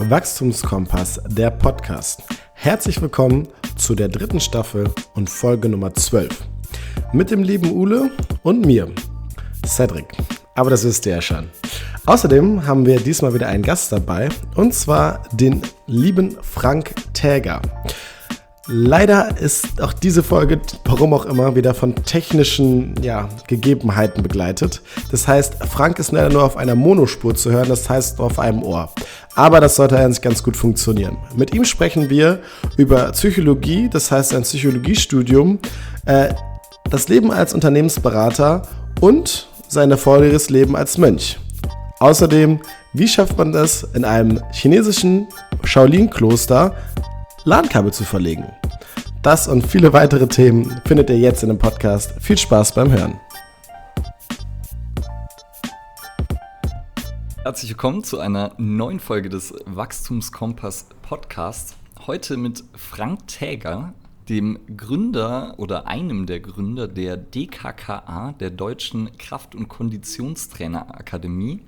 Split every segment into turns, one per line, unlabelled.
Wachstumskompass, der Podcast. Herzlich willkommen zu der dritten Staffel und Folge Nummer 12. Mit dem lieben Ule und mir, Cedric. Aber das wisst ihr ja schon. Außerdem haben wir diesmal wieder einen Gast dabei und zwar den lieben Frank Täger. Leider ist auch diese Folge, warum auch immer, wieder von technischen ja, Gegebenheiten begleitet. Das heißt, Frank ist leider nur auf einer Monospur zu hören, das heißt nur auf einem Ohr. Aber das sollte eigentlich ganz gut funktionieren. Mit ihm sprechen wir über Psychologie, das heißt ein Psychologiestudium, äh, das Leben als Unternehmensberater und sein erfolgreiches Leben als Mönch. Außerdem, wie schafft man das, in einem chinesischen Shaolin-Kloster LAN-Kabel zu verlegen? Das und viele weitere Themen findet ihr jetzt in dem Podcast. Viel Spaß beim Hören.
Herzlich willkommen zu einer neuen Folge des Wachstumskompass Podcasts. Heute mit Frank Täger, dem Gründer oder einem der Gründer der DKKA, der Deutschen Kraft- und Konditionstrainerakademie.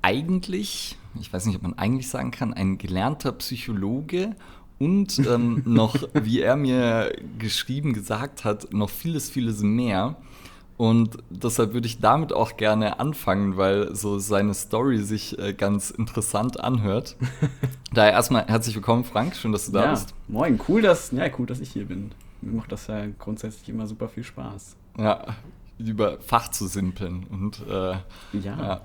Eigentlich, ich weiß nicht, ob man eigentlich sagen kann, ein gelernter Psychologe und ähm, noch, wie er mir geschrieben gesagt hat, noch vieles, vieles mehr. Und deshalb würde ich damit auch gerne anfangen, weil so seine Story sich äh, ganz interessant anhört. Daher erstmal herzlich willkommen, Frank. Schön, dass du da
ja,
bist.
Moin, cool, dass, ja, cool, dass ich hier bin. Mir macht das ja grundsätzlich immer super viel Spaß.
Ja, über Fach zu simpeln. Und äh,
ja.
ja.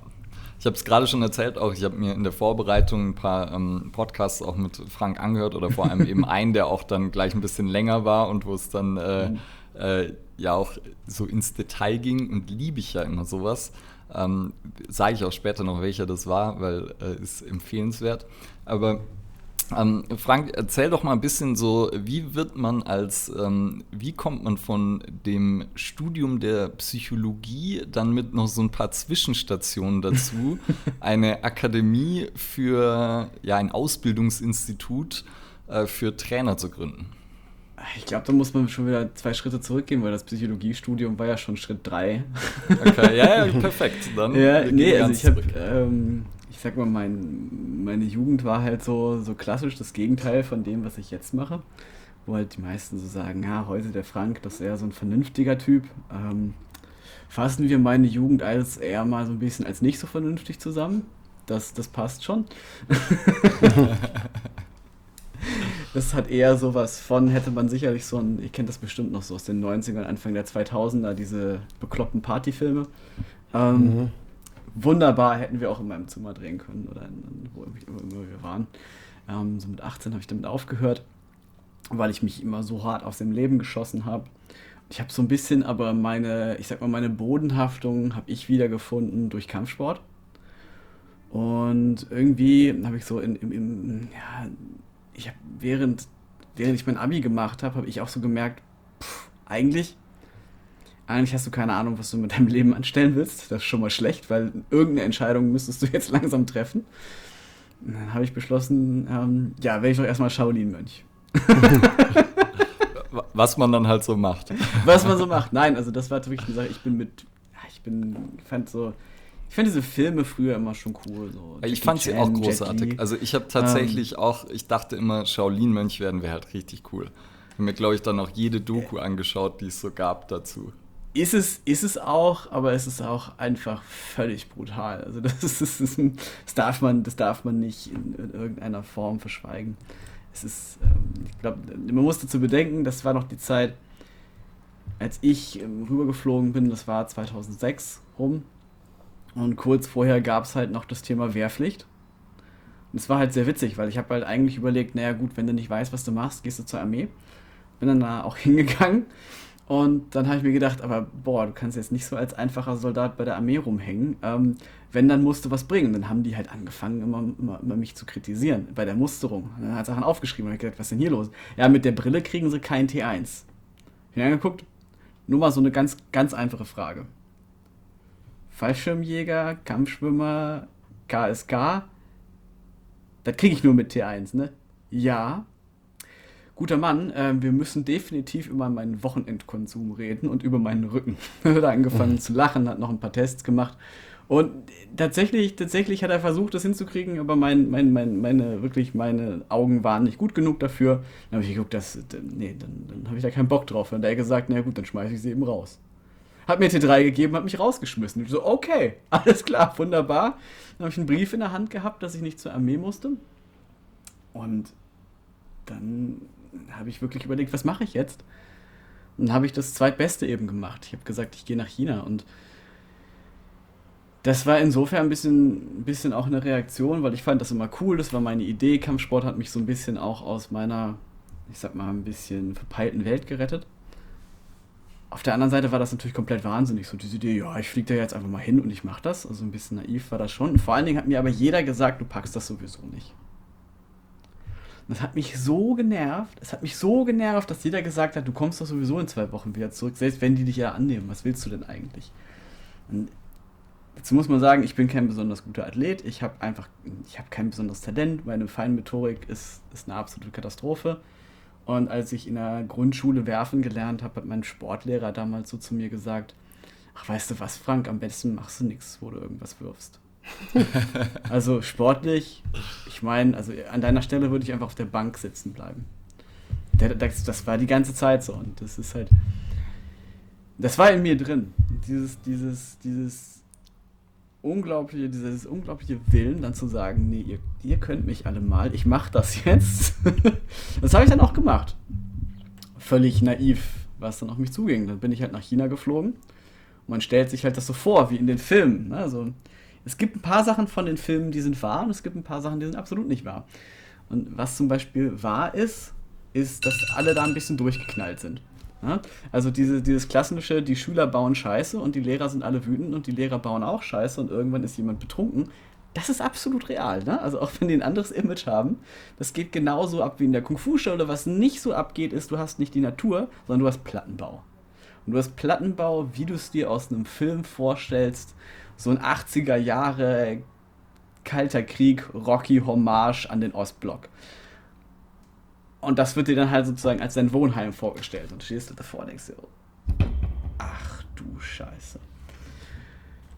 Ich habe es gerade schon erzählt, auch ich habe mir in der Vorbereitung ein paar ähm, Podcasts auch mit Frank angehört oder vor allem eben einen, der auch dann gleich ein bisschen länger war und wo es dann äh,
Mhm.
Äh, ja auch so ins Detail ging und liebe ich ja immer sowas. Ähm, Sage ich auch später noch, welcher das war, weil äh, ist empfehlenswert. Aber ähm, Frank, erzähl doch mal ein bisschen so, wie wird man als, ähm, wie kommt man von dem Studium der Psychologie dann mit noch so ein paar Zwischenstationen dazu, eine Akademie für, ja, ein Ausbildungsinstitut äh, für Trainer zu gründen?
Ich glaube, da muss man schon wieder zwei Schritte zurückgehen, weil das Psychologiestudium war ja schon Schritt drei.
Okay, ja, ja perfekt. Dann
ja, nee, also ich habe, ähm, ich sag mal, mein, meine Jugend war halt so, so klassisch das Gegenteil von dem, was ich jetzt mache. Wo halt die meisten so sagen, ja, heute der Frank, das ist eher so ein vernünftiger Typ. Ähm, fassen wir meine Jugend als eher mal so ein bisschen als nicht so vernünftig zusammen. Das, das passt schon. Das hat eher sowas von, hätte man sicherlich so ein, ihr kennt das bestimmt noch so aus den 90ern, Anfang der 2000er, diese bekloppten Partyfilme. Ähm,
Mhm.
Wunderbar hätten wir auch in meinem Zimmer drehen können oder in, wo immer wir waren. Ähm, so mit 18 habe ich damit aufgehört, weil ich mich immer so hart aus dem Leben geschossen habe. Ich habe so ein bisschen aber meine, ich sag mal, meine Bodenhaftung habe ich wiedergefunden durch Kampfsport. Und irgendwie habe ich so in, im, im ja, ich habe während, während ich mein Abi gemacht habe, habe ich auch so gemerkt, pff, eigentlich, eigentlich hast du keine Ahnung, was du mit deinem Leben anstellen willst. Das ist schon mal schlecht, weil irgendeine Entscheidung müsstest du jetzt langsam treffen. Und dann habe ich beschlossen, ähm, ja, werde ich doch erstmal Shaolin-Mönch.
Was man dann halt so macht.
Was man so macht. Nein, also das war wirklich eine Sache, ich bin mit, ich bin, fand so, ich fand diese Filme früher immer schon cool. So.
Ich
Jackie
fand sie
Chan,
auch großartig. Also ich habe tatsächlich auch, ich dachte immer, Shaolin-Mönch werden wir halt richtig cool. Ich habe mir, glaube ich, dann auch jede Doku angeschaut, die es so gab dazu.
Ist es, ist es auch, aber es ist auch einfach völlig brutal. Also das, ist, das, ist, das, darf, man, das darf man nicht in, in irgendeiner Form verschweigen. Es ist, ähm, ich glaube, man muss dazu bedenken, das war noch die Zeit, als ich ähm, rübergeflogen bin, das war 2006 rum. Und kurz vorher gab es halt noch das Thema Wehrpflicht. Und es war halt sehr witzig, weil ich habe halt eigentlich überlegt, naja gut, wenn du nicht weißt, was du machst, gehst du zur Armee. Bin dann da auch hingegangen und dann habe ich mir gedacht, aber boah, du kannst jetzt nicht so als einfacher Soldat bei der Armee rumhängen. Ähm, wenn, dann musst du was bringen. Dann haben die halt angefangen, immer, immer, immer mich zu kritisieren bei der Musterung. Und dann hat Sachen aufgeschrieben und ich gedacht, was ist denn hier los? Ja, mit der Brille kriegen sie kein T1. Ich angeguckt, nur mal so eine ganz, ganz einfache Frage. Fallschirmjäger, Kampfschwimmer, KSK, das kriege ich nur mit T1, ne? Ja. Guter Mann, äh, wir müssen definitiv über meinen Wochenendkonsum reden und über meinen Rücken. Er hat angefangen zu lachen, hat noch ein paar Tests gemacht Und tatsächlich, tatsächlich hat er versucht, das hinzukriegen, aber mein, mein, mein, meine, wirklich meine Augen waren nicht gut genug dafür. Dann habe ich geguckt, das, nee, dann, dann habe ich da keinen Bock drauf. Und er hat gesagt, na gut, dann schmeiße ich sie eben raus. Hat mir T3 gegeben, hat mich rausgeschmissen. Ich so, okay, alles klar, wunderbar. Dann habe ich einen Brief in der Hand gehabt, dass ich nicht zur Armee musste. Und dann habe ich wirklich überlegt, was mache ich jetzt? Und dann habe ich das Zweitbeste eben gemacht. Ich habe gesagt, ich gehe nach China und das war insofern ein bisschen, ein bisschen auch eine Reaktion, weil ich fand das immer cool, das war meine Idee. Kampfsport hat mich so ein bisschen auch aus meiner, ich sag mal, ein bisschen verpeilten Welt gerettet. Auf der anderen Seite war das natürlich komplett wahnsinnig, so diese Idee, ja, ich fliege da jetzt einfach mal hin und ich mache das. Also ein bisschen naiv war das schon. Vor allen Dingen hat mir aber jeder gesagt, du packst das sowieso nicht. Das hat mich so genervt, es hat mich so genervt, dass jeder gesagt hat, du kommst doch sowieso in zwei Wochen wieder zurück, selbst wenn die dich ja annehmen. Was willst du denn eigentlich? Und Jetzt muss man sagen, ich bin kein besonders guter Athlet. Ich habe einfach, ich habe kein besonderes Talent. Meine Feinmethodik ist, ist eine absolute Katastrophe. Und als ich in der Grundschule werfen gelernt habe, hat mein Sportlehrer damals so zu mir gesagt: Ach, weißt du was, Frank, am besten machst du nichts, wo du irgendwas wirfst. also sportlich, ich meine, also an deiner Stelle würde ich einfach auf der Bank sitzen bleiben. Das, das war die ganze Zeit so und das ist halt, das war in mir drin. Dieses, dieses, dieses unglaubliche, dieses unglaubliche Willen, dann zu sagen, nee, ihr, ihr könnt mich alle mal, ich mache das jetzt. das habe ich dann auch gemacht. Völlig naiv, was dann auf mich zuging. Dann bin ich halt nach China geflogen. Und man stellt sich halt das so vor, wie in den Filmen. Ne? Also, es gibt ein paar Sachen von den Filmen, die sind wahr und es gibt ein paar Sachen, die sind absolut nicht wahr. Und was zum Beispiel wahr ist, ist, dass alle da ein bisschen durchgeknallt sind. Ja? Also diese, dieses klassische, die Schüler bauen Scheiße und die Lehrer sind alle wütend und die Lehrer bauen auch Scheiße und irgendwann ist jemand betrunken. Das ist absolut real, ne? Also auch wenn die ein anderes Image haben, das geht genauso ab wie in der Kung-Fu-Schule. Was nicht so abgeht, ist, du hast nicht die Natur, sondern du hast Plattenbau. Und du hast Plattenbau, wie du es dir aus einem Film vorstellst, so ein 80er Jahre Kalter Krieg, Rocky Hommage an den Ostblock. Und das wird dir dann halt sozusagen als dein Wohnheim vorgestellt. Und du stehst du davor und denkst dir, ach du Scheiße.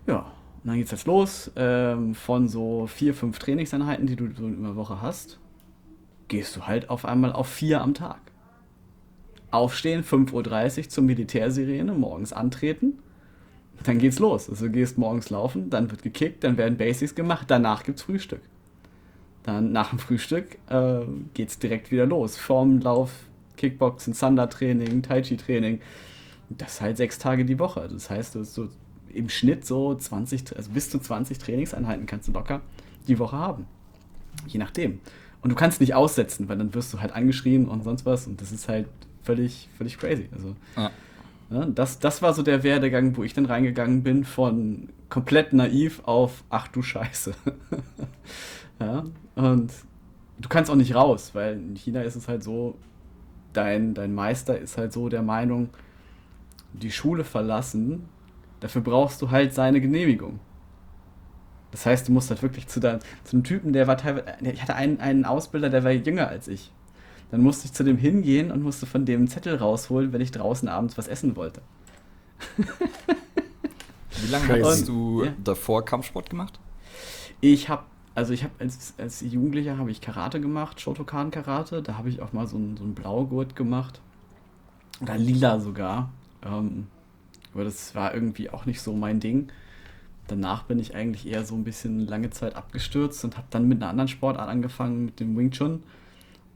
Ja, und dann geht's jetzt los. Ähm, von so vier, fünf Trainingseinheiten, die du so in der Woche hast, gehst du halt auf einmal auf vier am Tag. Aufstehen, 5.30 Uhr zum Militärsirene, morgens antreten. Dann geht's los. Also du gehst morgens laufen, dann wird gekickt, dann werden Basics gemacht, danach gibt's Frühstück. Dann nach dem Frühstück äh, geht es direkt wieder los. Formlauf, Kickboxen, Sander-Training, Tai Chi-Training. Das halt sechs Tage die Woche. Das heißt, du so im Schnitt so 20, also bis zu 20 Trainingseinheiten kannst du locker die Woche haben. Je nachdem. Und du kannst nicht aussetzen, weil dann wirst du halt angeschrien und sonst was. Und das ist halt völlig, völlig crazy. Also, ja. Ja, das, das war so der Werdegang, wo ich dann reingegangen bin von komplett naiv auf ach du Scheiße. ja, und du kannst auch nicht raus, weil in China ist es halt so, dein, dein Meister ist halt so der Meinung, die Schule verlassen, dafür brauchst du halt seine Genehmigung. Das heißt, du musst halt wirklich zu, dein, zu einem Typen, der war teilweise, ich hatte einen, einen Ausbilder, der war jünger als ich. Dann musste ich zu dem hingehen und musste von dem einen Zettel rausholen, wenn ich draußen abends was essen wollte.
Wie lange hast du ja. davor Kampfsport gemacht?
Ich habe also ich habe als, als Jugendlicher habe ich Karate gemacht, Shotokan Karate. Da habe ich auch mal so einen, so Blaugurt gemacht. Oder lila sogar. Ähm, aber das war irgendwie auch nicht so mein Ding. Danach bin ich eigentlich eher so ein bisschen lange Zeit abgestürzt und habe dann mit einer anderen Sportart angefangen, mit dem Wing Chun.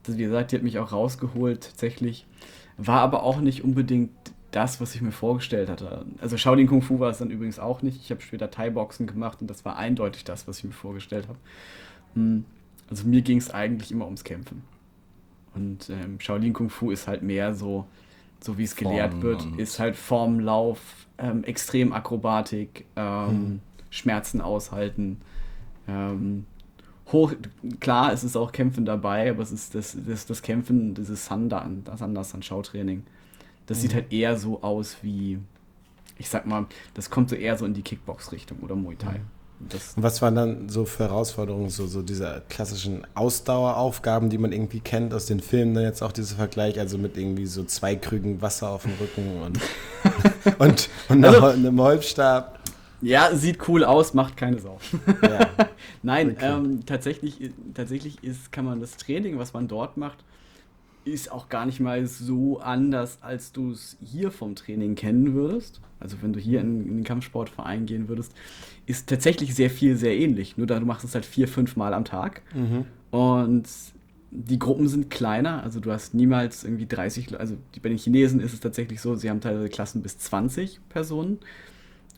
Das, wie gesagt, die hat mich auch rausgeholt tatsächlich. War aber auch nicht unbedingt das, was ich mir vorgestellt hatte. Also Shaolin Kung Fu war es dann übrigens auch nicht. Ich habe später Thai-Boxen gemacht und das war eindeutig das, was ich mir vorgestellt habe. Hm. Also mir ging es eigentlich immer ums Kämpfen. Und ähm, Shaolin Kung Fu ist halt mehr so, so wie es gelehrt wird, ist halt Formlauf, ähm, Extremakrobatik, ähm, hm. Schmerzen aushalten. Ähm, hoch, klar, es ist auch Kämpfen dabei, aber es ist das, das, das Kämpfen, dieses Sandan, das Sandas an Schautraining. Das mhm. sieht halt eher so aus wie, ich sag mal, das kommt so eher so in die Kickbox-Richtung oder Muay Thai.
Mhm. Und was waren dann so für Herausforderungen, so, so diese klassischen Ausdaueraufgaben, die man irgendwie kennt aus den Filmen, dann jetzt auch dieser Vergleich, also mit irgendwie so zwei Krügen Wasser auf dem Rücken und, und, und also, einem Holzstab?
Ja, sieht cool aus, macht keine Sau. Ja. Nein, okay. ähm, tatsächlich, tatsächlich ist, kann man das Training, was man dort macht, ist auch gar nicht mal so anders, als du es hier vom Training kennen würdest. Also wenn du hier in, in, den Kampfsportverein gehen würdest, ist tatsächlich sehr viel, sehr ähnlich. Nur da du machst es halt vier, fünf Mal am Tag. Mhm. Und die Gruppen sind kleiner, also du hast niemals irgendwie 30, also bei den Chinesen ist es tatsächlich so, sie haben teilweise Klassen bis 20 Personen.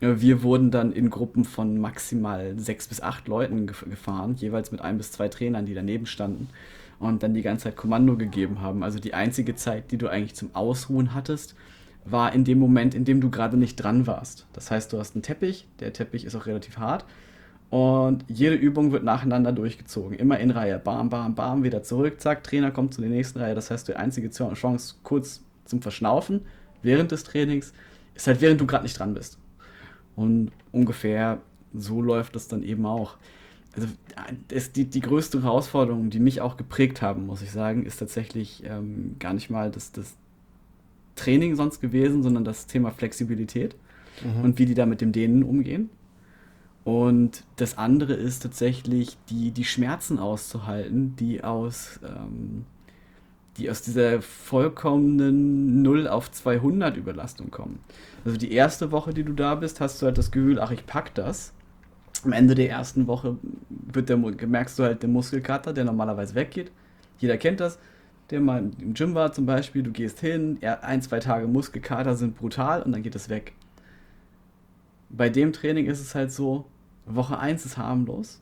Wir wurden dann in Gruppen von maximal sechs bis acht Leuten gefahren, jeweils mit ein bis zwei Trainern, die daneben standen und dann die ganze Zeit Kommando gegeben haben. Also die einzige Zeit, die du eigentlich zum Ausruhen hattest, war in dem Moment, in dem du gerade nicht dran warst. Das heißt, du hast einen Teppich, der Teppich ist auch relativ hart und jede Übung wird nacheinander durchgezogen. Immer in Reihe. Bam, bam, bam, wieder zurück, zack, Trainer kommt zu der nächsten Reihe. Das heißt, die einzige Chance kurz zum Verschnaufen während des Trainings ist halt, während du gerade nicht dran bist. Und ungefähr so läuft es dann eben auch also es, die, die größte Herausforderung, die mich auch geprägt haben, muss ich sagen, ist tatsächlich ähm, gar nicht mal das, das Training sonst gewesen, sondern das Thema Flexibilität mhm. und wie die da mit dem Dehnen umgehen. Und das andere ist tatsächlich die, die Schmerzen auszuhalten, die aus, ähm, die aus dieser vollkommenen 0 auf 200 Überlastung kommen. Also die erste Woche, die du da bist, hast du halt das Gefühl, ach, ich pack das am Ende der ersten Woche wird der, merkst du halt den Muskelkater, der normalerweise weggeht. Jeder kennt das, der mal im Gym war zum Beispiel, du gehst hin, ein, zwei Tage Muskelkater sind brutal und dann geht es weg. Bei dem Training ist es halt so, Woche 1 ist harmlos,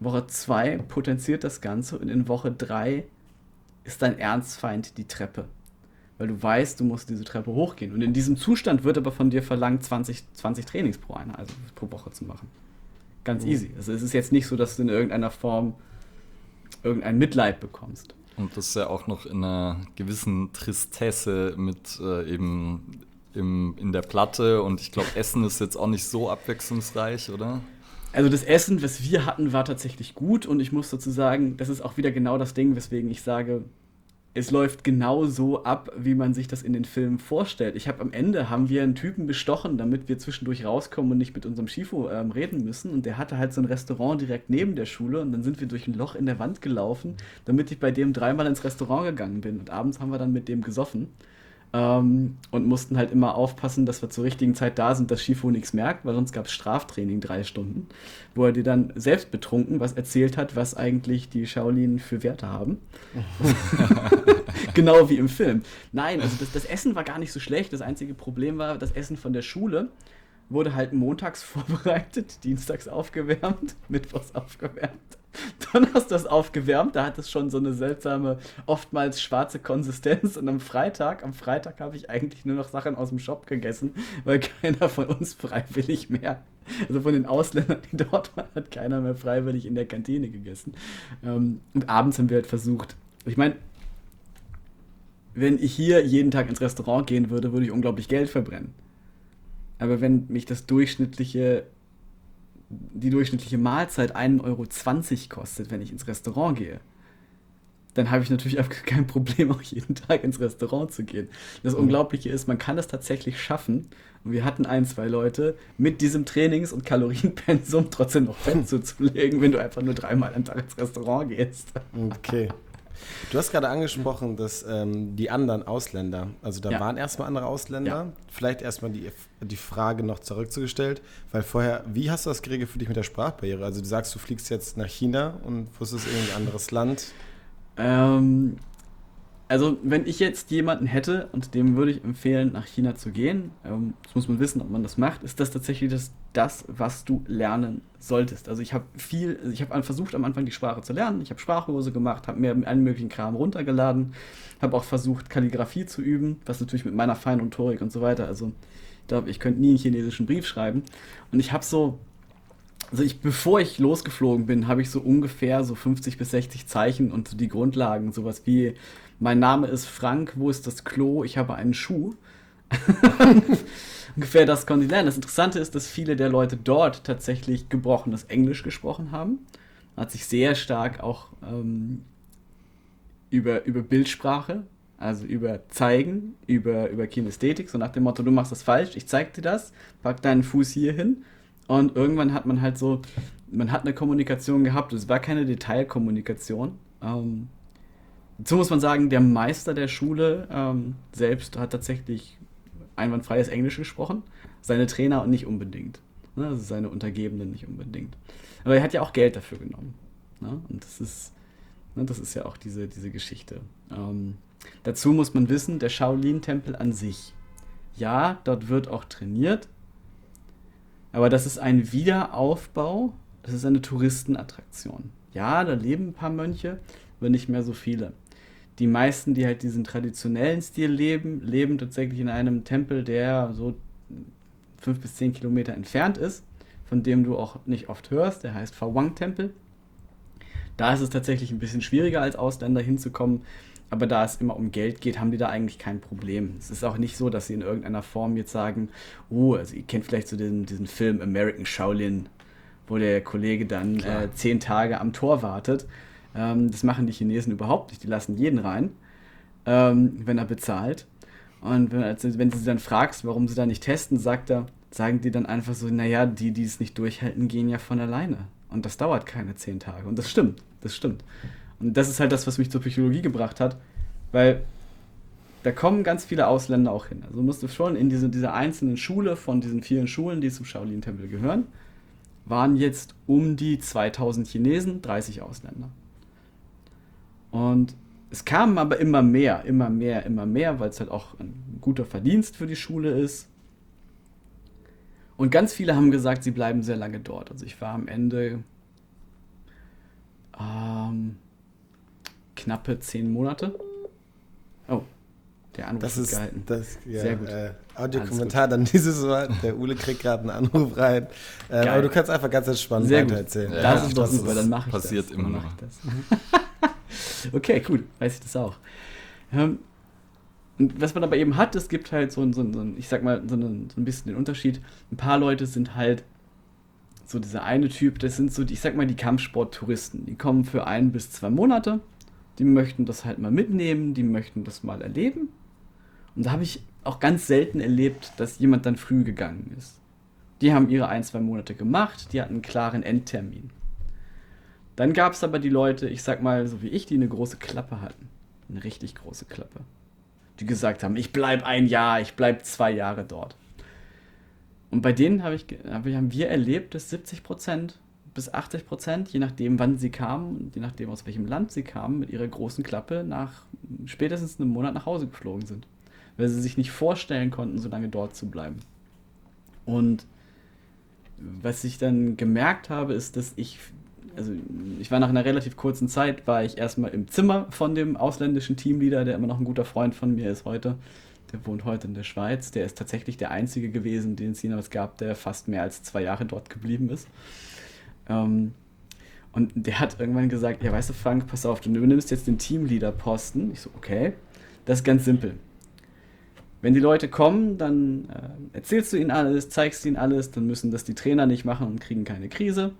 Woche 2 potenziert das Ganze und in Woche 3 ist dein Ernstfeind die Treppe. Weil du weißt, du musst diese Treppe hochgehen. Und in diesem Zustand wird aber von dir verlangt, 20, 20 Trainings pro Einheit, also pro Woche zu machen. Ganz mhm. easy. Also es ist jetzt nicht so, dass du in irgendeiner Form irgendein Mitleid bekommst.
Und das ist ja auch noch in einer gewissen Tristesse mit äh, eben im, in der Platte. Und ich glaube, Essen ist jetzt auch nicht so abwechslungsreich, oder?
Also das Essen, was wir hatten, war tatsächlich gut. Und ich muss dazu sagen, das ist auch wieder genau das Ding, weswegen ich sage, es läuft genau so ab, wie man sich das in den Filmen vorstellt. Ich habe am Ende haben wir einen Typen bestochen, damit wir zwischendurch rauskommen und nicht mit unserem Schifo ähm, reden müssen. Und der hatte halt so ein Restaurant direkt neben der Schule und dann sind wir durch ein Loch in der Wand gelaufen, damit ich bei dem dreimal ins Restaurant gegangen bin. Und abends haben wir dann mit dem gesoffen. Ähm, und mussten halt immer aufpassen, dass wir zur richtigen Zeit da sind, dass Shifu nichts merkt, weil sonst gab es Straftraining drei Stunden, wo er dir dann selbst betrunken was erzählt hat, was eigentlich die Shaolin für Werte haben. genau wie im Film. Nein, also das, das Essen war gar nicht so schlecht. Das einzige Problem war, das Essen von der Schule wurde halt montags vorbereitet, dienstags aufgewärmt, mittwochs aufgewärmt Dann hast du das aufgewärmt, da hat es schon so eine seltsame, oftmals schwarze Konsistenz. Und am Freitag, am Freitag habe ich eigentlich nur noch Sachen aus dem Shop gegessen, weil keiner von uns freiwillig mehr, also von den Ausländern, die dort waren, hat keiner mehr freiwillig in der Kantine gegessen. Ähm, und abends haben wir halt versucht, ich meine, wenn ich hier jeden Tag ins Restaurant gehen würde, würde ich unglaublich Geld verbrennen. Aber wenn mich das durchschnittliche die durchschnittliche Mahlzeit 1,20 Euro kostet, wenn ich ins Restaurant gehe, dann habe ich natürlich auch kein Problem, auch jeden Tag ins Restaurant zu gehen. Das mhm. Unglaubliche ist, man kann es tatsächlich schaffen. Und wir hatten ein, zwei Leute mit diesem Trainings- und Kalorienpensum trotzdem noch Fett zuzulegen, wenn du einfach nur dreimal am Tag ins Restaurant gehst.
Okay. Du hast gerade angesprochen, dass ähm, die anderen Ausländer, also da ja. waren erstmal andere Ausländer. Ja. Vielleicht erstmal die, die Frage noch zurückzugestellt, weil vorher, wie hast du das geregelt für dich mit der Sprachbarriere? Also du sagst, du fliegst jetzt nach China und wusstest irgendein anderes Land.
Ähm, also wenn ich jetzt jemanden hätte und dem würde ich empfehlen, nach China zu gehen, ähm, das muss man wissen, ob man das macht, ist das tatsächlich das, das was du lernen solltest. Also ich habe viel, ich habe versucht am Anfang die Sprache zu lernen, ich habe Sprachkurse gemacht, habe mir allen möglichen Kram runtergeladen, habe auch versucht Kalligrafie zu üben, was natürlich mit meiner Feinmotorik und so weiter, also ich glaube, ich könnte nie einen chinesischen Brief schreiben und ich habe so also ich, bevor ich losgeflogen bin, habe ich so ungefähr so 50 bis 60 Zeichen und so die Grundlagen, sowas wie mein Name ist Frank, wo ist das Klo? Ich habe einen Schuh. Ungefähr das konnte ich lernen. Das Interessante ist, dass viele der Leute dort tatsächlich gebrochenes Englisch gesprochen haben. Hat sich sehr stark auch ähm, über, über Bildsprache, also über Zeigen, über, über Kinästhetik, so nach dem Motto, du machst das falsch, ich zeig dir das, pack deinen Fuß hier hin Und irgendwann hat man halt so, man hat eine Kommunikation gehabt, es war keine Detailkommunikation. Ähm, so muss man sagen, der Meister der Schule ähm, selbst hat tatsächlich einwandfreies Englisch gesprochen, seine Trainer nicht unbedingt. Ne? Also seine Untergebenen nicht unbedingt. Aber er hat ja auch Geld dafür genommen. Ne? Und das ist, ne, das ist ja auch diese, diese Geschichte. Ähm, dazu muss man wissen, der Shaolin-Tempel an sich. Ja, dort wird auch trainiert, aber das ist ein Wiederaufbau, das ist eine Touristenattraktion. Ja, da leben ein paar Mönche, aber nicht mehr so viele. Die meisten, die halt diesen traditionellen Stil leben, leben tatsächlich in einem Tempel, der so fünf bis zehn Kilometer entfernt ist, von dem du auch nicht oft hörst. Der heißt Fawang-Tempel. Da ist es tatsächlich ein bisschen schwieriger als Ausländer hinzukommen, aber da es immer um Geld geht, haben die da eigentlich kein Problem. Es ist auch nicht so, dass sie in irgendeiner Form jetzt sagen, oh, also ihr kennt vielleicht so diesen, diesen Film American Shaolin, wo der Kollege dann äh, zehn Tage am Tor wartet. Ähm, das machen die Chinesen überhaupt nicht. Die lassen jeden rein, ähm, wenn er bezahlt. Und wenn, also, wenn du sie dann fragst, warum sie da nicht testen, sagt er, sagen die dann einfach so, naja, die, die es nicht durchhalten, gehen ja von alleine. Und das dauert keine zehn Tage. Und das stimmt, das stimmt. Und das ist halt das, was mich zur Psychologie gebracht hat, weil da kommen ganz viele Ausländer auch hin. Also musst du schon in diese, dieser einzelnen Schule von diesen vielen Schulen, die zum Shaolin-Tempel gehören, waren jetzt um die 2000 Chinesen, 30 Ausländer. Und es kamen aber immer mehr, immer mehr, immer mehr, weil es halt auch ein guter Verdienst für die Schule ist. Und ganz viele haben gesagt, sie bleiben sehr lange dort. Also ich war am Ende ähm, knappe zehn Monate. Oh, der Anruf
das ist
gehalten.
Das, ja,
Sehr gut.
Äh, Audiokommentar dann dieses Mal. Der Ule kriegt gerade einen Anruf rein. Äh, aber du kannst einfach ganz entspannt
Sehr gut.
weitererzählen.
Ja,
das
ja,
ist doch super, dann mache ich
passiert
das.
immer
Dann
noch.
okay, cool, weiß ich das auch. Ähm, und was man aber eben hat, es gibt halt so ein, so so ich sag mal, so, so ein bisschen den Unterschied. Ein paar Leute sind halt so dieser eine Typ, das sind so, die, ich sag mal, die Kampfsport-Touristen. Die kommen für ein bis zwei Monate, die möchten das halt mal mitnehmen, die möchten das mal erleben. Und da habe ich auch ganz selten erlebt, dass jemand dann früh gegangen ist. Die haben ihre ein, zwei Monate gemacht, die hatten einen klaren Endtermin. Dann gab es aber die Leute, ich sag mal, so wie ich, die eine große Klappe hatten. Eine richtig große Klappe. Die gesagt haben, ich bleib ein Jahr, ich bleib zwei Jahre dort. Und bei denen hab ich, hab haben wir erlebt, dass 70% bis 80%, je nachdem wann sie kamen, und je nachdem aus welchem Land sie kamen, mit ihrer großen Klappe nach spätestens einem Monat nach Hause geflogen sind. Weil sie sich nicht vorstellen konnten, so lange dort zu bleiben. Und was ich dann gemerkt habe, ist, dass ich, also ich war nach einer relativ kurzen Zeit, war ich erstmal im Zimmer von dem ausländischen Teamleader, der immer noch ein guter Freund von mir ist heute. Der wohnt heute in der Schweiz. Der ist tatsächlich der einzige gewesen, den es jemals gab, der fast mehr als zwei Jahre dort geblieben ist. Ähm, und der hat irgendwann gesagt, ja, weißt du, Frank, pass auf, du nimmst jetzt den Teamleader-Posten. Ich so, okay. Das ist ganz simpel. Wenn die Leute kommen, dann äh, erzählst du ihnen alles, zeigst ihnen alles, dann müssen das die Trainer nicht machen und kriegen keine Krise.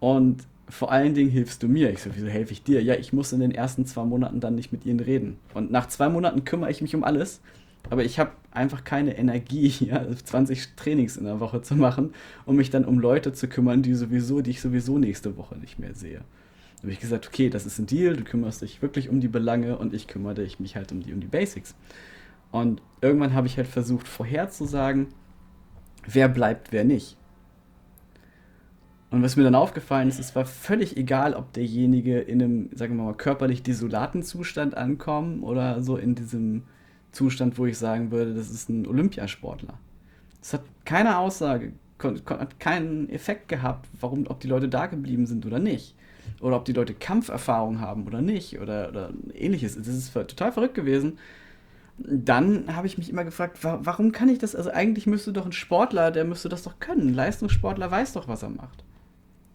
Und vor allen Dingen hilfst du mir. Ich so, wieso helfe ich dir? Ja, ich muss in den ersten zwei Monaten dann nicht mit ihnen reden. Und nach zwei Monaten kümmere ich mich um alles. Aber ich habe einfach keine Energie, ja, 20 Trainings in der Woche zu machen, um mich dann um Leute zu kümmern, die sowieso, die ich sowieso nächste Woche nicht mehr sehe. Da habe ich gesagt, okay, das ist ein Deal, du kümmerst dich wirklich um die Belange und ich kümmere mich halt um die, um die Basics. Und irgendwann habe ich halt versucht, vorherzusagen, wer bleibt, wer nicht. Und was mir dann aufgefallen ist, es war völlig egal, ob derjenige in einem, sagen wir mal, körperlich desolaten Zustand ankommt oder so in diesem Zustand, wo ich sagen würde, das ist ein Olympiasportler. Es hat keine Aussage, hat keinen Effekt gehabt, warum, ob die Leute da geblieben sind oder nicht. Oder ob die Leute Kampferfahrung haben oder nicht oder, oder ähnliches. Das ist total verrückt gewesen dann habe ich mich immer gefragt, wa warum kann ich das? Also eigentlich müsste doch ein Sportler, der müsste das doch können. Ein Leistungssportler weiß doch, was er macht.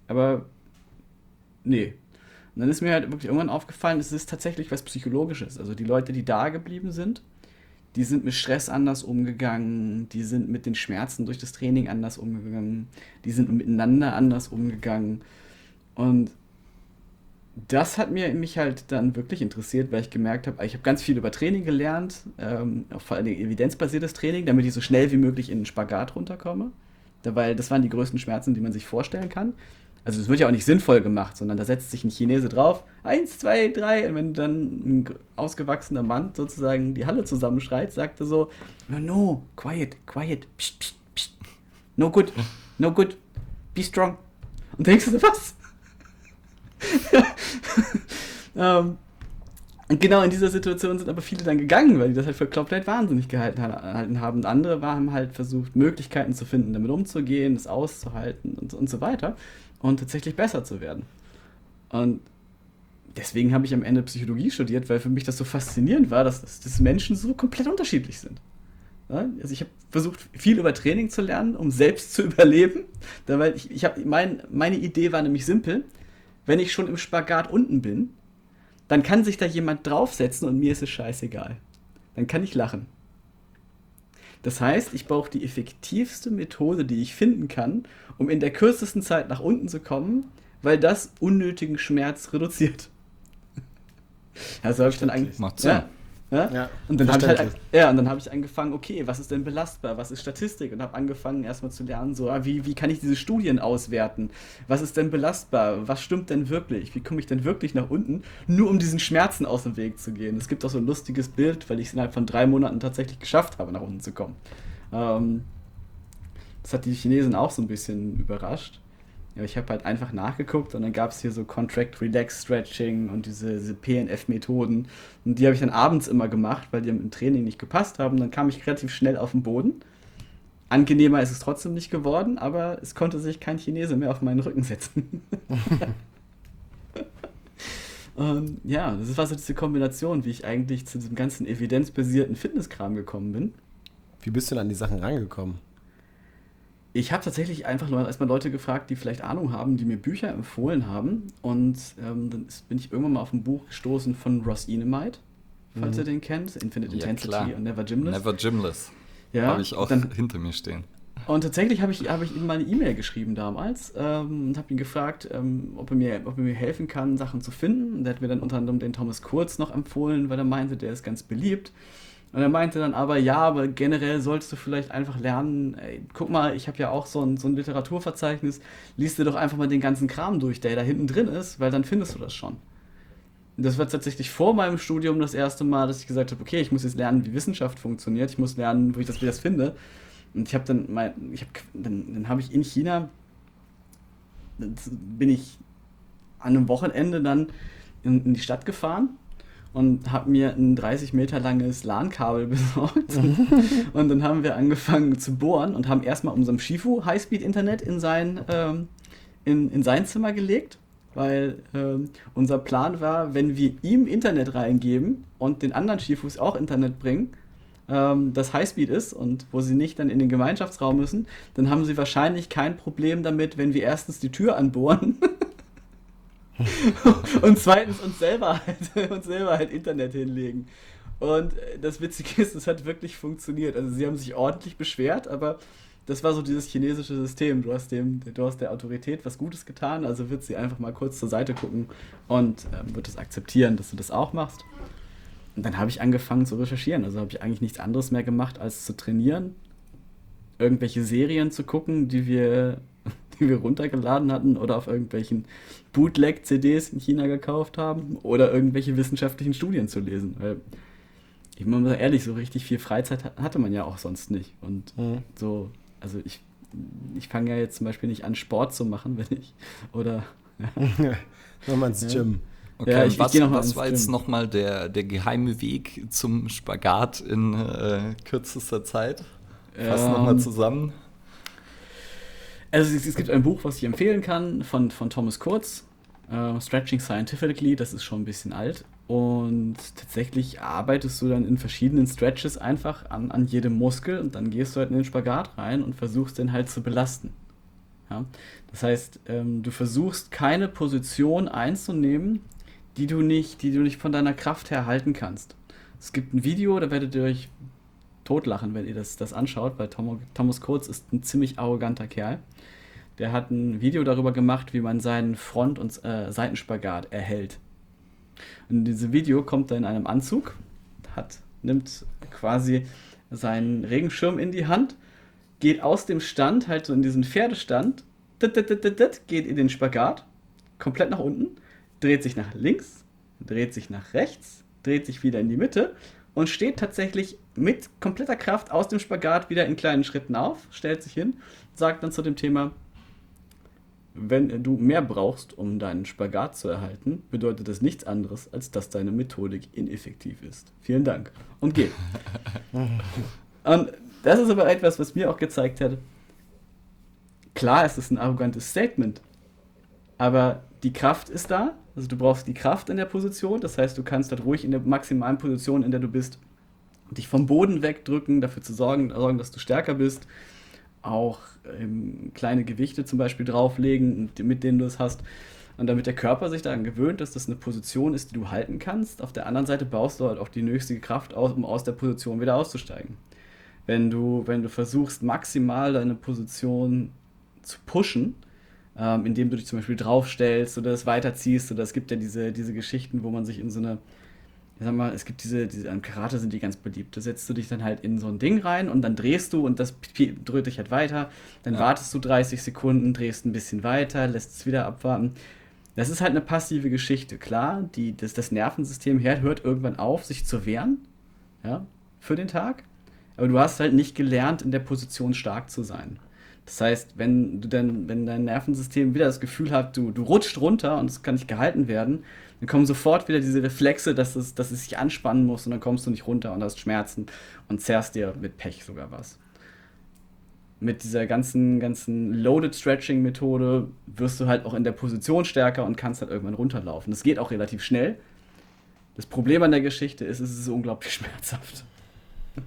Aber nee. Und dann ist mir halt wirklich irgendwann aufgefallen, es ist tatsächlich was Psychologisches. Also die Leute, die da geblieben sind, die sind mit Stress anders umgegangen, die sind mit den Schmerzen durch das Training anders umgegangen, die sind miteinander anders umgegangen. Und das hat mir mich halt dann wirklich interessiert, weil ich gemerkt habe, ich habe ganz viel über Training gelernt, ähm, vor allem evidenzbasiertes Training, damit ich so schnell wie möglich in den Spagat runterkomme. weil das waren die größten Schmerzen, die man sich vorstellen kann. Also es wird ja auch nicht sinnvoll gemacht, sondern da setzt sich ein Chinese drauf, eins, zwei, drei, und wenn dann ein ausgewachsener Mann sozusagen die Halle zusammenschreit, sagt er so, no, no, quiet, quiet, pst, pst, pst, no good, no good, be strong. Und denkst du, was? ähm, und genau in dieser Situation sind aber viele dann gegangen, weil die das halt für komplett wahnsinnig gehalten haben. Und andere haben halt versucht, Möglichkeiten zu finden, damit umzugehen, es auszuhalten und, und so weiter und tatsächlich besser zu werden. Und deswegen habe ich am Ende Psychologie studiert, weil für mich das so faszinierend war, dass, dass Menschen so komplett unterschiedlich sind. Also ich habe versucht, viel über Training zu lernen, um selbst zu überleben. Weil ich, ich hab, mein, meine Idee war nämlich simpel. Wenn ich schon im Spagat unten bin, dann kann sich da jemand draufsetzen und mir ist es scheißegal. Dann kann ich lachen. Das heißt, ich brauche die effektivste Methode, die ich finden kann, um in der kürzesten Zeit nach unten zu kommen, weil das unnötigen Schmerz reduziert. Also habe ich dann eigentlich.
Macht Sinn.
Ja, ja? ja und dann habe ich halt, ja, und dann habe ich angefangen, okay, was ist denn belastbar, was ist Statistik und habe angefangen erstmal zu lernen, so, ah, wie, wie kann ich diese Studien auswerten? Was ist denn belastbar? Was stimmt denn wirklich? Wie komme ich denn wirklich nach unten, nur um diesen Schmerzen aus dem Weg zu gehen? Es gibt auch so ein lustiges Bild, weil ich es innerhalb von drei Monaten tatsächlich geschafft habe, nach unten zu kommen. Ähm, das hat die Chinesen auch so ein bisschen überrascht. Ja, ich habe halt einfach nachgeguckt und dann gab es hier so Contract Relax Stretching und diese, diese PNF-Methoden. Und die habe ich dann abends immer gemacht, weil die im Training nicht gepasst haben. Dann kam ich relativ schnell auf den Boden. Angenehmer ist es trotzdem nicht geworden, aber es konnte sich kein Chinese mehr auf meinen Rücken setzen. und ja, das war so diese Kombination, wie ich eigentlich zu diesem ganzen evidenzbasierten Fitnesskram gekommen bin.
Wie bist du denn an die Sachen rangekommen?
Ich habe tatsächlich einfach erstmal Leute gefragt, die vielleicht Ahnung haben, die mir Bücher empfohlen haben. Und ähm, dann ist, bin ich irgendwann mal auf ein Buch gestoßen von Ross Enemite, falls mhm. ihr den kennt. Infinite ja, Intensity klar. und Never Gymless.
Never Gymless. Ja. Habe ich auch dann, hinter mir stehen.
Und tatsächlich habe ich, hab ich ihm mal eine E-Mail geschrieben damals ähm, und habe ihn gefragt, ähm, ob, er mir, ob er mir helfen kann, Sachen zu finden. Und er hat mir dann unter anderem den Thomas Kurz noch empfohlen, weil er meinte, der ist ganz beliebt. Und er meinte dann aber, ja, aber generell solltest du vielleicht einfach lernen, ey, guck mal, ich habe ja auch so ein, so ein Literaturverzeichnis, liest dir doch einfach mal den ganzen Kram durch, der da hinten drin ist, weil dann findest du das schon. Und das war tatsächlich vor meinem Studium das erste Mal, dass ich gesagt habe, okay, ich muss jetzt lernen, wie Wissenschaft funktioniert, ich muss lernen, wo ich das, wie das finde. Und ich habe dann mein, ich hab, dann, dann habe ich in China, bin ich an einem Wochenende dann in, in die Stadt gefahren und habe mir ein 30 Meter langes LAN-Kabel besorgt. und dann haben wir angefangen zu bohren und haben erstmal unserem Shifu Highspeed-Internet in sein, ähm, in, in sein Zimmer gelegt. Weil ähm, unser Plan war, wenn wir ihm Internet reingeben und den anderen Shifus auch Internet bringen, ähm, das Highspeed ist und wo sie nicht dann in den Gemeinschaftsraum müssen, dann haben sie wahrscheinlich kein Problem damit, wenn wir erstens die Tür anbohren und zweitens uns selber halt, uns selber halt Internet hinlegen. Und das Witzige ist, es hat wirklich funktioniert. Also sie haben sich ordentlich beschwert, aber das war so dieses chinesische System. Du hast dem, du hast der Autorität was Gutes getan, also wird sie einfach mal kurz zur Seite gucken und ähm, wird es akzeptieren, dass du das auch machst. Und dann habe ich angefangen zu recherchieren. Also habe ich eigentlich nichts anderes mehr gemacht, als zu trainieren, irgendwelche Serien zu gucken, die wir die wir runtergeladen hatten oder auf irgendwelchen Bootleg-CDs in China gekauft haben oder irgendwelche wissenschaftlichen Studien zu lesen. Weil, ich muss mal ehrlich, so richtig viel Freizeit hatte man ja auch sonst nicht. Und mhm. so, also ich, ich fange ja jetzt zum Beispiel nicht an, Sport zu machen, wenn ich, oder.
Ja. Nochmal ins Gym.
Okay, ja, ich, was, ich noch was war jetzt nochmal der, der geheime Weg zum Spagat in äh, kürzester Zeit? Fass ähm, nochmal zusammen.
Also es, es, gibt ein Buch, was ich empfehlen kann, von, von Thomas Kurz, äh, Stretching Scientifically, das ist schon ein bisschen alt. Und tatsächlich arbeitest du dann in verschiedenen Stretches einfach an, an jedem Muskel und dann gehst du halt in den Spagat rein und versuchst den halt zu belasten. Ja? Das heißt, ähm, du versuchst keine Position einzunehmen, die du nicht, die du nicht von deiner Kraft her halten kannst. Es gibt ein Video, da werdet ihr euch totlachen, wenn ihr das, das anschaut, weil Tom, Thomas Kurz ist ein ziemlich arroganter Kerl. Der hat ein Video darüber gemacht, wie man seinen Front- und äh, Seitenspagat erhält. Und in diesem Video kommt er in einem Anzug, hat, nimmt quasi seinen Regenschirm in die Hand, geht aus dem Stand, halt so in diesen Pferdestand, geht in den Spagat, komplett nach unten, dreht sich nach links, dreht sich nach rechts, dreht sich wieder in die Mitte und steht tatsächlich mit kompletter Kraft aus dem Spagat wieder in kleinen Schritten auf, stellt sich hin, sagt dann zu dem Thema, wenn du mehr brauchst, um deinen Spagat zu erhalten, bedeutet das nichts anderes, als dass deine Methodik ineffektiv ist. Vielen Dank. Und geht. und das ist aber etwas, was mir auch gezeigt hat, klar, es ist ein arrogantes Statement, aber die Kraft ist da. Also du brauchst die Kraft in der Position. Das heißt, du kannst halt ruhig in der maximalen Position, in der du bist, dich vom Boden wegdrücken, dafür zu sorgen, sorgen dass du stärker bist auch ähm, kleine Gewichte zum Beispiel drauflegen, mit denen du es hast. Und damit der Körper sich daran gewöhnt, dass das eine Position ist, die du halten kannst. Auf der anderen Seite baust du halt auch die nötige Kraft aus, um aus der Position wieder auszusteigen. Wenn du, wenn du versuchst, maximal deine Position zu pushen, ähm, indem du dich zum Beispiel draufstellst oder es weiterziehst, oder es gibt ja diese, diese Geschichten, wo man sich in so eine sag mal, es gibt diese, diese, am Karate sind die ganz beliebt. Da setzt du dich dann halt in so ein Ding rein und dann drehst du und das dreht dich halt weiter. Dann ja. wartest du 30 Sekunden, drehst ein bisschen weiter, lässt es wieder abwarten. Das ist halt eine passive Geschichte. Klar, die, das, das Nervensystem hört irgendwann auf, sich zu wehren, ja, für den Tag. Aber du hast halt nicht gelernt, in der Position stark zu sein. Das heißt, wenn du dann, wenn dein Nervensystem wieder das Gefühl hat, du, du rutscht runter und es kann nicht gehalten werden, dann kommen sofort wieder diese Reflexe, dass es, dass es sich anspannen muss und dann kommst du nicht runter und hast Schmerzen und zerrst dir mit Pech sogar was. Mit dieser ganzen, ganzen Loaded Stretching Methode wirst du halt auch in der Position stärker und kannst halt irgendwann runterlaufen. Das geht auch relativ schnell. Das Problem an der Geschichte ist, es ist unglaublich schmerzhaft.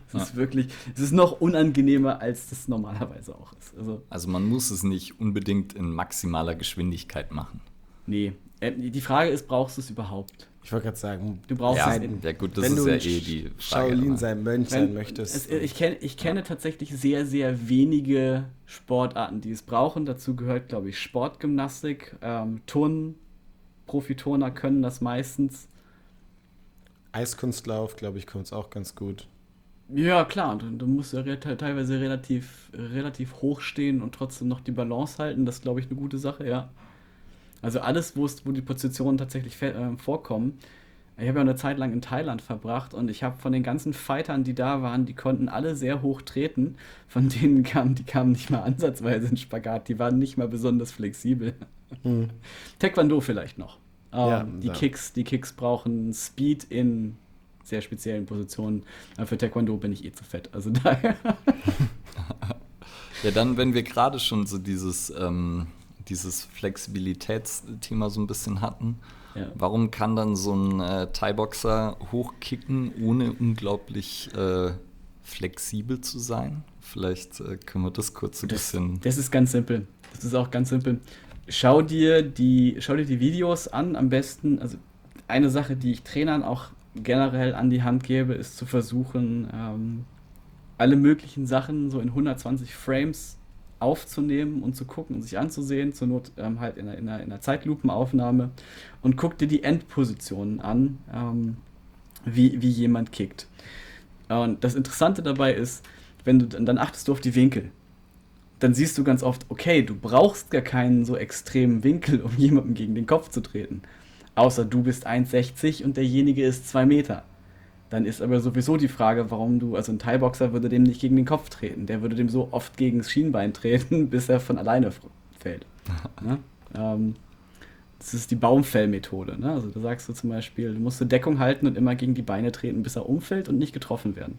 Es ja. ist wirklich, es ist noch unangenehmer, als das normalerweise auch ist.
Also, also man muss es nicht unbedingt in maximaler Geschwindigkeit machen.
Nee, die Frage ist, brauchst du es überhaupt?
Ich wollte gerade sagen,
du brauchst
ja,
es.
Ja, gut, das wenn ist ja eh die
Frage. Shaolin sein Mönch sein möchtest.
Es, ich, kenn, ich kenne ja. tatsächlich sehr, sehr wenige Sportarten, die es brauchen. Dazu gehört, glaube ich, Sportgymnastik, ähm, Turnen. Profiturner können das meistens.
Eiskunstlauf, glaube ich, kommt es auch ganz gut.
Ja, klar. Und du musst ja teilweise relativ, relativ hoch stehen und trotzdem noch die Balance halten. Das ist, glaube ich, eine gute Sache, ja. Also alles, wo die Positionen tatsächlich äh, vorkommen. Ich habe ja eine Zeit lang in Thailand verbracht und ich habe von den ganzen Fightern, die da waren, die konnten alle sehr hoch treten. Von denen kamen, die kamen nicht mal ansatzweise in Spagat, die waren nicht mal besonders flexibel. Hm. Taekwondo vielleicht noch. Ähm, ja, die, ja. Kicks, die Kicks brauchen Speed in sehr speziellen Positionen. Aber für Taekwondo bin ich eh zu fett. Also daher.
ja, dann, wenn wir gerade schon so dieses ähm, dieses Flexibilitätsthema so ein bisschen hatten. Ja. Warum kann dann so ein äh, Thai-Boxer hochkicken, ohne unglaublich äh, flexibel zu sein? Vielleicht äh, können wir das kurz ein
das,
bisschen.
Das ist ganz simpel. Das ist auch ganz simpel. Schau dir die, schau dir die Videos an, am besten. Also eine Sache, die ich Trainern auch generell an die Hand gebe, ist zu versuchen, ähm, alle möglichen Sachen so in 120 Frames aufzunehmen und zu gucken und sich anzusehen, zur Not ähm, halt in einer, in, einer, in einer Zeitlupenaufnahme und guck dir die Endpositionen an, ähm, wie, wie jemand kickt. Und das Interessante dabei ist, wenn du dann achtest du auf die Winkel. Dann siehst du ganz oft, okay, du brauchst gar keinen so extremen Winkel, um jemandem gegen den Kopf zu treten. Außer du bist 1,60 und derjenige ist 2 Meter. Dann ist aber sowieso die Frage, warum du, also ein Thai-Boxer würde dem nicht gegen den Kopf treten. Der würde dem so oft gegen das Schienbein treten, bis er von alleine fällt. ne? ähm, das ist die Baumfellmethode. Ne? Also da sagst du zum Beispiel, du musst eine Deckung halten und immer gegen die Beine treten, bis er umfällt und nicht getroffen werden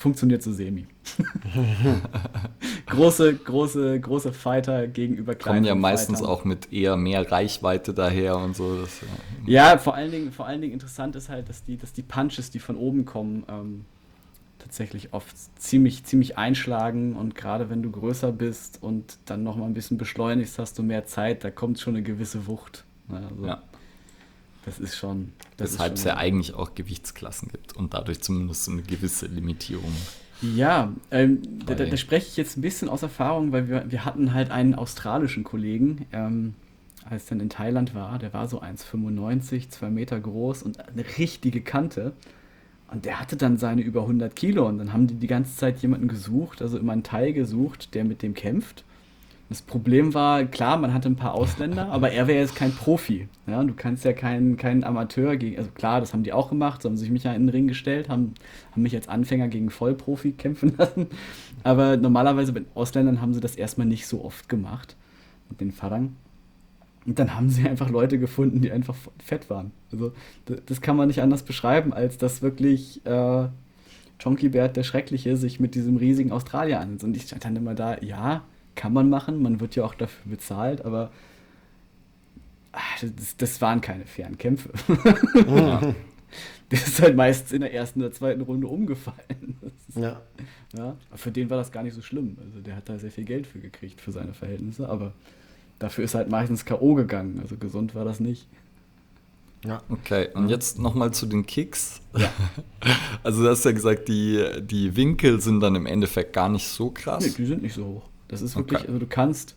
funktioniert so semi. große, große, große Fighter gegenüber
kleinen Kommen ja meistens Fightern. auch mit eher mehr Reichweite daher und so. Das,
ja, ja vor, allen Dingen, vor allen Dingen interessant ist halt, dass die, dass die Punches, die von oben kommen, ähm, tatsächlich oft ziemlich, ziemlich einschlagen und gerade wenn du größer bist und dann nochmal ein bisschen beschleunigst, hast du mehr Zeit, da kommt schon eine gewisse Wucht. Also, ja. Das ist schon.
Weshalb es ja eigentlich auch Gewichtsklassen gibt und dadurch zumindest so eine gewisse Limitierung.
Ja, ähm, da, da, da, spreche ich jetzt ein bisschen aus Erfahrung, weil wir, wir hatten halt einen australischen Kollegen, ähm, als dann in Thailand war, der war so 1,95, 2 Meter groß und eine richtige Kante. Und der hatte dann seine über 100 Kilo und dann haben die die ganze Zeit jemanden gesucht, also immer einen Teil gesucht, der mit dem kämpft. Das Problem war, klar, man hatte ein paar Ausländer, aber er wäre jetzt kein Profi. Ja, du kannst ja keinen kein Amateur gegen, also klar, das haben die auch gemacht, so haben sich mich ja in den Ring gestellt, haben, haben mich als Anfänger gegen Vollprofi kämpfen lassen. Aber normalerweise bei Ausländern haben sie das erstmal nicht so oft gemacht, mit den Farang. Und dann haben sie einfach Leute gefunden, die einfach fett waren. Also das kann man nicht anders beschreiben, als dass wirklich äh, Chonky Bert der Schreckliche sich mit diesem riesigen Australier an. Und ich stand dann immer da, ja, kann man machen, man wird ja auch dafür bezahlt, aber ach, das, das, waren keine fairen Kämpfe. Ja. Der ist halt meistens in der ersten oder zweiten Runde umgefallen. Ist, ja. ja. Für den war das gar nicht so schlimm. Also der hat da sehr viel Geld für gekriegt für seine Verhältnisse, aber dafür ist halt meistens K.O. gegangen. Also gesund war das nicht.
Ja. Okay, und jetzt nochmal zu den Kicks. Ja. Also du hast ja gesagt, die, die Winkel sind dann im Endeffekt gar nicht so krass.
Nee, die sind nicht so hoch. Das ist wirklich, okay. also du kannst,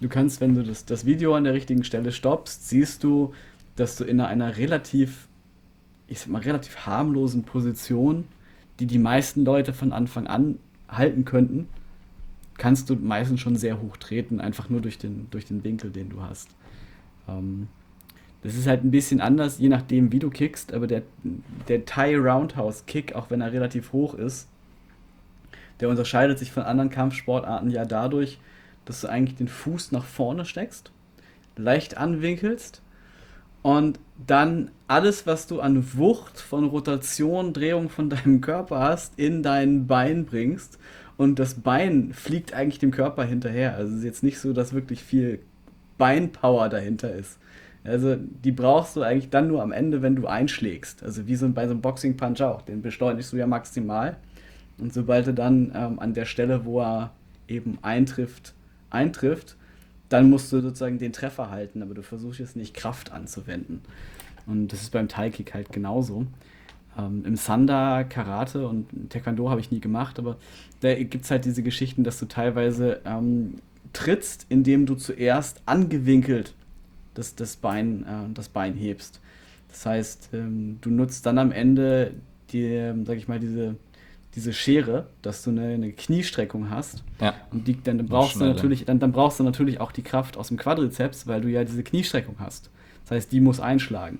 du kannst, wenn du das, das Video an der richtigen Stelle stoppst, siehst du, dass du in einer relativ, ich sag mal, relativ harmlosen Position, die die meisten Leute von Anfang an halten könnten, kannst du meistens schon sehr hoch treten, einfach nur durch den, durch den Winkel, den du hast. Ähm, das ist halt ein bisschen anders, je nachdem, wie du kickst, aber der, der Thai Roundhouse Kick, auch wenn er relativ hoch ist, der unterscheidet sich von anderen Kampfsportarten ja dadurch, dass du eigentlich den Fuß nach vorne steckst, leicht anwinkelst und dann alles, was du an Wucht von Rotation, Drehung von deinem Körper hast, in dein Bein bringst. Und das Bein fliegt eigentlich dem Körper hinterher. Also es ist jetzt nicht so, dass wirklich viel Beinpower dahinter ist. Also die brauchst du eigentlich dann nur am Ende, wenn du einschlägst. Also wie so bei so einem Boxing-Punch auch. Den beschleunigst du ja maximal. Und sobald er dann ähm, an der Stelle, wo er eben eintrifft, eintrifft, dann musst du sozusagen den Treffer halten, aber du versuchst jetzt nicht Kraft anzuwenden. Und das ist beim Thai-Kick halt genauso. Ähm, Im Sanda, Karate und Taekwondo habe ich nie gemacht, aber da gibt es halt diese Geschichten, dass du teilweise ähm, trittst, indem du zuerst angewinkelt das, das, Bein, äh, das Bein hebst. Das heißt, ähm, du nutzt dann am Ende die, ähm, sag ich mal, diese diese Schere, dass du eine, eine Kniestreckung hast. Ja. Und die, dann, brauchst du natürlich, dann, dann brauchst du natürlich auch die Kraft aus dem Quadrizeps, weil du ja diese Kniestreckung hast. Das heißt, die muss einschlagen.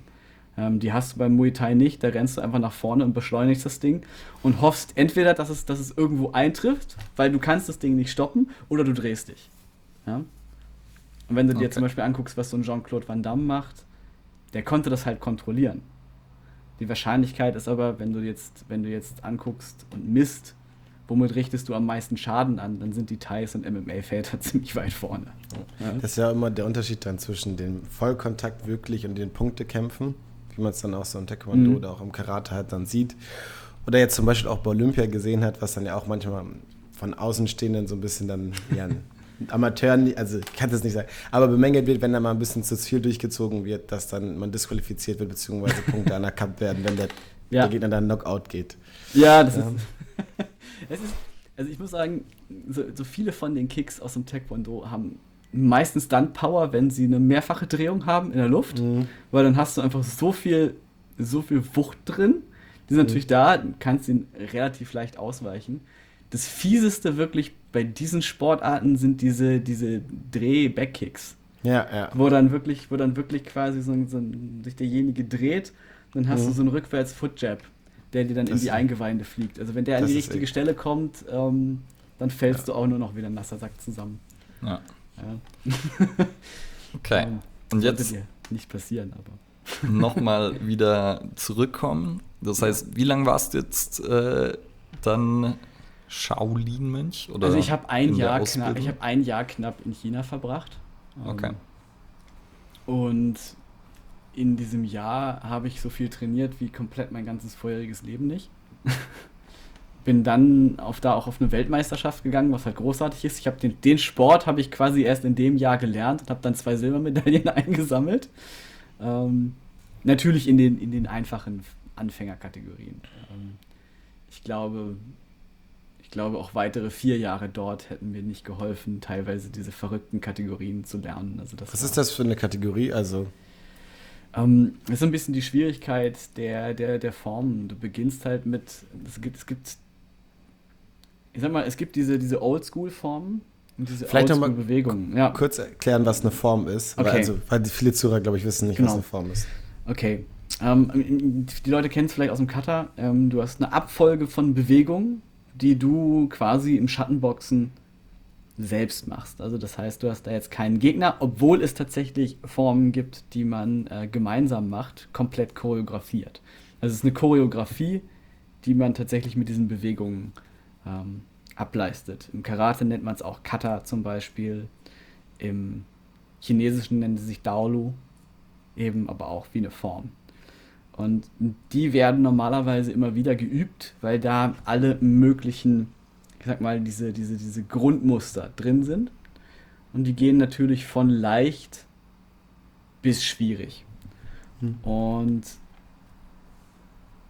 Ähm, die hast du beim Muay Thai nicht, da rennst du einfach nach vorne und beschleunigst das Ding und hoffst entweder, dass es, dass es irgendwo eintrifft, weil du kannst das Ding nicht stoppen, oder du drehst dich. Ja? Und wenn du okay. dir zum Beispiel anguckst, was so ein Jean-Claude Van Damme macht, der konnte das halt kontrollieren. Die Wahrscheinlichkeit ist aber, wenn du jetzt, wenn du jetzt anguckst und misst, womit richtest du am meisten Schaden an, dann sind die Thais und MMA-Väter ziemlich weit vorne.
Ja. Das ist ja immer der Unterschied dann zwischen dem Vollkontakt wirklich und den Punktekämpfen, wie man es dann auch so im Taekwondo mhm. oder auch im Karate halt dann sieht. Oder jetzt zum Beispiel auch bei Olympia gesehen hat, was dann ja auch manchmal von Außenstehenden so ein bisschen dann ja, Amateuren, also ich kann das nicht sagen, aber bemängelt wird, wenn da mal ein bisschen zu viel durchgezogen wird, dass dann man disqualifiziert wird, beziehungsweise Punkte anerkannt werden, wenn der, ja. der Gegner dann Knockout geht.
Ja, das ähm. ist, ist. Also ich muss sagen, so, so, viele von den Kicks aus dem Taekwondo haben meistens dann Power, wenn sie eine mehrfache Drehung haben in der Luft, mhm. weil dann hast du einfach so viel, so viel Wucht drin. Die sind mhm. natürlich da, kannst ihn relativ leicht ausweichen das Fieseste wirklich bei diesen Sportarten sind diese, diese Dreh-Backkicks. Ja, ja. Wo dann wirklich, wo dann wirklich quasi so, so sich derjenige dreht, dann hast mhm. du so einen Rückwärts-Foot-Jab, der dir dann das in die Eingeweide fliegt. Also wenn der an die richtige Stelle kommt, ähm, dann fällst ja. du auch nur noch wie ein nasser Sack zusammen. Ja. ja.
okay. Ähm, Und jetzt
dir nicht passieren, aber
nochmal wieder zurückkommen. Das heißt, wie lange warst du jetzt äh, dann Shaolin-Mönch?
Also ich habe ein, Jahr knapp, hab ein Jahr knapp in China verbracht.
Okay.
Und in diesem Jahr habe ich so viel trainiert wie komplett mein ganzes vorheriges Leben nicht. Bin dann auf da auch auf eine Weltmeisterschaft gegangen, was halt großartig ist. Ich habe den, den Sport habe ich quasi erst in dem Jahr gelernt und habe dann zwei Silbermedaillen eingesammelt. Ähm, natürlich in den, in den einfachen Anfängerkategorien. Ähm, ich glaube, glaube, auch weitere vier Jahre dort hätten mir nicht geholfen, teilweise diese verrückten Kategorien zu lernen. Also
Was ist das für eine Kategorie? Also
Ähm, das ist ein bisschen die Schwierigkeit der, der, der Formen. Du beginnst halt mit, es gibt, es gibt, ich sag mal, es gibt diese, diese Oldschool-Formen und diese
Vielleicht nochmal
Bewegungen.
Ja. kurz erklären, was eine Form ist.
Okay.
Weil, also, weil viele Zuhörer, glaube ich, wissen nicht,
Genau.
was eine Form ist.
Okay. Ähm, die Leute kennen es vielleicht aus dem Cutter. Ähm, du hast eine Abfolge von Bewegungen, die du quasi im Schattenboxen selbst machst. Also das heißt, du hast da jetzt keinen Gegner, obwohl es tatsächlich Formen gibt, die man äh, gemeinsam macht, komplett choreografiert. Also es ist eine Choreografie, die man tatsächlich mit diesen Bewegungen ähm, ableistet. Im Karate nennt man es auch Kata zum Beispiel. Im Chinesischen nennt es sich Daolu, eben aber auch wie eine Form. Und die werden normalerweise immer wieder geübt, weil da alle möglichen, ich sag mal, diese, diese, diese Grundmuster drin sind. Und die gehen natürlich von leicht bis schwierig.
Hm.
Und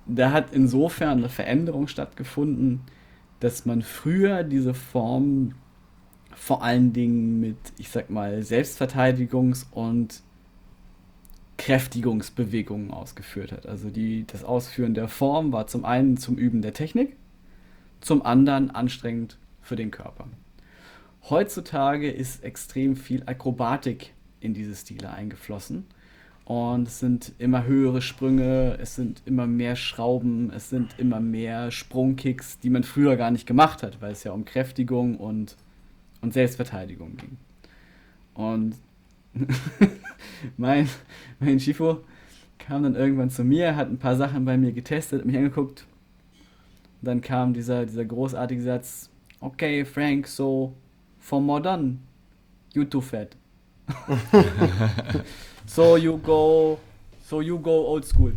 da hat insofern eine Veränderung stattgefunden, dass man früher diese Form vor allen Dingen mit, ich sag mal, Selbstverteidigungs- und Kräftigungsbewegungen ausgeführt hat. Also die, das Ausführen der Form war zum einen zum Üben der Technik, zum anderen anstrengend für den Körper. Heutzutage ist extrem viel Akrobatik in diese Stile eingeflossen. Und es sind immer höhere Sprünge, es sind immer mehr Schrauben, es sind immer mehr Sprungkicks, die man früher gar nicht gemacht hat, weil es ja um Kräftigung und, und Selbstverteidigung ging. Und mein, mein Schifo kam dann irgendwann zu mir, hat ein paar Sachen bei mir getestet, hat mich angeguckt. Und dann kam dieser, dieser großartige Satz, okay, Frank, so for modern, you too fat. so you go, so you go old school.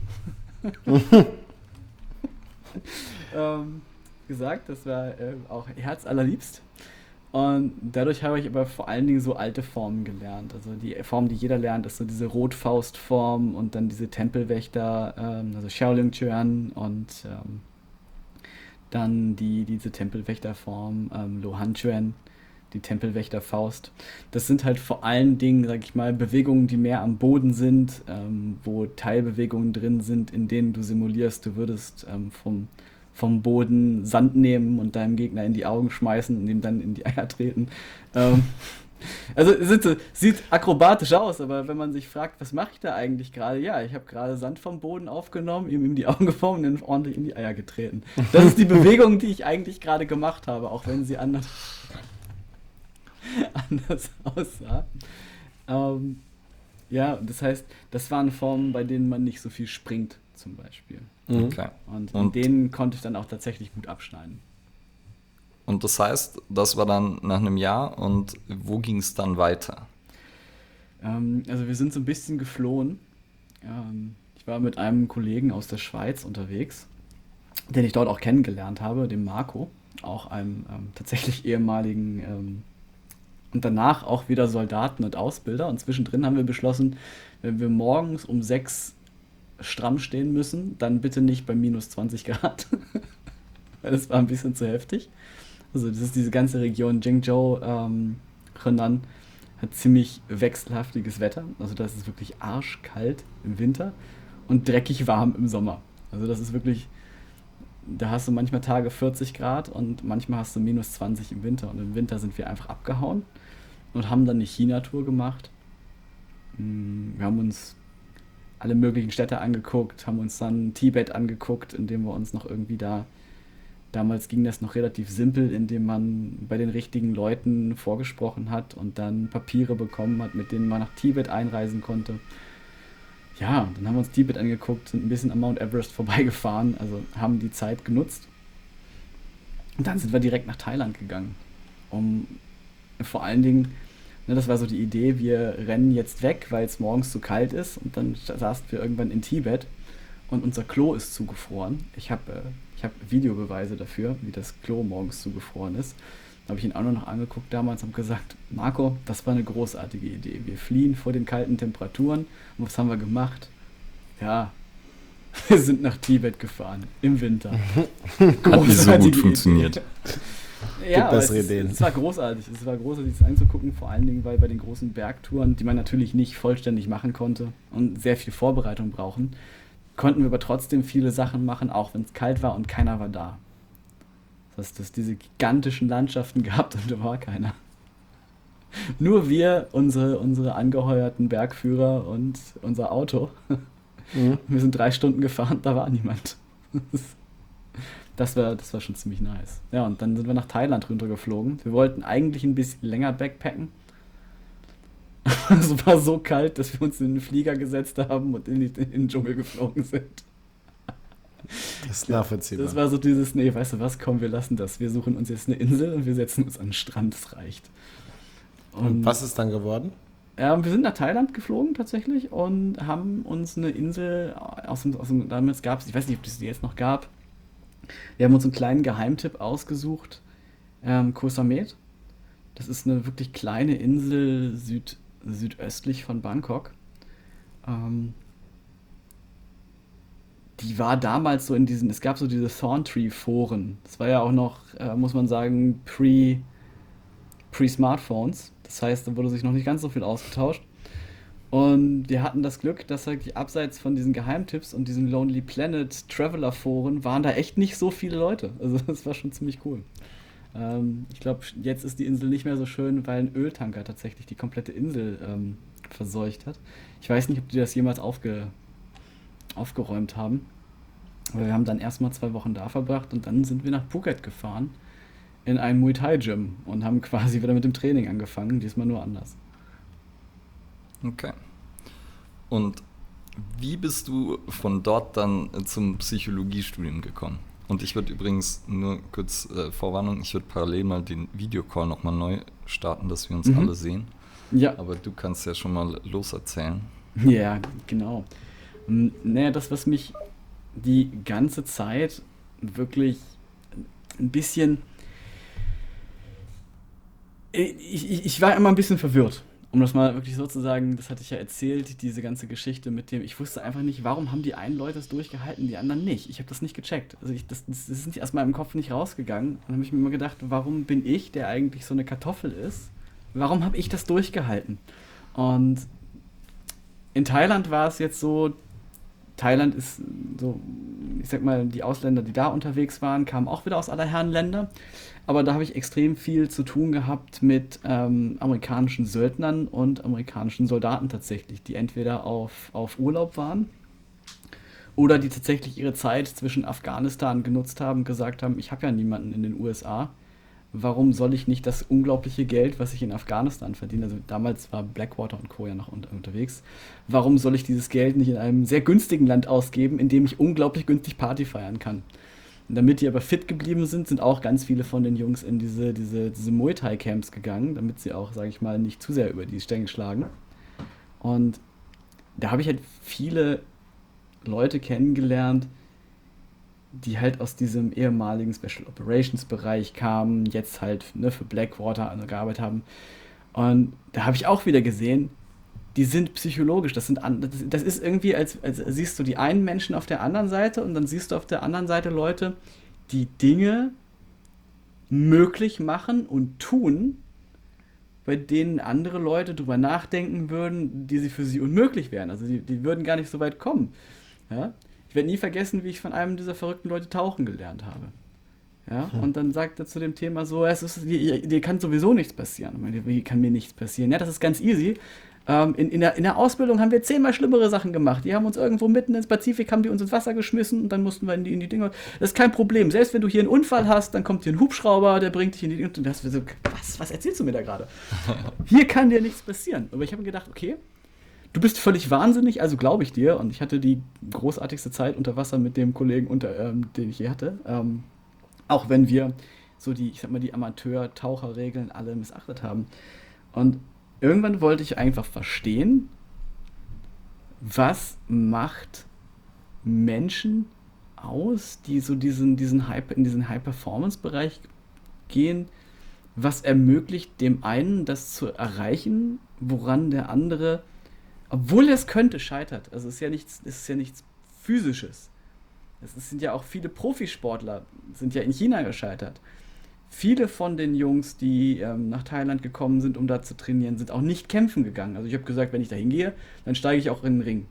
ähm, gesagt, das war äh, auch herzallerliebst. Und dadurch habe ich aber vor allen Dingen so alte Formen gelernt. Also die Form, die jeder lernt, ist so diese Rotfaustform und dann diese Tempelwächter, ähm, also Shaolin Chuan und ähm, dann die, diese Tempelwächterform, ähm, Lohan Chuan, die Tempelwächterfaust. Das sind halt vor allen Dingen, sag ich mal, Bewegungen, die mehr am Boden sind, ähm, wo Teilbewegungen drin sind, in denen du simulierst, du würdest ähm, vom vom Boden Sand nehmen und deinem Gegner in die Augen schmeißen und ihm dann in die Eier treten. Ähm, also sieht, sieht akrobatisch aus, aber wenn man sich fragt, was mache ich da eigentlich gerade? Ja, ich habe gerade Sand vom Boden aufgenommen, ihm in die Augen geformt und ihn ordentlich in die Eier getreten. Das ist die Bewegung, die ich eigentlich gerade gemacht habe, auch wenn sie anders, anders aussah. Ähm, ja, das heißt, das waren Formen, bei denen man nicht so viel springt, zum Beispiel.
Mhm.
Okay.
Und,
Und-
denen konnte ich dann auch tatsächlich gut abschneiden.
Und das heißt, das war dann nach einem Jahr und wo ging es dann weiter?
Ähm, also wir sind so ein bisschen geflohen. Ähm, ich war mit einem Kollegen aus der Schweiz unterwegs, den ich dort auch kennengelernt habe, dem Marco, auch einem ähm, tatsächlich ehemaligen ähm, und danach auch wieder Soldaten und Ausbilder. Und zwischendrin haben wir beschlossen, wenn wir morgens um sechs stramm stehen müssen, dann bitte nicht bei minus 20 Grad. Das war ein bisschen zu heftig. Also das ist diese ganze Region Jingzhou, ähm, Henan, hat ziemlich wechselhaftiges Wetter. Also das ist wirklich arschkalt im Winter und dreckig warm im Sommer. Also das ist wirklich, da hast du manchmal Tage 40 Grad und manchmal hast du minus 20 im Winter. Und im Winter sind wir einfach abgehauen und haben dann eine China-Tour gemacht. Mm, Wir haben uns alle möglichen Städte angeguckt, haben uns dann Tibet angeguckt, indem wir uns noch irgendwie da Damals ging das noch relativ simpel, indem man bei den richtigen Leuten vorgesprochen hat und dann Papiere bekommen hat, mit denen man nach Tibet einreisen konnte. Ja, dann haben wir uns Tibet angeguckt, sind ein bisschen am Mount Everest vorbeigefahren, also haben die Zeit genutzt. Und dann sind wir direkt nach Thailand gegangen, um vor allen Dingen, ne, das war so die Idee, wir rennen jetzt weg, weil es morgens zu kalt ist und dann saßen wir irgendwann in Tibet und unser Klo ist zugefroren. Ich habe äh, ich hab Videobeweise dafür, wie das Klo morgens zugefroren ist. Da habe ich ihn auch nur noch angeguckt damals und gesagt, Marco, das war eine großartige Idee. Wir fliehen vor den kalten Temperaturen. Und was haben wir gemacht? Ja, wir sind nach Tibet gefahren im Winter.
Hat nicht so gut funktioniert.
Ja, bessere es, Ideen. Es war großartig. Es war großartig, das anzugucken, vor allen Dingen, weil bei den großen Bergtouren, die man natürlich nicht vollständig machen konnte und sehr viel Vorbereitung brauchen, konnten wir aber trotzdem viele Sachen machen, auch wenn es kalt war und keiner war da. Das heißt, dass diese gigantischen Landschaften gehabt und da war keiner. Nur wir, unsere, unsere angeheuerten Bergführer und unser Auto. Mhm. Wir sind drei Stunden gefahren, da war niemand. Das war, das war schon ziemlich nice. Ja, und dann sind wir nach Thailand runtergeflogen. Wir wollten eigentlich ein bisschen länger backpacken. es war so kalt, dass wir uns in den Flieger gesetzt haben und in, die, in den Dschungel geflogen sind.
Das ist nachvollziehbar.
Das war so dieses, nee, weißt du was, komm, wir lassen das. Wir suchen uns jetzt eine Insel und wir setzen uns an den Strand, das reicht.
Und, und was ist dann geworden?
Ja, wir sind nach Thailand geflogen tatsächlich und haben uns eine Insel aus dem, aus dem damals gab es, ich weiß nicht, ob es die jetzt noch gab. Wir haben uns einen kleinen Geheimtipp ausgesucht, ähm, Koh Samet. Das ist eine wirklich kleine Insel süd, südöstlich von Bangkok. Ähm, die war damals so in diesen, es gab so diese Thorntree-Foren. Das war ja auch noch, äh, muss man sagen, pre, pre-Smartphones. Das heißt, da wurde sich noch nicht ganz so viel ausgetauscht. Und wir hatten das Glück, dass halt abseits von diesen Geheimtipps und diesen Lonely Planet Traveler Foren waren da echt nicht so viele Leute. Also das war schon ziemlich cool. Ähm, ich glaube, jetzt ist die Insel nicht mehr so schön, weil ein Öltanker tatsächlich die komplette Insel ähm, verseucht hat. Ich weiß nicht, ob die das jemals aufge aufgeräumt haben. Aber wir haben dann erstmal zwei Wochen da verbracht und dann sind wir nach Phuket gefahren in ein Muay Thai Gym und haben quasi wieder mit dem Training angefangen, diesmal nur anders.
Okay. Und wie bist du von dort dann zum Psychologiestudium gekommen? Und ich würde übrigens nur kurz äh, Vorwarnung, ich würde parallel mal den Videocall nochmal neu starten, dass wir uns mhm. alle sehen. Ja. Aber du kannst ja schon mal loserzählen.
Ja, genau. Naja, das, was mich die ganze Zeit wirklich ein bisschen ich, ich, ich war immer ein bisschen verwirrt. Um das mal wirklich so zu sagen, das hatte ich ja erzählt, diese ganze Geschichte mit dem, ich wusste einfach nicht, warum haben die einen Leute es durchgehalten, die anderen nicht. Ich habe das nicht gecheckt. Also ich, das, das ist nicht aus meinem Kopf nicht rausgegangen. Und dann habe ich mir immer gedacht, warum bin ich, der eigentlich so eine Kartoffel ist, warum habe ich das durchgehalten? Und in Thailand war es jetzt so, Thailand ist so, ich sag mal, die Ausländer, die da unterwegs waren, kamen auch wieder aus aller Herren Länder. Aber da habe ich extrem viel zu tun gehabt mit ähm, amerikanischen Söldnern und amerikanischen Soldaten tatsächlich, die entweder auf, auf Urlaub waren oder die tatsächlich ihre Zeit zwischen Afghanistan genutzt haben gesagt haben, ich habe ja niemanden in den USA. Warum soll ich nicht das unglaubliche Geld, was ich in Afghanistan verdiene, also damals war Blackwater und Co. ja noch unter, unterwegs, warum soll ich dieses Geld nicht in einem sehr günstigen Land ausgeben, in dem ich unglaublich günstig Party feiern kann? damit die aber fit geblieben sind, sind auch ganz viele von den Jungs in diese, diese, diese Muay Thai Camps gegangen, damit sie auch, sage ich mal, nicht zu sehr über die Stängel schlagen. Und da habe ich halt viele Leute kennengelernt, die halt aus diesem ehemaligen Special Operations Bereich kamen, jetzt halt ne, für Blackwater gearbeitet haben. Und da habe ich auch wieder gesehen, die sind psychologisch. Das, sind das ist irgendwie, als, als siehst du die einen Menschen auf der anderen Seite und dann siehst du auf der anderen Seite Leute, die Dinge möglich machen und tun, bei denen andere Leute drüber nachdenken würden, die sie für sie unmöglich wären. Also die, die würden gar nicht so weit kommen. Ja? Ich werde nie vergessen, wie ich von einem dieser verrückten Leute tauchen gelernt habe. Ja, hm. und dann sagt er zu dem Thema so, es ist, dir, dir kann sowieso nichts passieren. Ich meine, wie kann mir nichts passieren? Ja, das ist ganz easy. Ähm, in, in, der, in der Ausbildung haben wir zehnmal schlimmere Sachen gemacht. Die haben uns irgendwo mitten ins Pazifik, haben die uns ins Wasser geschmissen und dann mussten wir in die, in die Dinger. Das ist kein Problem. Selbst wenn du hier einen Unfall hast, dann kommt hier ein Hubschrauber, der bringt dich in die Und das so, was, was erzählst du mir da gerade? hier kann dir nichts passieren. Aber ich habe mir gedacht, okay, du bist völlig wahnsinnig, also glaube ich dir. Und ich hatte die großartigste Zeit unter Wasser mit dem Kollegen, unter, ähm, den ich hier hatte. Ähm, auch wenn wir so die, ich sag mal, die Amateur-Taucherregeln alle missachtet haben. Und irgendwann wollte ich einfach verstehen, was macht Menschen aus, die so diesen, diesen High, in diesen High-Performance-Bereich gehen, was ermöglicht dem einen das zu erreichen, woran der andere, obwohl es könnte, scheitert. Also es ist ja nichts, es ist ja nichts physisches. Es sind ja auch viele Profisportler, sind ja in China gescheitert. viele von den Jungs, die ähm, nach Thailand gekommen sind, um da zu trainieren, sind auch nicht kämpfen gegangen. Also ich habe gesagt, wenn ich da hingehe, dann steige ich auch in den Ring.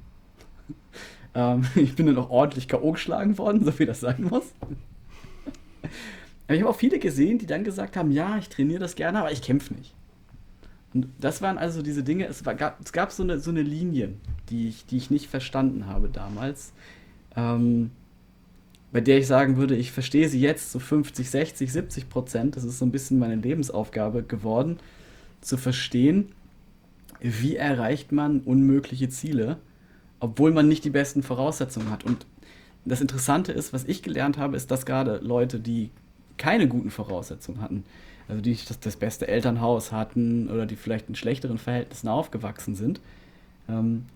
ähm, ich bin dann auch ordentlich K.O. geschlagen worden, so wie das sein muss. aber ich habe auch viele gesehen, die dann gesagt haben, ja, ich trainiere das gerne, aber ich kämpfe nicht. Und das waren also diese Dinge, es, war, gab, es gab so eine, so eine Linie, die ich, die ich nicht verstanden habe damals. Ähm, bei der ich sagen würde, ich verstehe sie jetzt so 50, 60, 70 Prozent. Das ist so ein bisschen meine Lebensaufgabe geworden, zu verstehen, wie erreicht man unmögliche Ziele, obwohl man nicht die besten Voraussetzungen hat. Und das Interessante ist, was ich gelernt habe, ist, dass gerade Leute, die keine guten Voraussetzungen hatten, also die das, das beste Elternhaus hatten oder die vielleicht in schlechteren Verhältnissen aufgewachsen sind, ähm,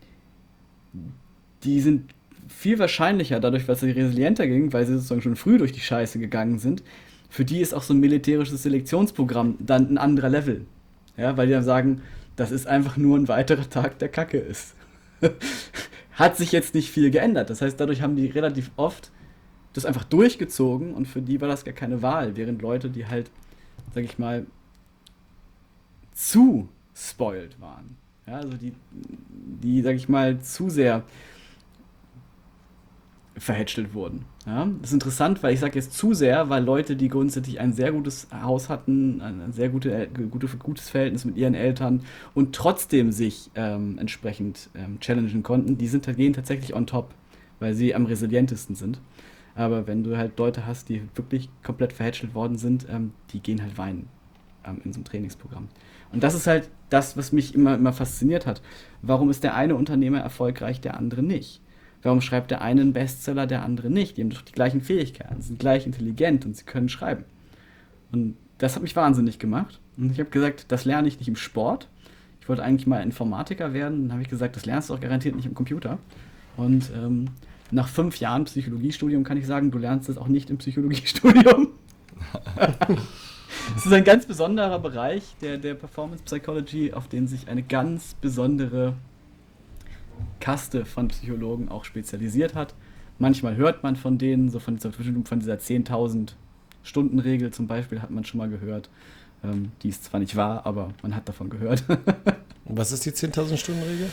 die sind viel wahrscheinlicher, dadurch, dass sie resilienter gingen, weil sie sozusagen schon früh durch die Scheiße gegangen sind, für die ist auch so ein militärisches Selektionsprogramm dann ein anderer Level. Ja, weil die dann sagen, das ist einfach nur ein weiterer Tag, der Kacke ist. Hat sich jetzt nicht viel geändert. Das heißt, dadurch haben die relativ oft das einfach durchgezogen und für die war das gar keine Wahl, während Leute, die halt, sag ich mal, zu spoiled waren. Ja, also die, die, sag ich mal, zu sehr verhätschelt wurden. Ja? Das ist interessant, weil ich sage jetzt zu sehr, weil Leute, die grundsätzlich ein sehr gutes Haus hatten, ein sehr gute, gute, gutes Verhältnis mit ihren Eltern und trotzdem sich ähm, entsprechend ähm, challengen konnten, die sind, gehen tatsächlich on top, weil sie am resilientesten sind. Aber wenn du halt Leute hast, die wirklich komplett verhätschelt worden sind, ähm, die gehen halt weinen ähm, in so einem Trainingsprogramm. Und das ist halt das, was mich immer, immer fasziniert hat. Warum ist der eine Unternehmer erfolgreich, der andere nicht? Warum schreibt der eine einen Bestseller, der andere nicht? Die haben doch die gleichen Fähigkeiten, sind gleich intelligent und sie können schreiben. Und das hat mich wahnsinnig gemacht. Und ich habe gesagt, das lerne ich nicht im Sport. Ich wollte eigentlich mal Informatiker werden. Dann habe ich gesagt, das lernst du auch garantiert nicht im Computer. Und ähm, nach fünf Jahren Psychologiestudium kann ich sagen, du lernst es auch nicht im Psychologiestudium. Es ist ein ganz besonderer Bereich der, der Performance Psychology, auf den sich eine ganz besondere Kaste von Psychologen auch spezialisiert hat. Manchmal hört man von denen, so von dieser, von dieser 10.000 Stunden-Regel zum Beispiel hat man schon mal gehört. Ähm, die ist zwar nicht wahr, aber man hat davon gehört.
Was ist die 10.000 Stunden-Regel?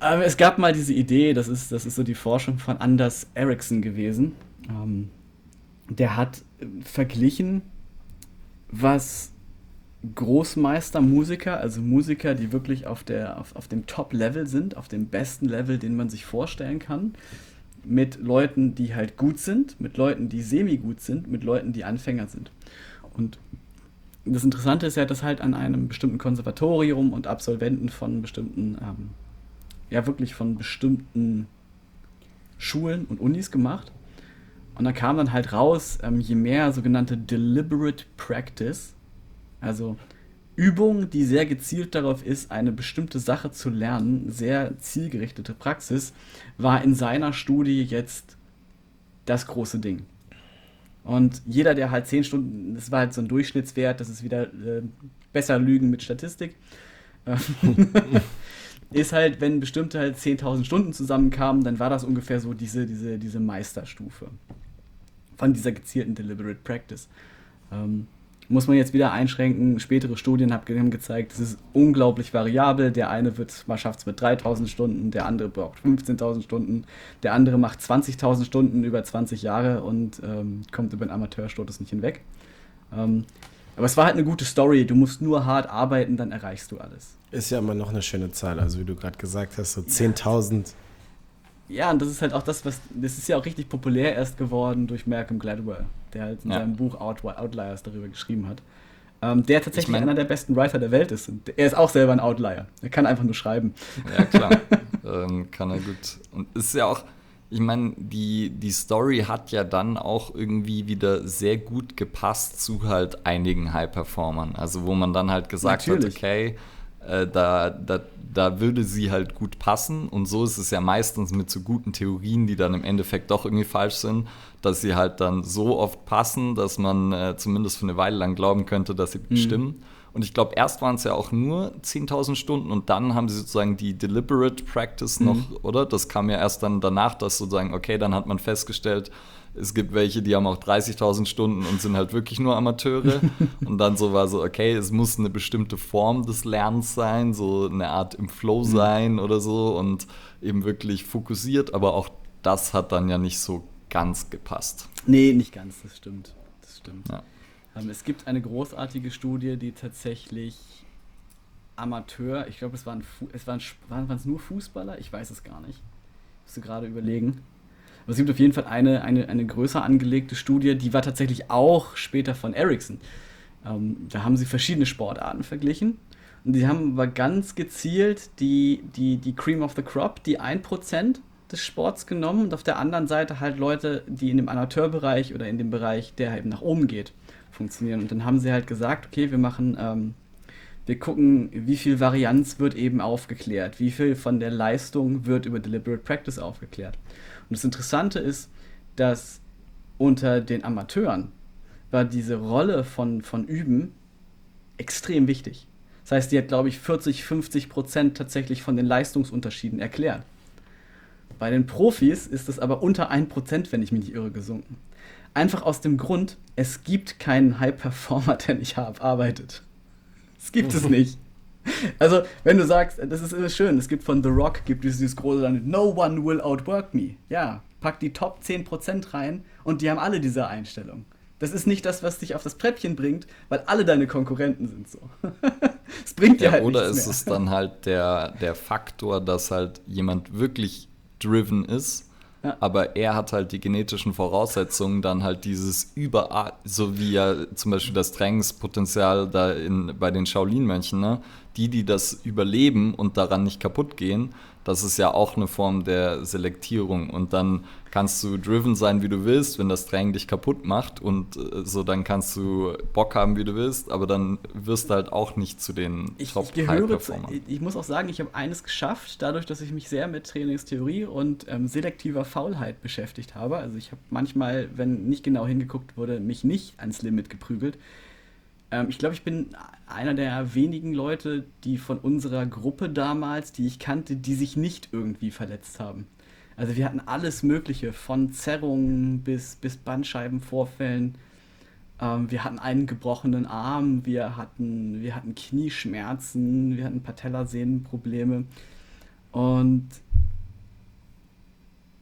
Ähm, es gab mal diese Idee, das ist, das ist so die Forschung von Anders Ericsson gewesen. Ähm, der hat verglichen, was Großmeister, Musiker, also Musiker, die wirklich auf, der, auf, auf dem Top-Level sind, auf dem besten Level, den man sich vorstellen kann, mit Leuten, die halt gut sind, mit Leuten, die semi-gut sind, mit Leuten, die Anfänger sind. Und das Interessante ist ja, dass halt an einem bestimmten Konservatorium und Absolventen von bestimmten, ähm, ja wirklich von bestimmten Schulen und Unis gemacht. Und da kam dann halt raus, ähm, je mehr sogenannte Deliberate Practice, also Übung, die sehr gezielt darauf ist, eine bestimmte Sache zu lernen, sehr zielgerichtete Praxis, war in seiner Studie jetzt das große Ding. Und jeder, der halt zehn Stunden, das war halt so ein Durchschnittswert, das ist wieder äh, besser lügen mit Statistik, ist halt, wenn bestimmte halt 10.000 Stunden zusammenkamen, dann war das ungefähr so diese, diese, diese Meisterstufe von dieser gezielten Deliberate Practice. Ähm, muss man jetzt wieder einschränken. Spätere Studien haben gezeigt, es ist unglaublich variabel. Der eine schafft es mit 3000 Stunden, der andere braucht 15.000 Stunden, der andere macht 20.000 Stunden über 20 Jahre und ähm, kommt über den Amateurstatus nicht hinweg. Ähm, aber es war halt eine gute Story. Du musst nur hart arbeiten, dann erreichst du alles.
Ist ja immer noch eine schöne Zahl. Also wie du gerade gesagt hast, so 10.000
ja, und das ist halt auch das, was. Das ist ja auch richtig populär erst geworden durch Malcolm Gladwell, der halt in ja. seinem Buch Out Outliers darüber geschrieben hat. Ähm, der tatsächlich ich mein, einer der besten Writer der Welt ist. Und er ist auch selber ein Outlier. Er kann einfach nur schreiben.
Ja, klar. ähm, kann er gut. Und ist ja auch. Ich meine, die, die Story hat ja dann auch irgendwie wieder sehr gut gepasst zu halt einigen High-Performern. Also wo man dann halt gesagt Natürlich. hat, okay, äh, da, da, da würde sie halt gut passen. Und so ist es ja meistens mit so guten Theorien, die dann im Endeffekt doch irgendwie falsch sind, dass sie halt dann so oft passen, dass man äh, zumindest für eine Weile lang glauben könnte, dass sie mhm. stimmen. Und ich glaube, erst waren es ja auch nur 10.000 Stunden und dann haben sie sozusagen die Deliberate Practice noch, mhm. oder? Das kam ja erst dann danach, dass sozusagen, okay, dann hat man festgestellt, es gibt welche, die haben auch 30.000 Stunden und sind halt wirklich nur Amateure. und dann so war so, okay, es muss eine bestimmte Form des Lernens sein, so eine Art im Flow mhm. sein mhm. oder so und eben wirklich fokussiert. Aber auch das hat dann ja nicht so ganz gepasst.
Nee, nicht ganz, das stimmt. Das stimmt. Ja. Ähm, es gibt eine großartige Studie, die tatsächlich Amateur, ich glaube, es waren, es waren, waren es nur Fußballer, ich weiß es gar nicht. Musst du gerade überlegen. Aber es gibt auf jeden Fall eine, eine, eine größer angelegte Studie, die war tatsächlich auch später von Ericsson. Ähm, da haben sie verschiedene Sportarten verglichen. Und die haben aber ganz gezielt die, die, die Cream of the Crop, die 1% des Sports genommen und auf der anderen Seite halt Leute, die in dem Amateurbereich oder in dem Bereich, der eben nach oben geht, funktionieren. Und dann haben sie halt gesagt, okay, wir machen, ähm, wir gucken, wie viel Varianz wird eben aufgeklärt, wie viel von der Leistung wird über Deliberate Practice aufgeklärt. Und das Interessante ist, dass unter den Amateuren war diese Rolle von, von Üben extrem wichtig. Das heißt, die hat, glaube ich, 40, 50 Prozent tatsächlich von den Leistungsunterschieden erklärt. Bei den Profis ist es aber unter 1 Prozent, wenn ich mich nicht irre, gesunken. Einfach aus dem Grund, es gibt keinen High-Performer, der nicht arbeitet. Es gibt es nicht. Also, wenn du sagst, das ist immer schön, es gibt von The Rock, gibt es dieses große dann, No one will outwork me. Ja, pack die Top 10% rein und die haben alle diese Einstellung. Das ist nicht das, was dich auf das Treppchen bringt, weil alle deine Konkurrenten sind so.
Es bringt dir ja, halt Oder ist mehr. es dann halt der, der Faktor, dass halt jemand wirklich driven ist Aber er hat halt die genetischen Voraussetzungen, dann halt dieses über, so wie ja zum Beispiel das Trainingspotenzial da in, bei den Shaolin-Mönchen, ne? die, die das überleben und daran nicht kaputt gehen, das ist ja auch eine Form der Selektierung. Und dann kannst du driven sein, wie du willst, wenn das Training dich kaputt macht. Und äh, so dann kannst du Bock haben, wie du willst, aber dann wirst du halt auch nicht zu den
ich, top ich gehöre zu, Ich muss auch sagen, ich habe eines geschafft, dadurch, dass ich mich sehr mit Trainingstheorie und ähm, selektiver Faulheit beschäftigt habe. Also ich habe manchmal, wenn nicht genau hingeguckt wurde, mich nicht ans Limit geprügelt. Ähm, ich glaube, ich bin einer der wenigen Leute, die von unserer Gruppe damals, die ich kannte, die sich nicht irgendwie verletzt haben. Also wir hatten alles Mögliche, von Zerrungen bis, bis Bandscheibenvorfällen. Ähm, wir hatten einen gebrochenen Arm, wir hatten, wir hatten Knieschmerzen, wir hatten Patellasehnenprobleme. Und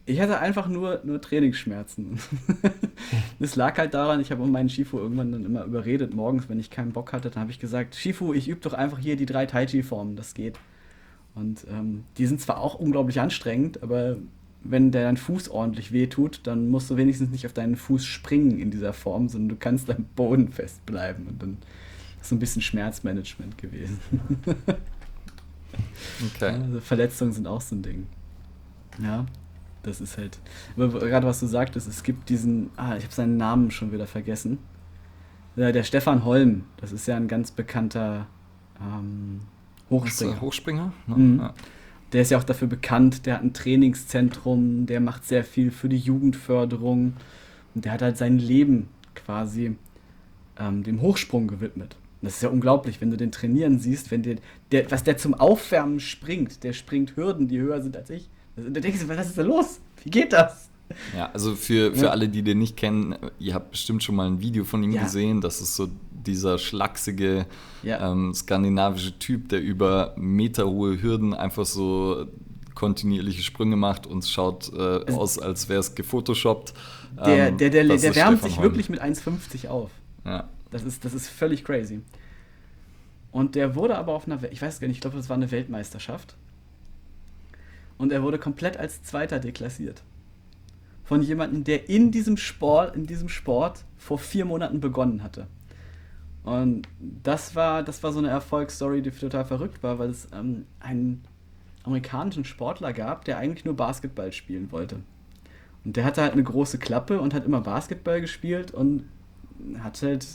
ich hatte einfach nur, nur Trainingsschmerzen. das lag halt daran, ich habe meinen Shifu irgendwann dann immer überredet, morgens, wenn ich keinen Bock hatte, dann habe ich gesagt, Shifu, ich übe doch einfach hier die drei Tai Chi-Formen, das geht. Und ähm, die sind zwar auch unglaublich anstrengend, aber wenn der dein Fuß ordentlich wehtut, dann musst du wenigstens nicht auf deinen Fuß springen in dieser Form, sondern du kannst am Boden festbleiben. Und dann ist so ein bisschen Schmerzmanagement gewesen. okay. Also Verletzungen sind auch so ein Ding. Ja. Das ist halt. gerade was du sagtest, es gibt diesen. Ah, ich habe seinen Namen schon wieder vergessen. Der, Stefan Holm, das ist ja ein ganz bekannter ähm, Hochspringer.
Hochspringer?
Ja, mhm. ja. Der ist ja auch dafür bekannt, der hat ein Trainingszentrum, der macht sehr viel für die Jugendförderung und der hat halt sein Leben quasi ähm, dem Hochsprung gewidmet. das ist ja unglaublich, wenn du den trainieren siehst, wenn der, der, was der zum Aufwärmen springt, der springt Hürden, die höher sind als ich. Und da denkst du, was ist da los? Wie geht das?
Ja, also für, für ja. alle, die den nicht kennen, ihr habt bestimmt schon mal ein Video von ihm ja. gesehen. Das ist so dieser schlachsige ja. ähm, skandinavische Typ, der über meterhohe Hürden einfach so kontinuierliche Sprünge macht und schaut äh, aus, als wäre es gefotoshoppt.
Der, ähm, der, der, der, der wärmt sich Holm. wirklich mit 1,50 auf. Ja. Das ist, das ist völlig crazy. Und der wurde aber auf einer, ich weiß gar nicht, ich glaube, das war eine Weltmeisterschaft. Und er wurde komplett als Zweiter deklassiert. Von jemandem, der in diesem Sport, in diesem Sport vor vier Monaten begonnen hatte. Und das war, das war so eine Erfolgsstory, die total verrückt war, weil es ähm, einen amerikanischen Sportler gab, der eigentlich nur Basketball spielen wollte. Und der hatte halt eine große Klappe und hat immer Basketball gespielt und hat halt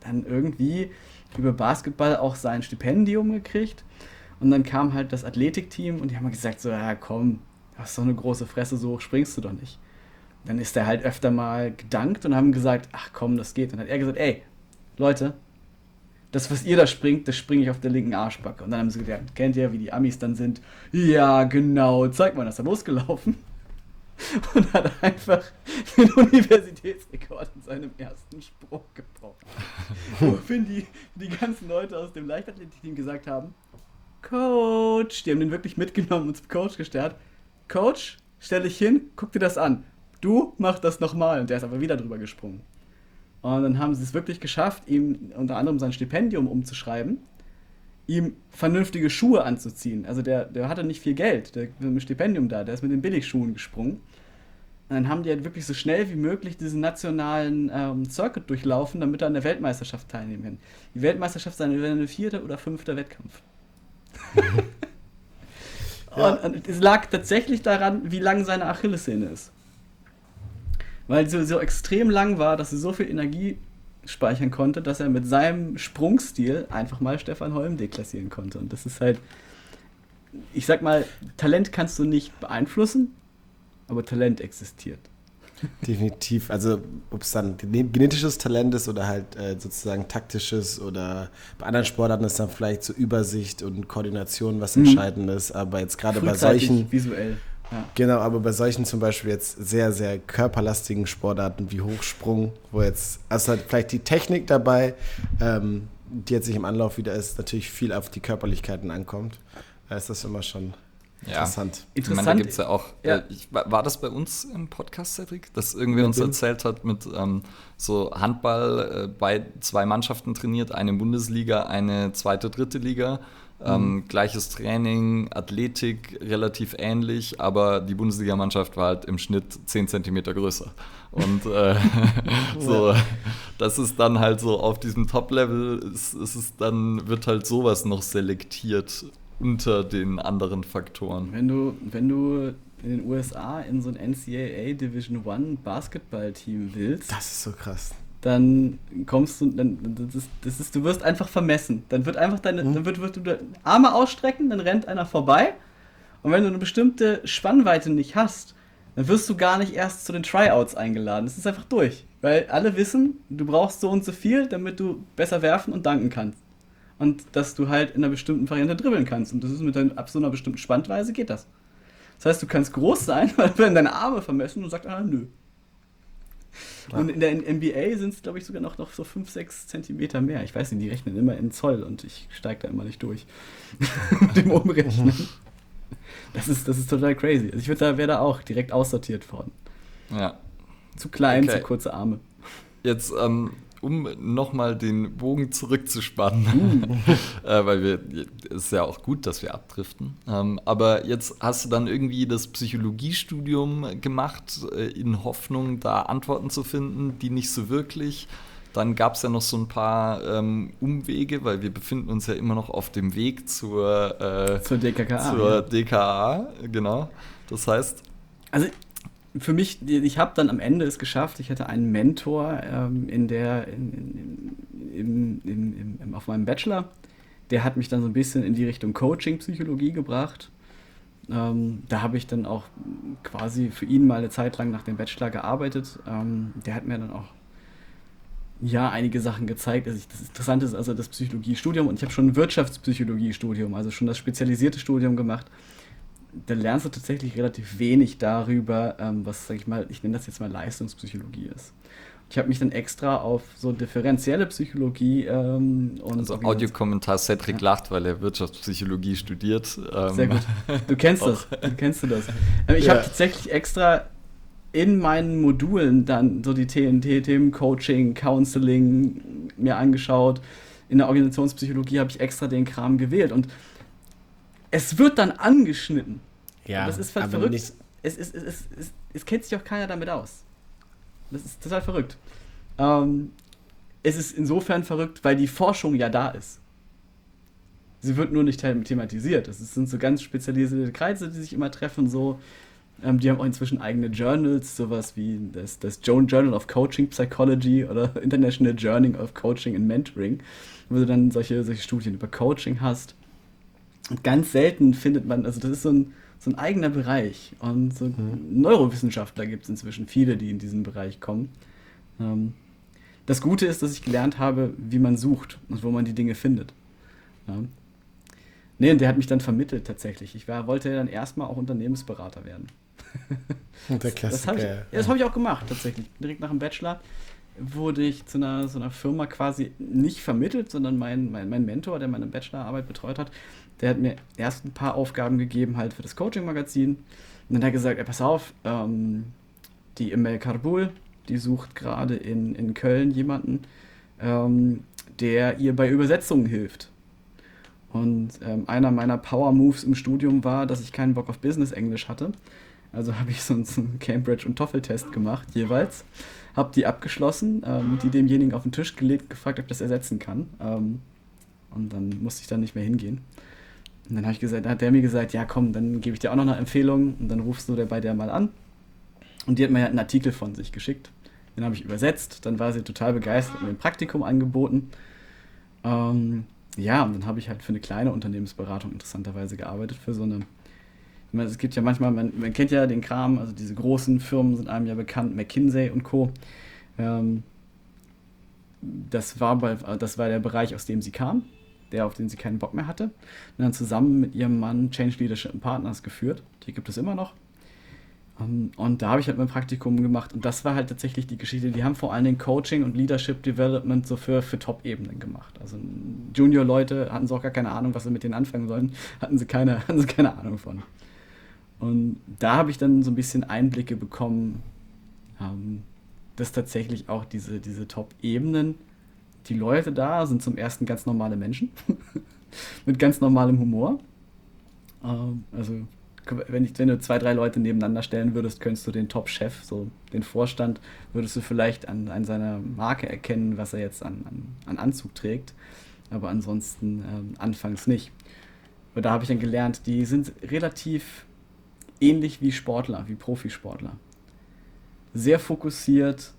dann irgendwie über Basketball auch sein Stipendium gekriegt. Und dann kam halt das Athletikteam und die haben gesagt, so, ja komm, du hast doch eine große Fresse, so hoch springst du doch nicht. Dann ist er halt öfter mal gedankt und haben gesagt, ach komm, das geht. Dann hat er gesagt, ey, Leute, das, was ihr da springt, das springe ich auf der linken Arschbacke. Und dann haben sie gesagt, kennt ihr, wie die Amis dann sind? Ja, genau, zeig mal, dass er losgelaufen. Und hat einfach den Universitätsrekord in seinem ersten Sprung gebrochen. Woraufhin die, die ganzen Leute aus dem Leichtathletikteam gesagt haben, Coach, die haben den wirklich mitgenommen und zum Coach gestarrt. Coach, stell dich hin, guck dir das an. Du mach das nochmal. Und der ist aber wieder drüber gesprungen. Und dann haben sie es wirklich geschafft, ihm unter anderem sein Stipendium umzuschreiben, ihm vernünftige Schuhe anzuziehen. Also der, der hatte nicht viel Geld, der mit dem Stipendium da, der ist mit den Billigschuhen gesprungen. Und dann haben die halt wirklich so schnell wie möglich diesen nationalen ähm, Circuit durchlaufen, damit er an der Weltmeisterschaft teilnehmen kann. Die Weltmeisterschaft ist eine vierte oder fünfte Wettkampf. ja. und, und, es lag tatsächlich daran, wie lang seine Achillessehne ist weil sie so extrem lang war, dass sie so viel Energie speichern konnte, dass er mit seinem Sprungstil einfach mal Stefan Holm deklassieren konnte. Und das ist halt, ich sag mal, Talent kannst du nicht beeinflussen, aber Talent existiert.
Definitiv. Also, ob es dann genetisches Talent ist oder halt äh, sozusagen taktisches oder bei anderen Sportarten ist dann vielleicht so Übersicht und Koordination was mhm. entscheidend ist. Aber jetzt gerade bei solchen.
Visuell
Genau, aber bei solchen zum Beispiel jetzt sehr, sehr körperlastigen Sportarten wie Hochsprung, wo jetzt, also halt vielleicht die Technik dabei, ähm, die jetzt sich im Anlauf wieder ist, natürlich viel auf die Körperlichkeiten ankommt, da ist das immer schon ja. Interessant.
Interessant. Ich meine, da gibt es ja auch. Ja. Äh, ich, war das bei uns im Podcast, Cedric? Dass irgendwer uns erzählt hat, mit ähm, so Handball äh, bei zwei Mannschaften trainiert, eine Bundesliga, eine zweite, dritte Liga. Ähm, mhm. Gleiches Training, Athletik relativ ähnlich, aber die Bundesligamannschaft war halt im Schnitt 10 cm größer. Und äh, so, das ist dann halt so auf diesem Top-Level, ist, ist es dann, wird halt sowas noch selektiert unter den anderen Faktoren.
Wenn du, wenn du in den USA in so ein NCAA Division One Basketballteam willst.
Das ist so krass
dann kommst du, dann, das ist, das ist, du wirst einfach vermessen. Dann wird einfach deine, mhm. dann wird, wirst du Arme ausstrecken, dann rennt einer vorbei. Und wenn du eine bestimmte Spannweite nicht hast, dann wirst du gar nicht erst zu den Tryouts eingeladen. Das ist einfach durch. Weil alle wissen, du brauchst so und so viel, damit du besser werfen und danken kannst. Und dass du halt in einer bestimmten Variante dribbeln kannst. Und das ist mit deiner, ab so einer bestimmten Spannweise geht das. Das heißt, du kannst groß sein, weil werden deine Arme vermessen und sagt, ah, nö. Ja. Und in der NBA sind es, glaube ich, sogar noch, noch so 5, 6 Zentimeter mehr. Ich weiß nicht, die rechnen immer in Zoll und ich steige da immer nicht durch. Mit dem Umrechnen. Das ist, das ist total crazy. Also ich da, wäre da auch direkt aussortiert worden.
Ja.
Zu klein, okay. zu kurze Arme.
Jetzt ähm, um nochmal den Bogen zurückzuspannen, uh. äh, weil wir, es ist ja auch gut, dass wir abdriften. Ähm, aber jetzt hast du dann irgendwie das Psychologiestudium gemacht, äh, in Hoffnung, da Antworten zu finden, die nicht so wirklich. Dann gab es ja noch so ein paar ähm, Umwege, weil wir befinden uns ja immer noch auf dem Weg zur,
äh, zur DKKA.
Zur ja. DKA, genau. Das heißt.
Also für mich, ich habe dann am Ende es geschafft, ich hatte einen Mentor ähm, in der, in, in, in, im, auf meinem Bachelor, der hat mich dann so ein bisschen in die Richtung Coaching, Psychologie gebracht. Ähm, da habe ich dann auch quasi für ihn mal eine Zeit lang nach dem Bachelor gearbeitet. Ähm, der hat mir dann auch ja einige Sachen gezeigt. Also ich, das Interessante ist also das Psychologiestudium und ich habe schon ein Wirtschaftspsychologiestudium, also schon das spezialisierte Studium gemacht da lernst du tatsächlich relativ wenig darüber, ähm, was, sag ich mal, ich nenne das jetzt mal Leistungspsychologie ist. Ich habe mich dann extra auf so differenzielle Psychologie ähm,
und. Also Audiokommentar Cedric ja. lacht, weil er Wirtschaftspsychologie studiert.
Ähm. Sehr gut. Du kennst das. Du kennst du das. Ähm, ich ja. habe tatsächlich extra in meinen Modulen dann so die TNT-Themen Coaching, Counseling mir angeschaut. In der Organisationspsychologie habe ich extra den Kram gewählt und es wird dann angeschnitten. Ja, und das ist halt verrückt. Es, es, es, es, kennt sich auch keiner damit aus. Das ist total verrückt. Ähm, es ist insofern verrückt, weil die Forschung ja da ist. Sie wird nur nicht thematisiert. Es sind so ganz spezialisierte Kreise, die sich immer treffen, so. Ähm, die haben auch inzwischen eigene Journals, sowas wie das, das Journal of Coaching Psychology oder International Journal of Coaching and Mentoring, wo du dann solche, solche Studien über Coaching hast. Und ganz selten findet man, also das ist so ein, so ein eigener Bereich. Und so mhm. Neurowissenschaftler gibt es inzwischen viele, die in diesen Bereich kommen. Ähm, das Gute ist, dass ich gelernt habe, wie man sucht und wo man die Dinge findet. Ja. Nee, und der hat mich dann vermittelt tatsächlich. Ich war, wollte dann erstmal auch Unternehmensberater werden.
Der Klassiker.
Das habe ich, ja, das hab ich auch gemacht, tatsächlich. Direkt nach dem Bachelor wurde ich zu einer, so einer Firma quasi nicht vermittelt, sondern mein, mein, mein Mentor, der meine Bachelorarbeit betreut hat, der hat mir erst ein paar Aufgaben gegeben, halt für das Coaching-Magazin. Und dann hat er gesagt, ey, pass auf, ähm, die Emel Karbul, die sucht gerade in, in Köln jemanden, ähm, der ihr bei Übersetzungen hilft. Und ähm, einer meiner Power-Moves im Studium war, dass ich keinen Bock auf Business-Englisch hatte. Also habe ich so einen, Cambridge- und Toffel-Test gemacht, jeweils. Habe die abgeschlossen, ähm, die demjenigen auf den Tisch gelegt, gefragt, ob das ersetzen kann. Ähm, und dann musste ich dann nicht mehr hingehen. Und dann habe ich gesagt, hat der mir gesagt, ja komm, dann gebe ich dir auch noch eine Empfehlung und dann rufst du der bei der mal an. Und die hat mir halt einen Artikel von sich geschickt. Den habe ich übersetzt. Dann war sie total begeistert und mir ein Praktikum angeboten. Ähm, ja, und dann habe ich halt für eine kleine Unternehmensberatung interessanterweise gearbeitet, für so eine. Meine, es gibt ja manchmal, man, man, kennt ja den Kram, also diese großen Firmen sind einem ja bekannt, McKinsey und Co. Ähm, das, war bei, das war der Bereich, aus dem sie kam, der, auf den sie keinen Bock mehr hatte. Und dann zusammen mit ihrem Mann Change Leadership Partners geführt. Die gibt es immer noch. Um, und da habe ich halt mein Praktikum gemacht und das war halt tatsächlich die Geschichte. Die haben vor allen Dingen Coaching und Leadership Development so für, für Top-Ebenen gemacht. Also Junior-Leute hatten so auch gar keine Ahnung, was sie mit denen anfangen sollen, hatten sie keine, hatten sie keine Ahnung von. Und da habe ich dann so ein bisschen Einblicke bekommen, ähm, dass tatsächlich auch diese, diese Top-Ebenen, die Leute da sind zum ersten ganz normale Menschen mit ganz normalem Humor. Ähm, also wenn, ich, wenn du zwei, drei Leute nebeneinander stellen würdest, könntest du den Top-Chef, so den Vorstand, würdest du vielleicht an, an seiner Marke erkennen, was er jetzt an, an, an Anzug trägt. Aber ansonsten ähm, anfangs nicht. Und da habe ich dann gelernt, die sind relativ ähnlich wie Sportler, wie Profisportler. Sehr fokussiert,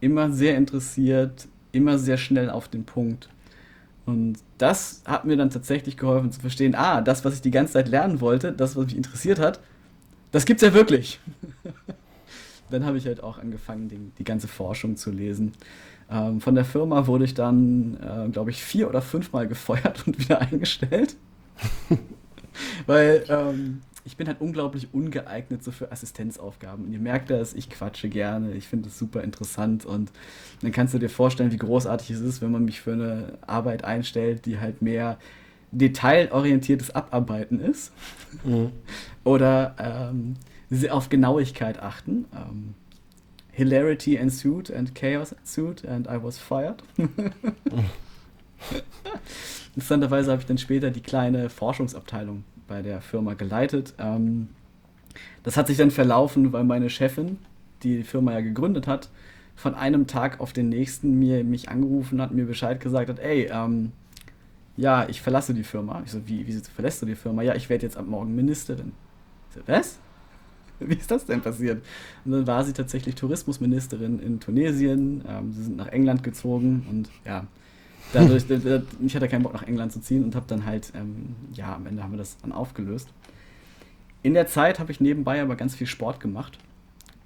immer sehr interessiert, immer sehr schnell auf den Punkt. Und das hat mir dann tatsächlich geholfen zu verstehen, ah, das, was ich die ganze Zeit lernen wollte, das, was mich interessiert hat, das gibt's ja wirklich. dann habe ich halt auch angefangen, die, die ganze Forschung zu lesen. Ähm, von der Firma wurde ich dann, äh, glaube ich, vier oder fünfmal gefeuert und wieder eingestellt. Weil ähm, ich bin halt unglaublich ungeeignet so für Assistenzaufgaben. Und ihr merkt das, ich quatsche gerne, ich finde es super interessant und dann kannst du dir vorstellen, wie großartig es ist, wenn man mich für eine Arbeit einstellt, die halt mehr detailorientiertes Abarbeiten ist. Mhm. Oder ähm, auf Genauigkeit achten. Ähm, Hilarity ensued and chaos ensued and I was fired. Interessanterweise habe ich dann später die kleine Forschungsabteilung bei der Firma geleitet. Ähm, das hat sich dann verlaufen, weil meine Chefin, die die Firma ja gegründet hat, von einem Tag auf den nächsten mir, mich angerufen hat, mir Bescheid gesagt hat, ey, ähm, ja, ich verlasse die Firma. Ich so, wie, wie verlässt du die Firma? Ja, ich werde jetzt ab morgen Ministerin. Ich so, was? Wie ist das denn passiert? Und dann war sie tatsächlich Tourismusministerin in Tunesien. Ähm, sie sind nach England gezogen und ja, dadurch, ich hatte keinen Bock nach England zu ziehen und habe dann halt, ähm, ja, am Ende haben wir das dann aufgelöst. In der Zeit habe ich nebenbei aber ganz viel Sport gemacht.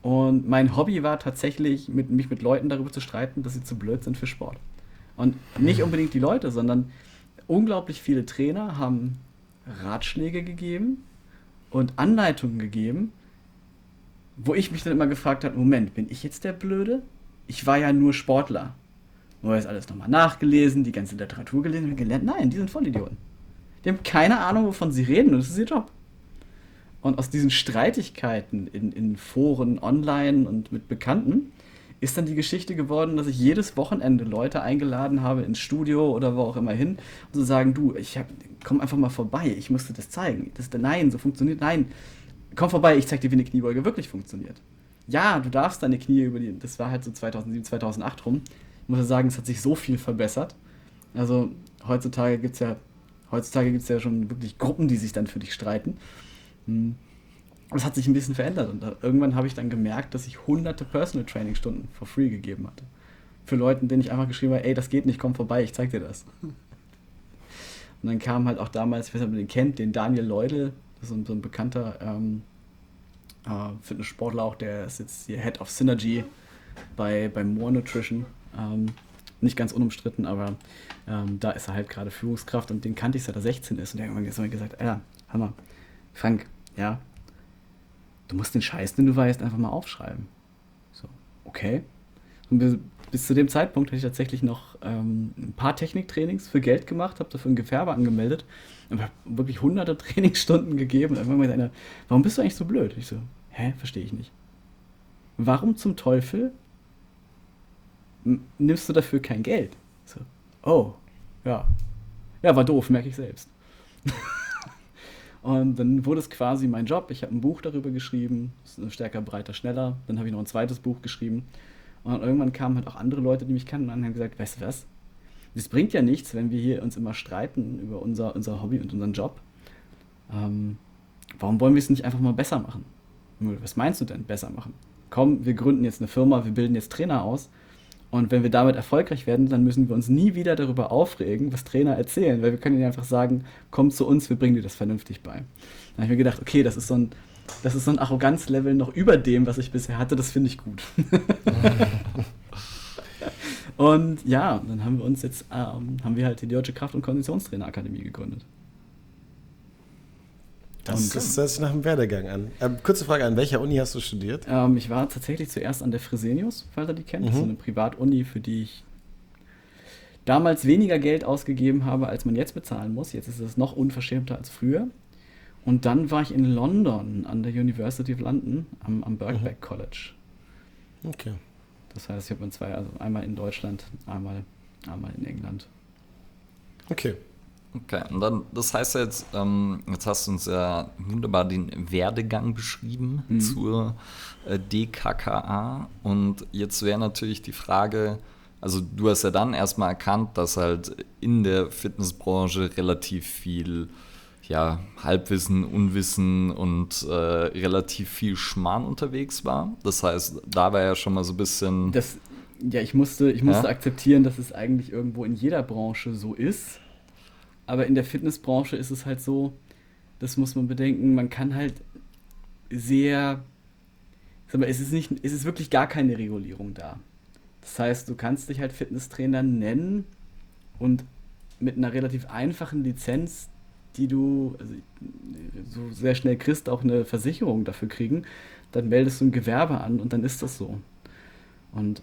Und mein Hobby war tatsächlich, mit, mich mit Leuten darüber zu streiten, dass sie zu blöd sind für Sport. Und nicht unbedingt die Leute, sondern unglaublich viele Trainer haben Ratschläge gegeben und Anleitungen gegeben, wo ich mich dann immer gefragt habe, Moment, bin ich jetzt der Blöde? Ich war ja nur Sportler. Neues alles nochmal nachgelesen, die ganze Literatur gelesen und gelernt. Nein, die sind Vollidioten. Die haben keine Ahnung, wovon sie reden und das ist ihr Job. Und aus diesen Streitigkeiten in, in Foren, online und mit Bekannten ist dann die Geschichte geworden, dass ich jedes Wochenende Leute eingeladen habe ins Studio oder wo auch immer hin und zu so sagen, du, ich hab, komm einfach mal vorbei, ich musste das zeigen. Das, nein, so funktioniert, nein, komm vorbei, ich zeig dir, wie eine Kniebeuge wirklich funktioniert. Ja, du darfst deine Knie über die, das war halt so 2007, 2008 rum, ich muss sagen, es hat sich so viel verbessert. Also heutzutage gibt es ja, heutzutage gibt ja schon wirklich Gruppen, die sich dann für dich streiten. Hm. Es hat sich ein bisschen verändert und irgendwann habe ich dann gemerkt, dass ich hunderte Personal Training Stunden for free gegeben hatte. Für Leute, denen ich einfach geschrieben habe, ey, das geht nicht, komm vorbei, ich zeig dir das. Und dann kam halt auch damals, ich weiß nicht, ob ihr den kennt, den Daniel Leudel, das ist so ein, bekannter ähm, äh, Fitnesssportler auch, der ist jetzt hier Head of Synergy bei, bei More Nutrition. Ähm, nicht ganz unumstritten, aber ähm, da ist er halt gerade Führungskraft und den kannte ich seit er 16 ist. Und der hat irgendwann gesagt, Alter, Hammer, Frank, ja, du musst den Scheiß, den du weißt, einfach mal aufschreiben. So, okay. Und bis, bis zu dem Zeitpunkt hatte ich tatsächlich noch ähm, ein paar Techniktrainings für Geld gemacht, habe dafür ein Gewerbe angemeldet und habe wirklich hunderte Trainingsstunden gegeben. Und irgendwann meinte einer, warum bist du eigentlich so blöd? Ich so, hä, verstehe ich nicht. Warum zum Teufel nimmst du dafür kein Geld? So, oh, ja. Ja, war doof, merke ich selbst. und dann wurde es quasi mein Job. Ich habe ein Buch darüber geschrieben, stärker, breiter, schneller. Dann habe ich noch ein zweites Buch geschrieben. Und irgendwann kamen halt auch andere Leute, die mich kannten und haben gesagt, weißt du was? Das bringt ja nichts, wenn wir hier uns immer streiten über unser, unser Hobby und unseren Job. Ähm, warum wollen wir es nicht einfach mal besser machen? Was meinst du denn, besser machen? Komm, wir gründen jetzt eine Firma, wir bilden jetzt Trainer aus und wenn wir damit erfolgreich werden, dann müssen wir uns nie wieder darüber aufregen, was Trainer erzählen, weil wir können ihnen einfach sagen, komm zu uns, wir bringen dir das vernünftig bei. Dann habe ich mir gedacht, okay, das ist so ein, das ist so ein Arroganzlevel noch über dem, was ich bisher hatte, das finde ich gut. und ja, dann haben wir uns jetzt, ähm, haben wir halt die Deutsche Kraft- und Konditionstrainerakademie gegründet.
Das, das hört sich nach einem Werdegang an. Ähm, kurze Frage, an welcher Uni hast du studiert?
Ähm, ich war tatsächlich zuerst an der Fresenius, falls ihr die kennt. Mhm. Das ist so eine Privatuni, für die ich damals weniger Geld ausgegeben habe, als man jetzt bezahlen muss. Jetzt ist es noch unverschämter als früher. Und dann war ich in London an der University of London am, am Birkbeck mhm. College.
Okay.
Das heißt, ich habe zwei, also einmal in Deutschland, einmal, einmal in England.
Okay.
Okay, und dann, das heißt jetzt, ähm, jetzt hast du uns ja wunderbar den Werdegang beschrieben mhm. zur äh, DKKA. Und jetzt wäre natürlich die Frage, also du hast ja dann erstmal erkannt, dass halt in der Fitnessbranche relativ viel ja, Halbwissen, Unwissen und äh, relativ viel Schmarrn unterwegs war. Das heißt, da war ja schon mal so ein bisschen.
Das, ja, ich musste, ich musste ja? akzeptieren, dass es eigentlich irgendwo in jeder Branche so ist. Aber in der Fitnessbranche ist es halt so, das muss man bedenken, man kann halt sehr, sag mal, es ist nicht, es ist wirklich gar keine Regulierung da. Das heißt, du kannst dich halt Fitnesstrainer nennen und mit einer relativ einfachen Lizenz, die du also, so sehr schnell kriegst, auch eine Versicherung dafür kriegen, dann meldest du ein Gewerbe an und dann ist das so. Und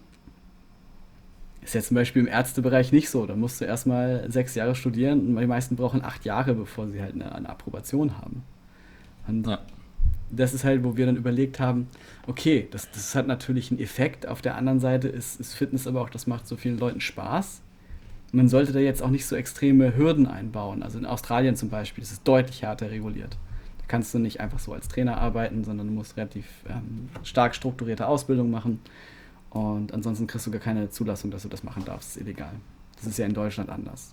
ist jetzt zum Beispiel im Ärztebereich nicht so. Da musst du erstmal sechs Jahre studieren und die meisten brauchen acht Jahre, bevor sie halt eine, eine Approbation haben. Und ja. das ist halt, wo wir dann überlegt haben, okay, das, das hat natürlich einen Effekt. Auf der anderen Seite ist, ist Fitness aber auch, das macht so vielen Leuten Spaß. Man sollte da jetzt auch nicht so extreme Hürden einbauen. Also in Australien zum Beispiel, ist deutlich härter reguliert. Da kannst du nicht einfach so als Trainer arbeiten, sondern du musst relativ ähm, stark strukturierte Ausbildung machen. Und ansonsten kriegst du gar keine Zulassung, dass du das machen darfst. Das ist illegal. Das ist ja in Deutschland anders.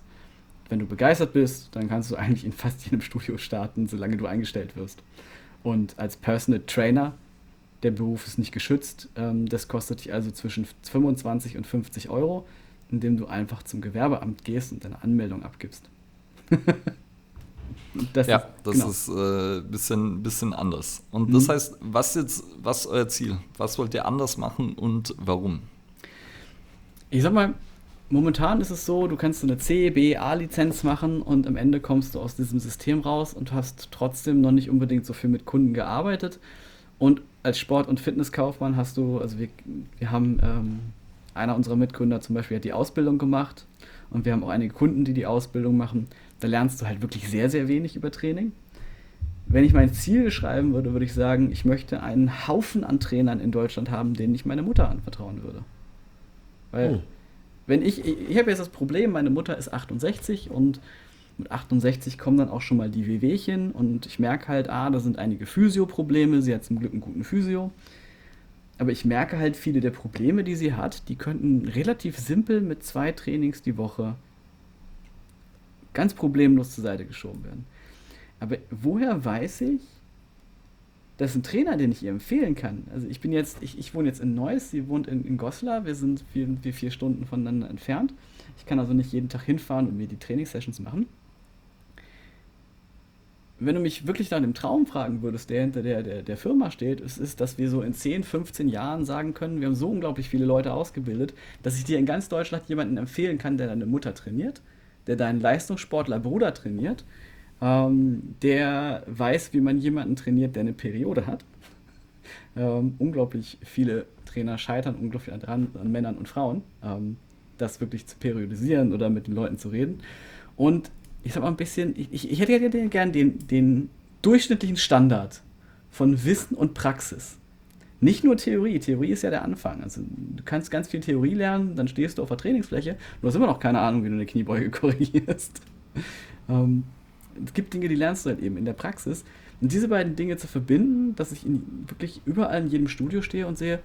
Wenn du begeistert bist, dann kannst du eigentlich in fast jedem Studio starten, solange du eingestellt wirst. Und als Personal Trainer, der Beruf ist nicht geschützt. Ähm, das kostet dich also zwischen 25 und 50 Euro, indem du einfach zum Gewerbeamt gehst und deine Anmeldung abgibst.
Das ja, ist, das genau. ist ein äh, bisschen, bisschen anders. Und mhm. das heißt, was jetzt, was ist euer Ziel? Was wollt ihr anders machen und warum?
Ich sag mal, momentan ist es so, du kannst eine C, B, A-Lizenz machen und am Ende kommst du aus diesem System raus und hast trotzdem noch nicht unbedingt so viel mit Kunden gearbeitet. Und als Sport- und Fitnesskaufmann hast du, also wir, wir haben, ähm, einer unserer Mitgründer zum Beispiel hat die Ausbildung gemacht und wir haben auch einige Kunden, die die Ausbildung machen. Da lernst du halt wirklich sehr, sehr wenig über Training. Wenn ich mein Ziel beschreiben würde, würde ich sagen, ich möchte einen Haufen an Trainern in Deutschland haben, denen ich meine Mutter anvertrauen würde. Weil, oh. wenn ich, ich, ich habe jetzt das Problem, meine Mutter ist 68 und mit 68 kommen dann auch schon mal die Wehwehchen und ich merke halt, ah, da sind einige Physio-Probleme, sie hat zum Glück einen guten Physio. Aber ich merke halt, viele der Probleme, die sie hat, die könnten relativ simpel mit zwei Trainings die Woche ganz problemlos zur Seite geschoben werden. Aber woher weiß ich, dass ein Trainer, den ich ihr empfehlen kann, also ich bin jetzt, ich, ich wohne jetzt in Neuss, sie wohnt in, in Goslar, wir sind vier, vier, vier Stunden voneinander entfernt. Ich kann also nicht jeden Tag hinfahren und mir die Trainingssessions machen. wenn du mich wirklich nach dem Traum fragen würdest, der hinter der, der, der Firma steht, ist, ist, dass wir so in 10, 15 Jahren sagen können, wir haben so unglaublich viele Leute ausgebildet, dass ich dir in ganz Deutschland jemanden empfehlen kann, der deine Mutter trainiert, der deinen Leistungssportler Bruder trainiert, ähm, der weiß, wie man jemanden trainiert, der eine Periode hat. Ähm, unglaublich viele Trainer scheitern unglaublich daran, an Männern und Frauen, ähm, das wirklich zu periodisieren oder mit den Leuten zu reden. Und ich sag mal ein bisschen, ich, ich, hätte ja gern den, den durchschnittlichen Standard von Wissen und Praxis. Nicht nur Theorie, Theorie ist ja der Anfang. Also du kannst ganz viel Theorie lernen, dann stehst du auf der Trainingsfläche, du hast immer noch keine Ahnung, wie du eine Kniebeuge korrigierst. ähm, es gibt Dinge, die lernst du halt eben in der Praxis. Und diese beiden Dinge zu verbinden, dass ich in, wirklich überall in jedem Studio stehe und sehe,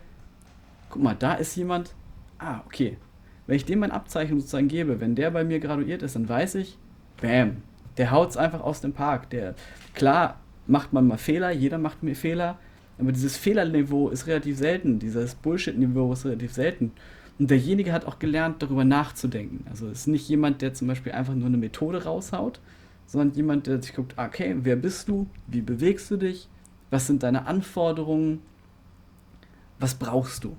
guck mal, da ist jemand, ah, okay. Wenn ich dem mein Abzeichen sozusagen gebe, wenn der bei mir graduiert ist, dann weiß ich, bam, der haut es einfach aus dem Park. Der, klar macht man mal Fehler, jeder macht mir Fehler, aber dieses Fehlerniveau ist relativ selten, dieses Bullshit-Niveau ist relativ selten. Und derjenige hat auch gelernt, darüber nachzudenken. Also es ist nicht jemand, der zum Beispiel einfach nur eine Methode raushaut, sondern jemand, der sich guckt, okay, wer bist du? Wie bewegst du dich? Was sind deine Anforderungen? Was brauchst du?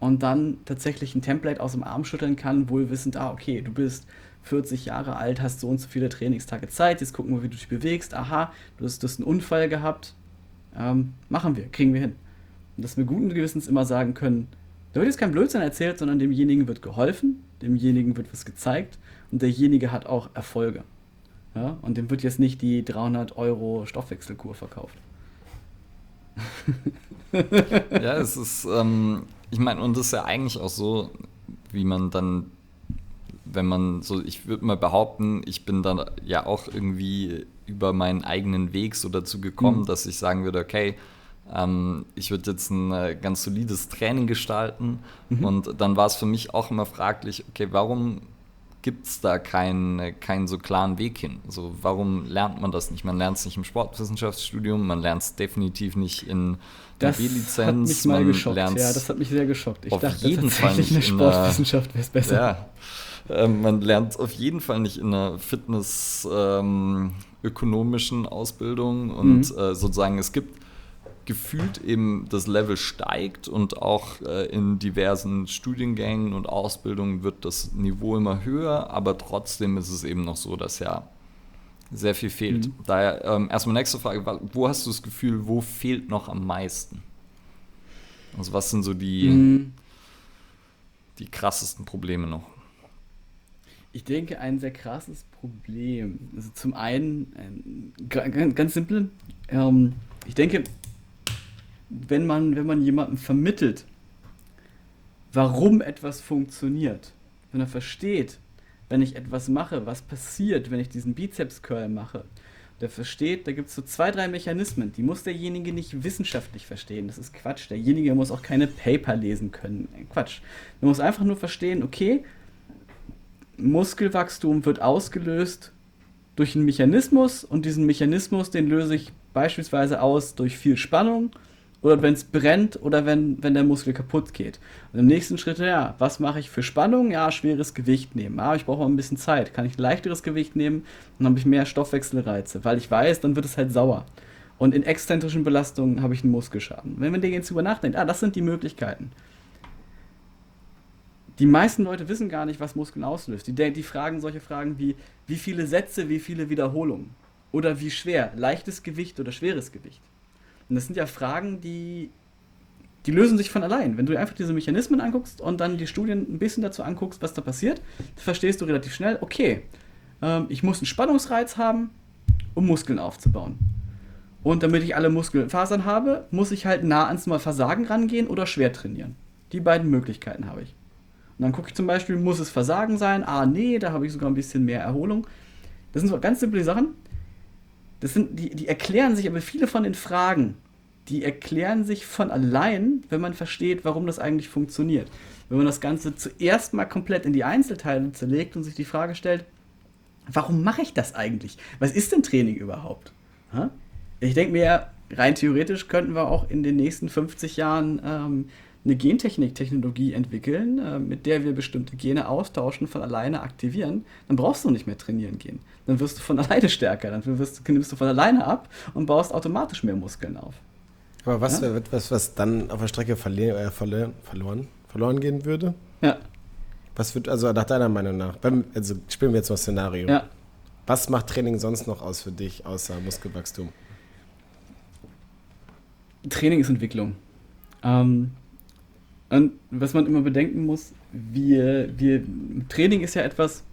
Und dann tatsächlich ein Template aus dem Arm schütteln kann, wohl wissend, ah, okay, du bist 40 Jahre alt, hast so und so viele Trainingstage Zeit, jetzt gucken wir, wie du dich bewegst. Aha, du hast, du hast einen Unfall gehabt. Ähm, machen wir, kriegen wir hin. Und dass wir guten Gewissens immer sagen können, da wird jetzt kein Blödsinn erzählt, sondern demjenigen wird geholfen, demjenigen wird was gezeigt und derjenige hat auch Erfolge. Ja? Und dem wird jetzt nicht die 300 Euro Stoffwechselkur verkauft.
ja, es ist, ähm, ich meine, und das ist ja eigentlich auch so, wie man dann wenn man so, ich würde mal behaupten, ich bin dann ja auch irgendwie über meinen eigenen Weg so dazu gekommen, mhm. dass ich sagen würde, okay, ähm, ich würde jetzt ein äh, ganz solides Training gestalten. Mhm. Und dann war es für mich auch immer fraglich, okay, warum gibt es da keinen, keinen so klaren Weg hin? Also warum lernt man das nicht? Man lernt es nicht im Sportwissenschaftsstudium, man lernt es definitiv nicht in
der B-Lizenz. Hat mich mal geschockt, ja, das hat mich sehr geschockt.
Ich dachte jeden Fall nicht
eine Sportwissenschaft wäre es besser.
Ja, ähm, man lernt auf jeden Fall nicht in einer Fitness-ökonomischen ähm, Ausbildung und mhm. äh, sozusagen es gibt gefühlt eben das Level steigt und auch äh, in diversen Studiengängen und Ausbildungen wird das Niveau immer höher, aber trotzdem ist es eben noch so, dass ja sehr viel fehlt. Mhm. Daher ähm, erstmal nächste Frage, wo hast du das Gefühl, wo fehlt noch am meisten? Also was sind so die, mhm. die krassesten Probleme noch?
Ich denke, ein sehr krasses Problem. Also zum einen, ganz, ganz simpel, ähm, ich denke, wenn man, wenn man jemandem vermittelt, warum etwas funktioniert, wenn er versteht, wenn ich etwas mache, was passiert, wenn ich diesen Bizeps-Curl mache, der versteht, da gibt es so zwei, drei Mechanismen, die muss derjenige nicht wissenschaftlich verstehen. Das ist Quatsch. Derjenige muss auch keine Paper lesen können. Quatsch. Er muss einfach nur verstehen, okay, Muskelwachstum wird ausgelöst durch einen Mechanismus und diesen Mechanismus, den löse ich beispielsweise aus durch viel Spannung oder wenn es brennt oder wenn, wenn der Muskel kaputt geht. Und im nächsten Schritt, ja, was mache ich für Spannung? Ja, schweres Gewicht nehmen. Aber ah, ich brauche mal ein bisschen Zeit. Kann ich leichteres Gewicht nehmen? Dann habe ich mehr Stoffwechselreize, weil ich weiß, dann wird es halt sauer. Und in exzentrischen Belastungen habe ich einen Muskelschaden. Wenn man den jetzt über nachdenkt, ah, das sind die Möglichkeiten die meisten Leute wissen gar nicht, was Muskeln auslöst. Die, die fragen solche Fragen wie, wie viele Sätze, wie viele Wiederholungen? Oder wie schwer? Leichtes Gewicht oder schweres Gewicht? Und das sind ja Fragen, die, die lösen sich von allein. Wenn du einfach diese Mechanismen anguckst und dann die Studien ein bisschen dazu anguckst, was da passiert, verstehst du relativ schnell, okay, ähm, ich muss einen Spannungsreiz haben, um Muskeln aufzubauen. Und damit ich alle Muskelfasern habe, muss ich halt nah ans Versagen rangehen oder schwer trainieren. Die beiden Möglichkeiten habe ich. Und dann gucke ich zum Beispiel, muss es Versagen sein? Ah, nee, da habe ich sogar ein bisschen mehr Erholung. Das sind so ganz simple Sachen. Das sind, die, die erklären sich, aber viele von den Fragen, die erklären sich von allein, wenn man versteht, warum das eigentlich funktioniert. Wenn man das Ganze zuerst mal komplett in die Einzelteile zerlegt und sich die Frage stellt, warum mache ich das eigentlich? Was ist denn Training überhaupt? Ich denke mir, rein theoretisch könnten wir auch in den nächsten 50 Jahren ähm, eine Gentechnik-Technologie entwickeln, äh, mit der wir bestimmte Gene austauschen, von alleine aktivieren, dann brauchst du nicht mehr trainieren gehen. Dann wirst du von alleine stärker, dann wirst, nimmst du von alleine ab und baust automatisch mehr Muskeln auf.
Aber was ja? wird was, was dann auf der Strecke verli äh, verloren, verloren gehen würde?
Ja.
Was wird, also nach deiner Meinung nach, beim, also spielen wir jetzt mal Szenario.
Ja.
Was macht Training sonst noch aus für dich, außer Muskelwachstum?
Training ist Entwicklung. Ähm, und was man immer bedenken muss, wir, wir, Training ist ja etwas,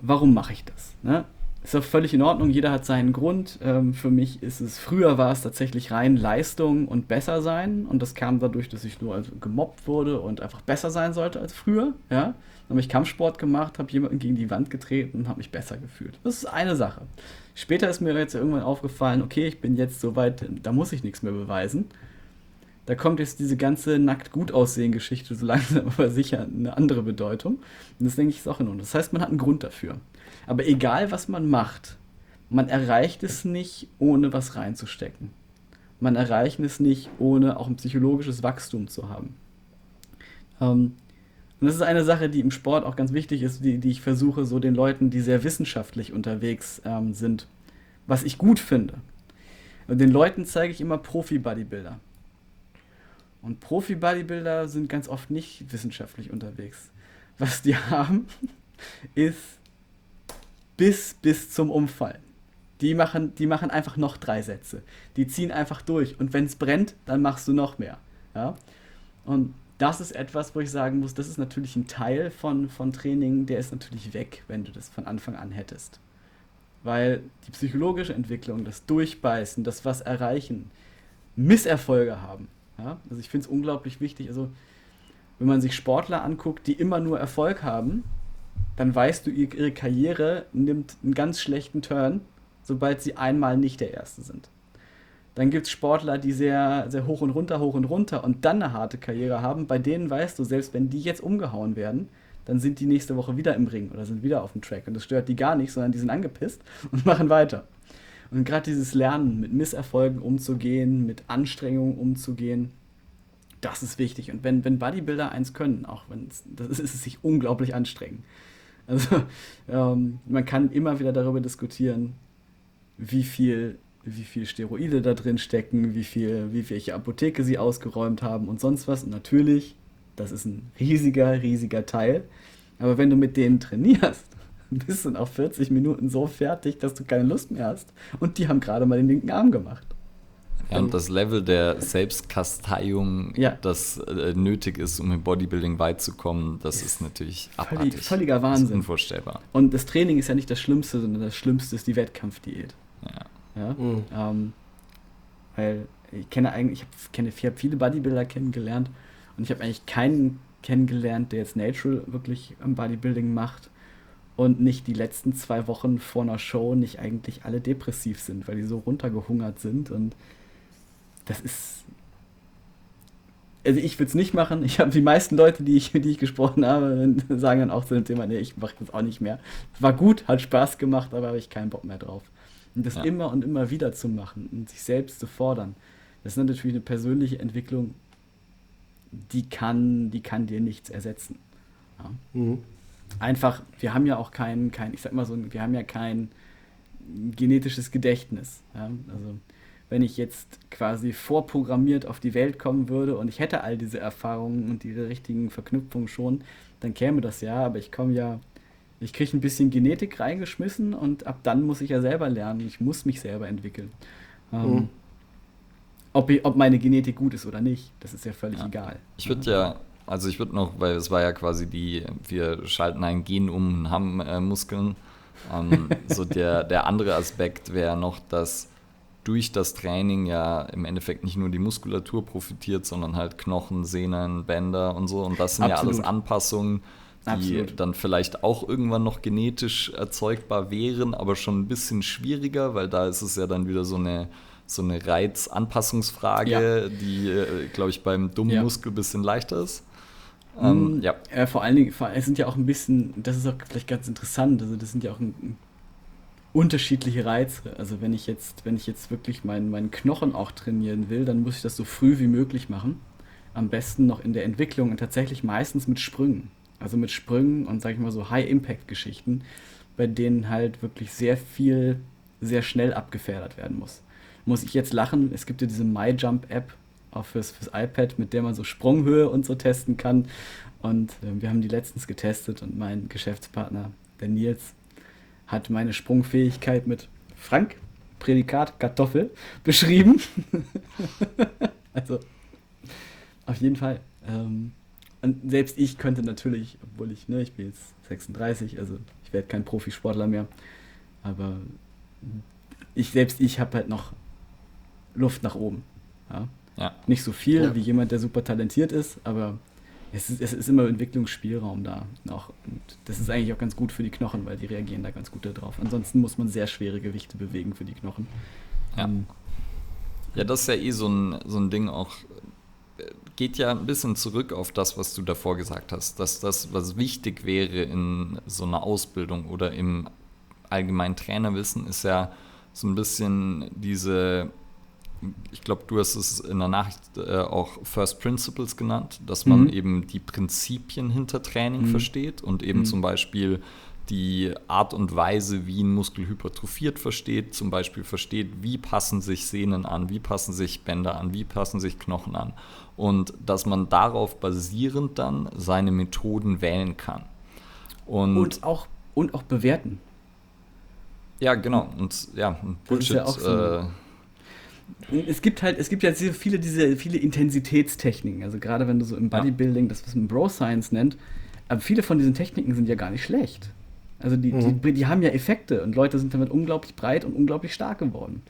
warum mache ich das? Ne? Ist auch völlig in Ordnung, jeder hat seinen Grund. Ähm, für mich ist es, früher war es tatsächlich rein Leistung und besser sein. Und das kam dadurch, dass ich nur also gemobbt wurde und einfach besser sein sollte als früher. Ja? Dann habe ich Kampfsport gemacht, habe jemanden gegen die Wand getreten und habe mich besser gefühlt. Das ist eine Sache. Später ist mir jetzt irgendwann aufgefallen, okay, ich bin jetzt so weit, da muss ich nichts mehr beweisen da kommt jetzt diese ganze nackt gut aussehen Geschichte so langsam aber sicher eine andere Bedeutung. Und das denke ich ist auch in Ordnung. Das heißt, man hat einen Grund dafür. Aber egal, was man macht, man erreicht es nicht, ohne was reinzustecken. Man erreicht es nicht, ohne auch ein psychologisches Wachstum zu haben. Ähm, und das ist eine Sache, die im Sport auch ganz wichtig ist, die, die ich versuche, so den Leuten, die sehr wissenschaftlich unterwegs ähm, sind, was ich gut finde. Und den Leuten zeige ich immer Profi-Bodybuilder. Und Profi-Bodybuilder sind ganz oft nicht wissenschaftlich unterwegs. Was die haben, ist bis, bis zum Umfallen. Die machen, die machen einfach noch drei Sätze. Die ziehen einfach durch. Und wenn es brennt, dann machst du noch mehr. Ja? Und das ist etwas, wo ich sagen muss, das ist natürlich ein Teil von, von Training, der ist natürlich weg, wenn du das von Anfang an hättest. Weil die psychologische Entwicklung, das Durchbeißen, das was erreichen, Misserfolge haben, ja? Also ich finde es unglaublich wichtig. Also wenn man sich Sportler anguckt, die immer nur Erfolg haben, dann weißt du, ihre Karriere nimmt einen ganz schlechten Turn, sobald sie einmal nicht der Erste sind. Dann gibt es Sportler, die sehr, sehr hoch und runter, hoch und runter und dann eine harte Karriere haben. Bei denen weißt du, selbst wenn die jetzt umgehauen werden, dann sind die nächste Woche wieder im Ring oder sind wieder auf dem Track. Und das stört die gar nicht, sondern die sind angepisst und machen weiter. Und gerade dieses Lernen, mit Misserfolgen umzugehen, mit Anstrengungen umzugehen, das ist wichtig. Und wenn, wenn Bodybuilder eins können, auch wenn es, das ist, es sich unglaublich anstrengend. Also ähm, man kann immer wieder darüber diskutieren, wie viel, wie viel Steroide da drin stecken, wie viel, wie welche Apotheke sie ausgeräumt haben und sonst was. Und natürlich, das ist ein riesiger, riesiger Teil. Aber wenn du mit denen trainierst, bist du nach 40 Minuten so fertig, dass du keine Lust mehr hast. Und die haben gerade mal den linken Arm gemacht.
Ja, und das Level der Selbstkasteiung,
ja.
das äh, nötig ist, um im Bodybuilding weit zu kommen, das ist, natürlich
abartig. Völlig, völliger Wahnsinn. Das ist
unvorstellbar.
Und das Training ist ja nicht das Schlimmste, sondern das Schlimmste ist die Wettkampfdiät.
Ja.
ja? Mhm. Ähm, weil ich kenne eigentlich, ich, kenne, ich habe viele Bodybuilder kennengelernt und ich habe eigentlich keinen kennengelernt, der jetzt Natural wirklich am Bodybuilding macht und nicht die letzten zwei Wochen vor einer Show nicht eigentlich alle depressiv sind, weil die so runtergehungert sind und das ist. Also ich würde es nicht machen. Ich habe die meisten Leute, die ich, die ich gesprochen habe, sagen dann auch zu dem Thema, nee, ich mache das auch nicht mehr. War gut, hat Spaß gemacht, aber habe ich keinen Bock mehr drauf. Und das ja. immer und immer wieder zu machen und sich selbst zu fordern, das ist natürlich eine persönliche Entwicklung, die kann, die kann dir nichts ersetzen. Ja. Mhm einfach, wir haben ja auch kein, kein, ich sag mal so, wir haben ja kein genetisches Gedächtnis. Ja? Also wenn ich jetzt quasi vorprogrammiert auf die Welt kommen würde und ich hätte all diese Erfahrungen und diese richtigen Verknüpfungen schon, dann käme das ja, aber ich komme ja, ich kriege ein bisschen Genetik reingeschmissen und ab dann muss ich ja selber lernen, ich muss mich selber entwickeln. Ähm, mhm. ob, ich, ob meine Genetik gut ist oder nicht, das ist ja völlig
ja.
egal.
Ich würde ja also ich würde noch, weil es war ja quasi die, wir schalten ein Gen um und haben äh, Muskeln. Ähm, so der, der andere Aspekt wäre noch, dass durch das Training ja im Endeffekt nicht nur die Muskulatur profitiert, sondern halt Knochen, Sehnen, Bänder und so. Und das sind Absolut. ja alles Anpassungen, die Absolut. dann vielleicht auch irgendwann noch genetisch erzeugbar wären, aber schon ein bisschen schwieriger, weil da ist es ja dann wieder so eine so eine Reizanpassungsfrage, ja. die, äh, glaube ich, beim dummen ja. Muskel ein bisschen leichter ist.
Ähm, hm, ja. Äh, vor allen Dingen, es sind ja auch ein bisschen, das ist auch vielleicht ganz interessant, also das sind ja auch ein, ein, unterschiedliche Reize. Also wenn ich jetzt, wenn ich jetzt wirklich meinen, meinen Knochen auch trainieren will, dann muss ich das so früh wie möglich machen. am besten noch in der Entwicklung und tatsächlich meistens mit Sprüngen. Also mit Sprüngen und sag ich mal so High-Impact-Geschichten, bei denen halt wirklich sehr viel sehr schnell abgefedert werden muss. Muss ich jetzt lachen? Es gibt ja diese MyJump-App auch fürs, fürs iPad, mit der man so Sprunghöhe und so testen kann. Und äh, wir haben die letztens getestet und mein Geschäftspartner, der Nils, hat meine Sprungfähigkeit mit Frank, Prädikat Kartoffel, beschrieben. also, auf jeden Fall. Ähm, und selbst ich könnte natürlich, obwohl ich, ne, ich bin jetzt 36, also ich werde kein Profisportler mehr, aber ich selbst ich habe halt noch Luft nach oben. Ja? Ja. Nicht so viel ja. wie jemand, der super talentiert ist, aber es ist, es ist immer Entwicklungsspielraum da noch. Und das ist eigentlich auch ganz gut für die Knochen, weil die reagieren da ganz gut darauf. Ansonsten muss man sehr schwere Gewichte bewegen für die Knochen.
Ja, ähm, ja das ist ja eh so ein, so ein Ding auch, geht ja ein bisschen zurück auf das, was du davor gesagt hast, dass das, was wichtig wäre in so einer Ausbildung oder im allgemeinen Trainerwissen, ist ja so ein bisschen diese ich glaube, du hast es in der Nachricht äh, auch First Principles genannt, dass man mhm. eben die Prinzipien hinter Training mhm. versteht und eben mhm. zum Beispiel die Art und Weise, wie ein Muskel hypertrophiert versteht, zum Beispiel versteht, wie passen sich Sehnen an, wie passen sich Bänder an, wie passen sich Knochen an. Und dass man darauf basierend dann seine Methoden wählen kann.
Und, und auch, und auch bewerten.
Ja, genau. Und ja, Bullshit. Ja so äh,
es gibt halt, es gibt ja sehr viele diese viele Intensitätstechniken. Also gerade wenn du so im Bodybuilding das, was man Bro Science nennt, aber viele von diesen Techniken sind ja gar nicht schlecht. Also die, mhm. die, die haben ja Effekte und Leute sind damit unglaublich breit und unglaublich stark geworden.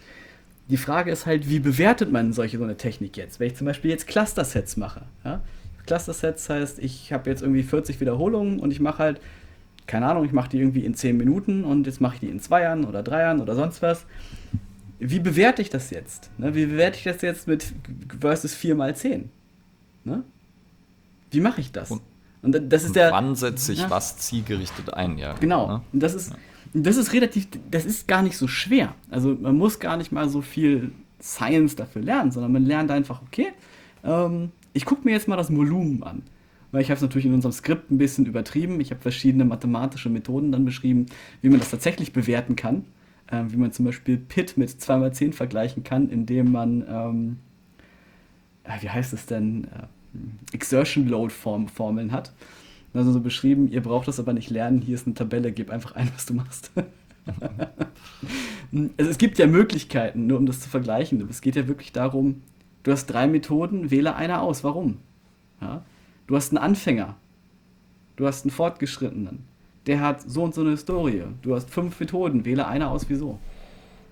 Die Frage ist halt, wie bewertet man solche so eine Technik jetzt? Wenn ich zum Beispiel jetzt Cluster-Sets mache. Ja? Cluster-Sets heißt, ich habe jetzt irgendwie 40 Wiederholungen und ich mache halt, keine Ahnung, ich mache die irgendwie in 10 Minuten und jetzt mache ich die in Zweiern oder Dreiern oder sonst was wie bewerte ich das jetzt? Ne? Wie bewerte ich das jetzt mit versus 4 mal 10? Ne? Wie mache ich das?
Und, und das ist der. Wann setze ich ja, was zielgerichtet ein, ja.
Genau. Ne? Und das ist, ja. das ist relativ, das ist gar nicht so schwer. Also man muss gar nicht mal so viel Science dafür lernen, sondern man lernt einfach, okay, ähm, ich gucke mir jetzt mal das Volumen an. Weil ich habe es natürlich in unserem Skript ein bisschen übertrieben. Ich habe verschiedene mathematische Methoden dann beschrieben, wie man das tatsächlich bewerten kann äh, wie man zum Beispiel Pit mit 2x10 vergleichen kann, indem man, ähm, äh, wie heißt es denn, äh, Exertion Load Form Formeln hat. Also so beschrieben, ihr braucht das aber nicht lernen, hier ist eine Tabelle, gib einfach ein, was du machst. also es gibt ja Möglichkeiten, nur um das zu vergleichen. Es geht ja wirklich darum, du hast drei Methoden, wähle eine aus. Warum? Ja? Du hast einen Anfänger, du hast einen Fortgeschrittenen, der hat so und so eine Historie. Du hast fünf Methoden, wähle eine aus, wieso.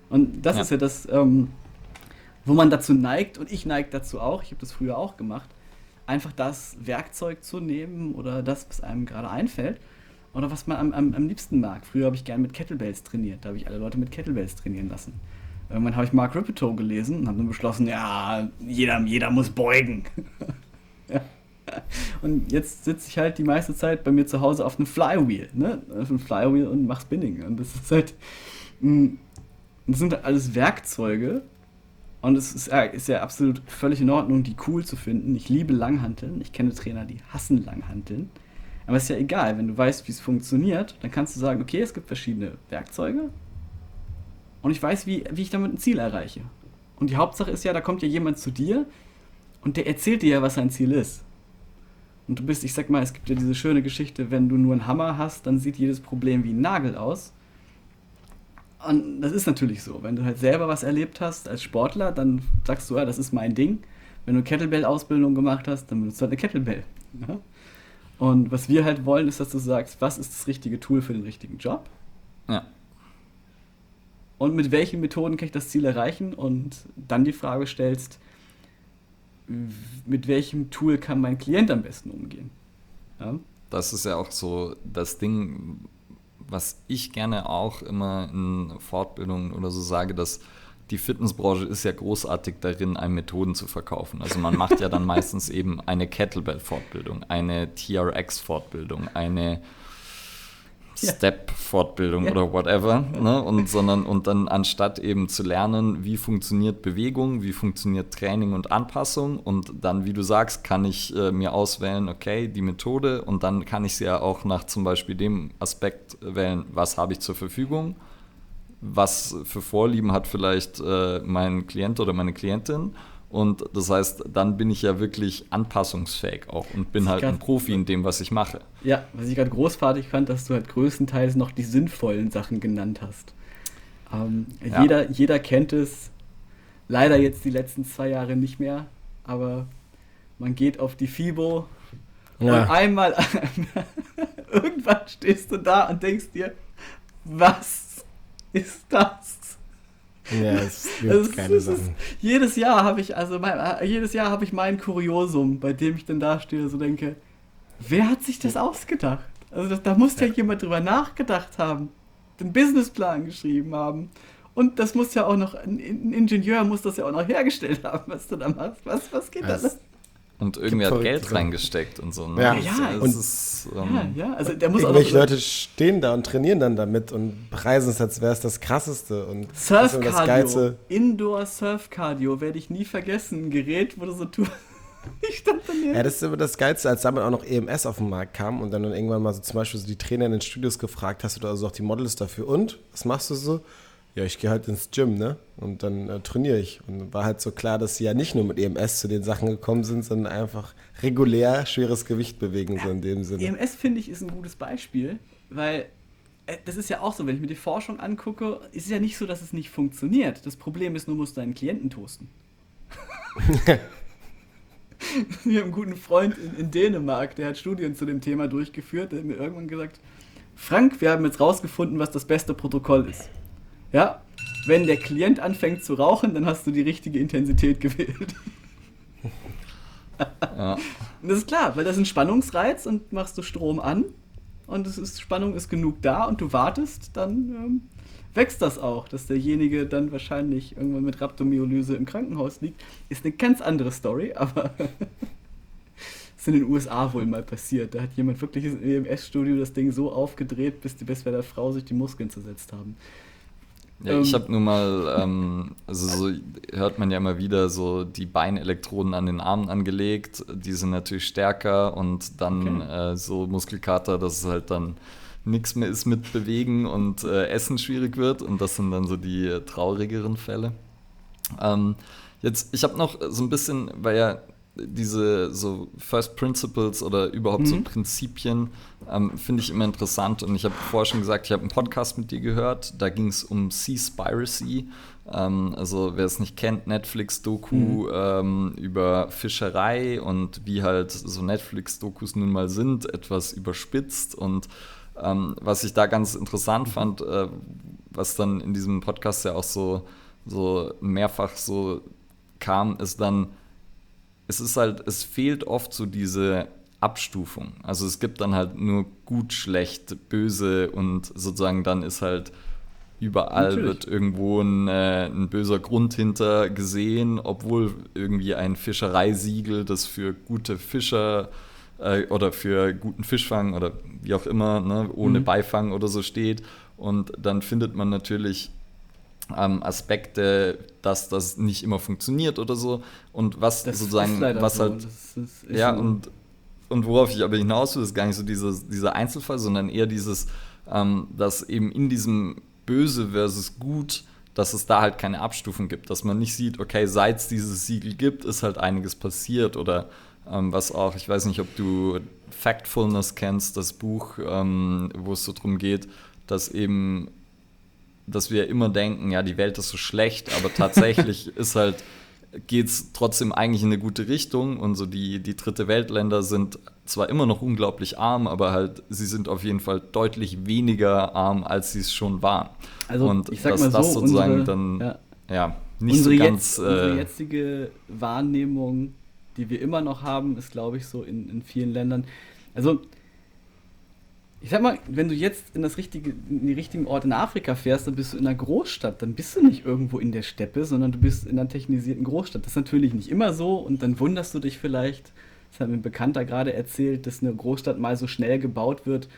Und das ja. ist ja das, ähm, wo man dazu neigt, und ich neige dazu auch, ich habe das früher auch gemacht, einfach das Werkzeug zu nehmen oder das, was einem gerade einfällt oder was man am, am, am liebsten mag. Früher habe ich gerne mit Kettlebells trainiert, da habe ich alle Leute mit Kettlebells trainieren lassen. Irgendwann habe ich Mark Ripito gelesen und habe dann beschlossen, ja, jeder, jeder muss beugen. ja. Und jetzt sitze ich halt die meiste Zeit bei mir zu Hause auf einem Flywheel, ne? Auf einem Flywheel und mach Spinning. Und das ist halt, mm, das sind halt alles Werkzeuge. Und es ist ja, ist ja absolut völlig in Ordnung, die cool zu finden. Ich liebe Langhanteln. Ich kenne Trainer, die hassen Langhanteln. Aber es ist ja egal, wenn du weißt, wie es funktioniert, dann kannst du sagen, okay, es gibt verschiedene Werkzeuge und ich weiß, wie, wie ich damit ein Ziel erreiche. Und die Hauptsache ist ja, da kommt ja jemand zu dir und der erzählt dir ja, was sein Ziel ist. Und du bist, ich sag mal, es gibt ja diese schöne Geschichte, wenn du nur einen Hammer hast, dann sieht jedes Problem wie ein Nagel aus. Und das ist natürlich so. Wenn du halt selber was erlebt hast als Sportler, dann sagst du, ja, das ist mein Ding. Wenn du Kettlebell-Ausbildung gemacht hast, dann benutzt du halt eine Kettlebell. Ja? Und was wir halt wollen, ist, dass du sagst, was ist das richtige Tool für den richtigen Job? Ja. Und mit welchen Methoden kann ich das Ziel erreichen? Und dann die Frage stellst, mit welchem Tool kann mein Klient am besten umgehen.
Ja? Das ist ja auch so das Ding, was ich gerne auch immer in Fortbildungen oder so sage, dass die Fitnessbranche ist ja großartig darin, einem Methoden zu verkaufen. Also man macht ja dann meistens eben eine Kettlebell-Fortbildung, eine TRX-Fortbildung, eine Step-Fortbildung ja. oder whatever, ne? und, sondern, und dann anstatt eben zu lernen, wie funktioniert Bewegung, wie funktioniert Training und Anpassung und dann, wie du sagst, kann ich äh, mir auswählen, okay, die Methode und dann kann ich sie ja auch nach zum Beispiel dem Aspekt wählen, was habe ich zur Verfügung, was für Vorlieben hat vielleicht äh, mein Klient oder meine Klientin und das heißt, dann bin ich ja wirklich anpassungsfähig auch und bin halt ein Profi in dem, was ich mache.
Ja, was ich gerade großartig fand, dass du halt größtenteils noch die sinnvollen Sachen genannt hast. Ähm, ja. jeder, jeder kennt es, leider jetzt die letzten zwei Jahre nicht mehr, aber man geht auf die FIBO ja. und einmal, irgendwann stehst du da und denkst dir, was ist das? Ja, es gibt also, keine es Sachen. Ist, jedes Jahr habe ich, also mein, jedes Jahr habe ich mein Kuriosum, bei dem ich dann da stehe, so denke, wer hat sich das ausgedacht? Also das, da muss ja. ja jemand drüber nachgedacht haben, den Businessplan geschrieben haben. Und das muss ja auch noch, ein, Ingenieur muss das ja auch noch hergestellt haben, was du da machst. Was, was geht das, da?
Und irgendwie hat Geld reingesteckt und so.
Ne? Ja, ja, und ist, ähm, ja, ja, also der muss Irgendwelche auch Leute stehen da und trainieren dann damit und preisen es, als wäre es das Krasseste. Und
Surf Cardio, Indoor Surf Cardio, werde ich nie vergessen. Ein Gerät, wo du so tust.
Ich stand daneben. Ja, das ist immer das Geilste, als damit auch noch EMS auf den Markt kam und dann, dann irgendwann mal so zum Beispiel so die Trainer in den Studios gefragt hast oder also auch die Models dafür. Und, was machst du so? Ja, ich gehe halt ins Gym, ne? Und dann äh, trainiere ich. Und war halt so klar, dass sie ja nicht nur mit EMS zu den Sachen gekommen sind, sondern einfach regulär schweres Gewicht bewegen, so in dem Sinne.
EMS, finde ich, ist ein gutes Beispiel, weil äh, das ist ja auch so, wenn ich mir die Forschung angucke, ist es ja nicht so, dass es nicht funktioniert. Das Problem ist nur, musst du deinen Klienten toasten. Wir haben einen guten Freund in, in, Dänemark, der hat Studien zu dem Thema durchgeführt, der hat mir irgendwann gesagt, Frank, wir haben jetzt rausgefunden, was das beste Protokoll ist. Ja, wenn der Klient anfängt zu rauchen, dann hast du die richtige Intensität gewählt. Ja. Das ist klar, weil das ist ein Spannungsreiz und machst du Strom an und es ist, Spannung ist genug da und du wartest, dann ähm, wächst das auch. Dass derjenige dann wahrscheinlich irgendwann mit Rhabdomyolyse im Krankenhaus liegt, ist eine ganz andere Story, aber ist in den USA wohl mal passiert. Da hat jemand wirklich im EMS-Studio das Ding so aufgedreht, bis die Bestwetter Frau sich die Muskeln zersetzt haben.
Ja, ähm, ich habe nur mal, ähm, also so hört man ja immer wieder so die Beinelektroden an den Armen angelegt, die sind natürlich stärker und dann okay. äh, so Muskelkater, dass es halt dann nichts mehr ist mit Bewegen und äh, Essen schwierig wird und das sind dann so die äh, traurigeren Fälle. Ähm, jetzt, ich habe noch so ein bisschen, weil ja diese so First Principles oder überhaupt mhm. so Prinzipien ähm, finde ich immer interessant. Und ich habe vorher schon gesagt, ich habe einen Podcast mit dir gehört. Da ging es um Seaspiracy. Ähm, also wer es nicht kennt, Netflix-Doku mhm. ähm, über Fischerei und wie halt so Netflix-Dokus nun mal sind, etwas überspitzt. Und ähm, was ich da ganz interessant fand, äh, was dann in diesem Podcast ja auch so, so mehrfach so kam, ist dann, es ist halt, es fehlt oft so diese Abstufung. Also es gibt dann halt nur gut, schlecht, böse und sozusagen dann ist halt überall Natürlich. wird irgendwo ein, äh, ein, böser Grund hinter gesehen, obwohl irgendwie ein Fischereisiegel, das für gute Fischer äh, oder für guten Fischfang oder wie auch immer, ne, ohne mhm. Beifang oder so steht. Und dann findet man natürlich ähm, Aspekte, dass das nicht immer funktioniert oder so. Und was das sozusagen, was so. halt, ja, so. und, und worauf ich aber hinaus will, ist gar nicht so dieses, dieser Einzelfall, sondern eher dieses, ähm, dass eben in diesem Böse versus Gut, dass es da halt keine Abstufung gibt, dass man nicht sieht, okay, seit es dieses Siegel gibt, ist halt einiges passiert oder ähm, was auch, ich weiß nicht, ob du Factfulness kennst, das Buch, ähm, wo es so darum geht, dass eben dass wir immer denken, ja, die Welt ist so schlecht, aber tatsächlich ist halt, geht es trotzdem eigentlich in eine gute Richtung und so die, die dritte Weltländer sind zwar immer noch unglaublich arm, aber halt, sie sind auf jeden Fall deutlich weniger arm, als sie es schon waren.
Also, und ich sag dass mal so, das sozusagen unsere,
dann, ja, ja nicht
unsere so ganz. Jetzt, unsere äh, jetzige Wahrnehmung, die wir immer noch haben, ist, glaube ich, so in, in vielen Ländern. Also, ich sag mal, wenn du jetzt in, das richtige, in die richtigen Ort in Afrika fährst, dann bist du in einer Großstadt. Dann bist du nicht irgendwo in der Steppe, sondern du bist in einer technisierten Großstadt. Das ist natürlich nicht immer so und dann wunderst du dich vielleicht, das hat mir ein Bekannter gerade erzählt, dass eine Großstadt mal so schnell gebaut wird,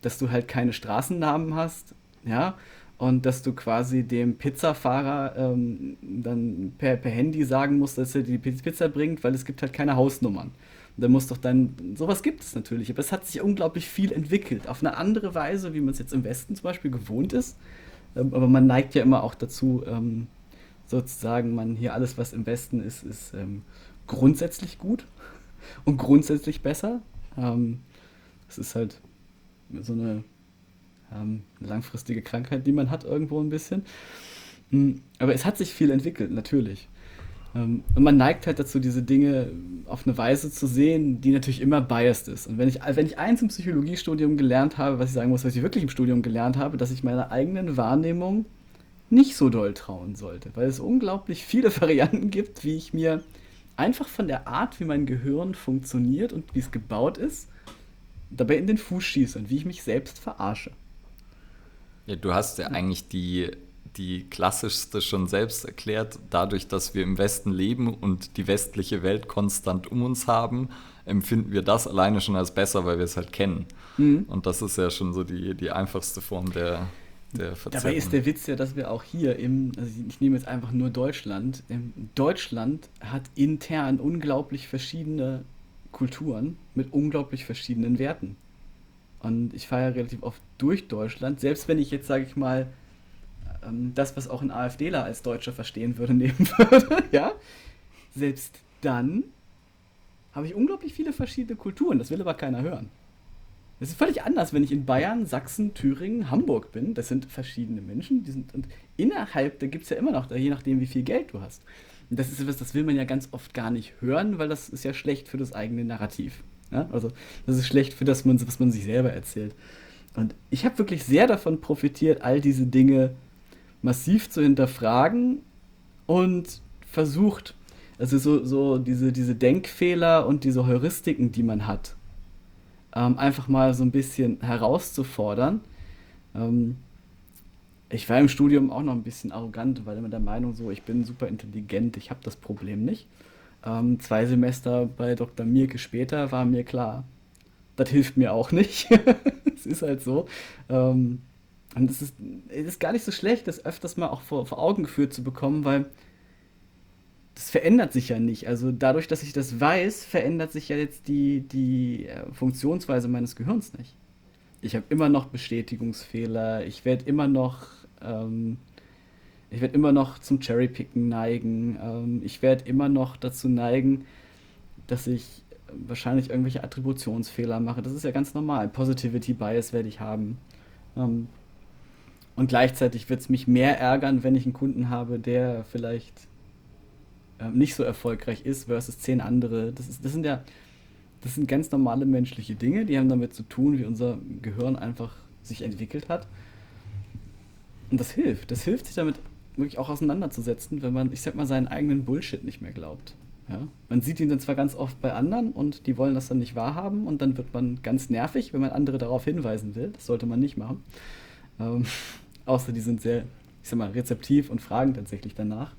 dass du halt keine Straßennamen hast, ja, und dass du quasi dem Pizzafahrer ähm, dann per, per Handy sagen musst, dass er die Pizza bringt, weil es gibt halt keine Hausnummern. Dann muss doch dann, sowas gibt es natürlich, aber es hat sich unglaublich viel entwickelt, auf eine andere Weise, wie man es jetzt im Westen zum Beispiel gewohnt ist. Ähm, aber man neigt ja immer auch dazu, ähm, sozusagen, man hier alles, was im Westen ist, ist ähm, grundsätzlich gut und grundsätzlich besser. Es ist halt so eine langfristige Krankheit, die man hat irgendwo ein bisschen. Hm, aber es hat sich viel entwickelt, natürlich. Ähm, und man neigt halt dazu, diese Dinge auf eine Weise zu sehen, die natürlich immer biased ist. Und wenn ich, wenn ich eins im Psychologiestudium gelernt habe, was ich sagen muss, was ich wirklich im Studium gelernt habe, dass ich meiner eigenen Wahrnehmung nicht so doll trauen sollte, weil es unglaublich viele Varianten gibt, wie ich mir einfach von der Art, wie mein Gehirn funktioniert und wie es gebaut ist, dabei in den Fuß schieße und wie ich mich selbst verarsche.
Ja, du hast ja eigentlich die, die klassischste schon selbst erklärt. Dadurch, dass wir im Westen leben und die westliche Welt konstant um uns haben, empfinden wir das alleine schon als besser, weil wir es halt kennen. Mhm. Und das ist ja schon so die, die einfachste Form der, der
Verzerrung. Dabei ist der Witz ja, dass wir auch hier im, also ich nehme jetzt einfach nur Deutschland, Deutschland hat intern unglaublich verschiedene Kulturen mit unglaublich verschiedenen Werten. Und ich fahre ja relativ oft durch Deutschland, selbst wenn ich jetzt, sage ich mal, ähm, das, was auch ein AfDler als Deutscher verstehen würde, nehmen würde, ja, selbst dann habe ich unglaublich viele verschiedene Kulturen. Das will aber keiner hören. Es ist völlig anders, wenn ich in Bayern, Sachsen, Thüringen, Hamburg bin. Das sind verschiedene Menschen. Die sind, und innerhalb, da gibt es ja immer noch, je nachdem, wie viel Geld du hast. Und das ist etwas, das will man ja ganz oft gar nicht hören, weil das ist ja schlecht für das eigene Narrativ. Ja? Also das ist schlecht für das, was man sich selber erzählt. Und ich habe wirklich sehr davon profitiert, all diese Dinge massiv zu hinterfragen und versucht, also so, so diese, diese Denkfehler und diese Heuristiken, die man hat, ähm, einfach mal so ein bisschen herauszufordern. Ähm, ich war im Studium auch noch ein bisschen arrogant, weil immer der Meinung so, ich bin super intelligent, ich habe das Problem nicht. Ähm, zwei Semester bei Dr. Mirke später war mir klar, das hilft mir auch nicht. Es ist halt so. Ähm, und es ist, es ist gar nicht so schlecht, das öfters mal auch vor, vor Augen geführt zu bekommen, weil das verändert sich ja nicht. Also dadurch, dass ich das weiß, verändert sich ja jetzt die, die äh, Funktionsweise meines Gehirns nicht. Ich habe immer noch Bestätigungsfehler, ich werde immer noch ähm, ich werde immer noch zum Cherrypicken neigen. Ähm, ich werde immer noch dazu neigen, dass ich wahrscheinlich irgendwelche Attributionsfehler mache. Das ist ja ganz normal. Positivity Bias werde ich haben. Ähm, und gleichzeitig wird es mich mehr ärgern, wenn ich einen Kunden habe, der vielleicht ähm, nicht so erfolgreich ist versus zehn andere. Das, ist, das sind ja das sind ganz normale menschliche Dinge, die haben damit zu tun, wie unser Gehirn einfach sich entwickelt hat. Und das hilft. Das hilft, sich damit wirklich auch auseinanderzusetzen, wenn man, ich sag mal, seinen eigenen Bullshit nicht mehr glaubt. Ja? Man sieht ihn dann zwar ganz oft bei anderen und die wollen das dann nicht wahrhaben und dann wird man ganz nervig, wenn man andere darauf hinweisen will. Das sollte man nicht machen. Ähm, außer die sind sehr, ich sag mal, rezeptiv und fragen tatsächlich danach.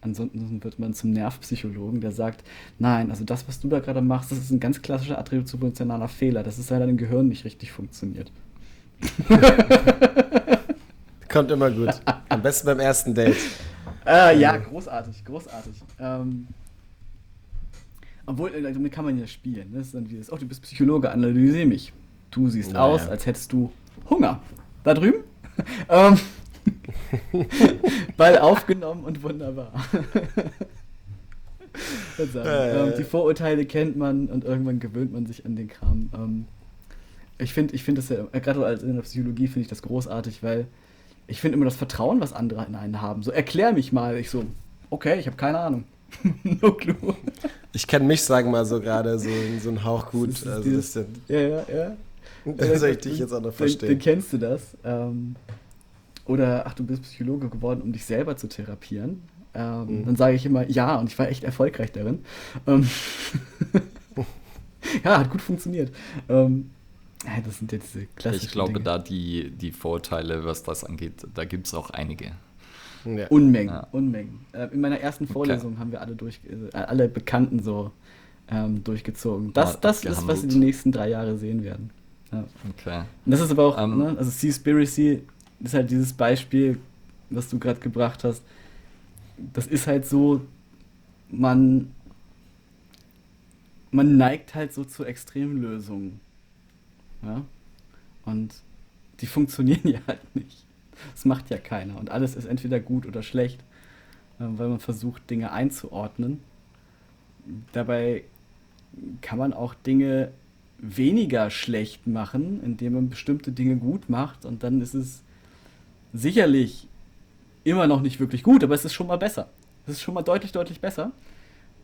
Ansonsten wird man zum Nervpsychologen, der sagt, nein, also das, was du da gerade machst, das ist ein ganz klassischer attributionaler Fehler. Das ist, weil dein Gehirn nicht richtig funktioniert.
Kommt immer gut. Am besten beim ersten Date.
Äh, ja, großartig, großartig. Ähm, obwohl, äh, damit kann man ja spielen. Das ist dann wie das, oh, du bist Psychologe, analysiere mich. Du siehst naja. aus, als hättest du Hunger. Da drüben? ähm, Ball aufgenommen und wunderbar. äh, ähm, die Vorurteile kennt man und irgendwann gewöhnt man sich an den Kram. Ähm, ich finde ich find das ja, äh, gerade in der Psychologie finde ich das großartig, weil ich finde immer das Vertrauen, was andere in einen haben. So, erklär mich mal. Ich so, okay, ich habe keine Ahnung.
no clue. Ich kenne mich, sagen mal so gerade, so, so ein Hauch gut. Das also
dieses, das ja, ja, ja.
Das soll ich dich jetzt auch noch verstehen.
Dann, dann kennst du das. Ähm, oder, ach, du bist Psychologe geworden, um dich selber zu therapieren. Ähm, mhm. Dann sage ich immer, ja, und ich war echt erfolgreich darin. Ähm, ja, hat gut funktioniert. Ähm, ja, das sind jetzt diese
klassischen Ich glaube, Dinge. da die, die Vorteile, was das angeht, da gibt es auch einige.
Ja. Unmengen, ja. Unmengen. Äh, in meiner ersten Vorlesung okay. haben wir alle, durch, äh, alle Bekannten so ähm, durchgezogen. Das, das ist, was Sie die nächsten drei Jahre sehen werden. Ja. Okay. Und das ist aber auch, um, ähm. ne, also Seaspiracy ist halt dieses Beispiel, was du gerade gebracht hast. Das ist halt so, man, man neigt halt so zu Extremlösungen. Ja? Und die funktionieren ja halt nicht. Das macht ja keiner. Und alles ist entweder gut oder schlecht, äh, weil man versucht, Dinge einzuordnen. Dabei kann man auch Dinge weniger schlecht machen, indem man bestimmte Dinge gut macht. Und dann ist es sicherlich immer noch nicht wirklich gut, aber es ist schon mal besser. Es ist schon mal deutlich, deutlich besser.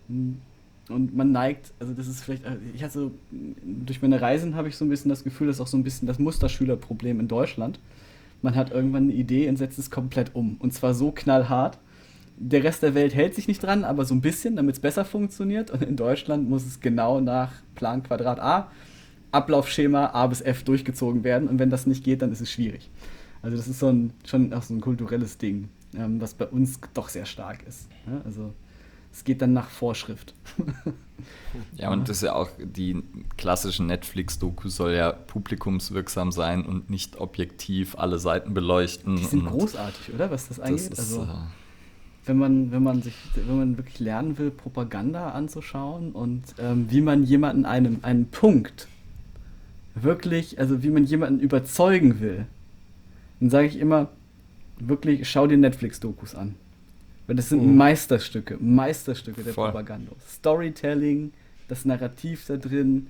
Und man neigt, also das ist vielleicht, äh, ich hatte durch meine Reisen habe ich so ein bisschen das Gefühl, das ist auch so ein bisschen das Musterschülerproblem in Deutschland. Man hat irgendwann eine Idee und setzt es komplett um. Und zwar so knallhart. Der Rest der Welt hält sich nicht dran, aber so ein bisschen, damit es besser funktioniert. Und in Deutschland muss es genau nach Plan Quadrat A, Ablaufschema A bis F durchgezogen werden. Und wenn das nicht geht, dann ist es schwierig. Also das ist so ein, schon auch so ein kulturelles Ding, ähm, was bei uns doch sehr stark ist. Ja? Also es geht dann nach Vorschrift.
ja, und das ist ja auch, die klassische Netflix-Doku soll ja publikumswirksam sein und nicht objektiv alle Seiten beleuchten.
Die sind großartig, oder? Was das angeht. Das ist, also, äh, wenn man, wenn man sich, wenn man wirklich lernen will, Propaganda anzuschauen und ähm, wie man jemanden einem, einen Punkt wirklich, also wie man jemanden überzeugen will, dann sage ich immer, wirklich, schau dir Netflix-Dokus an. Weil das sind mhm. Meisterstücke, Meisterstücke der Voll. Propaganda. Storytelling, das Narrativ da drin,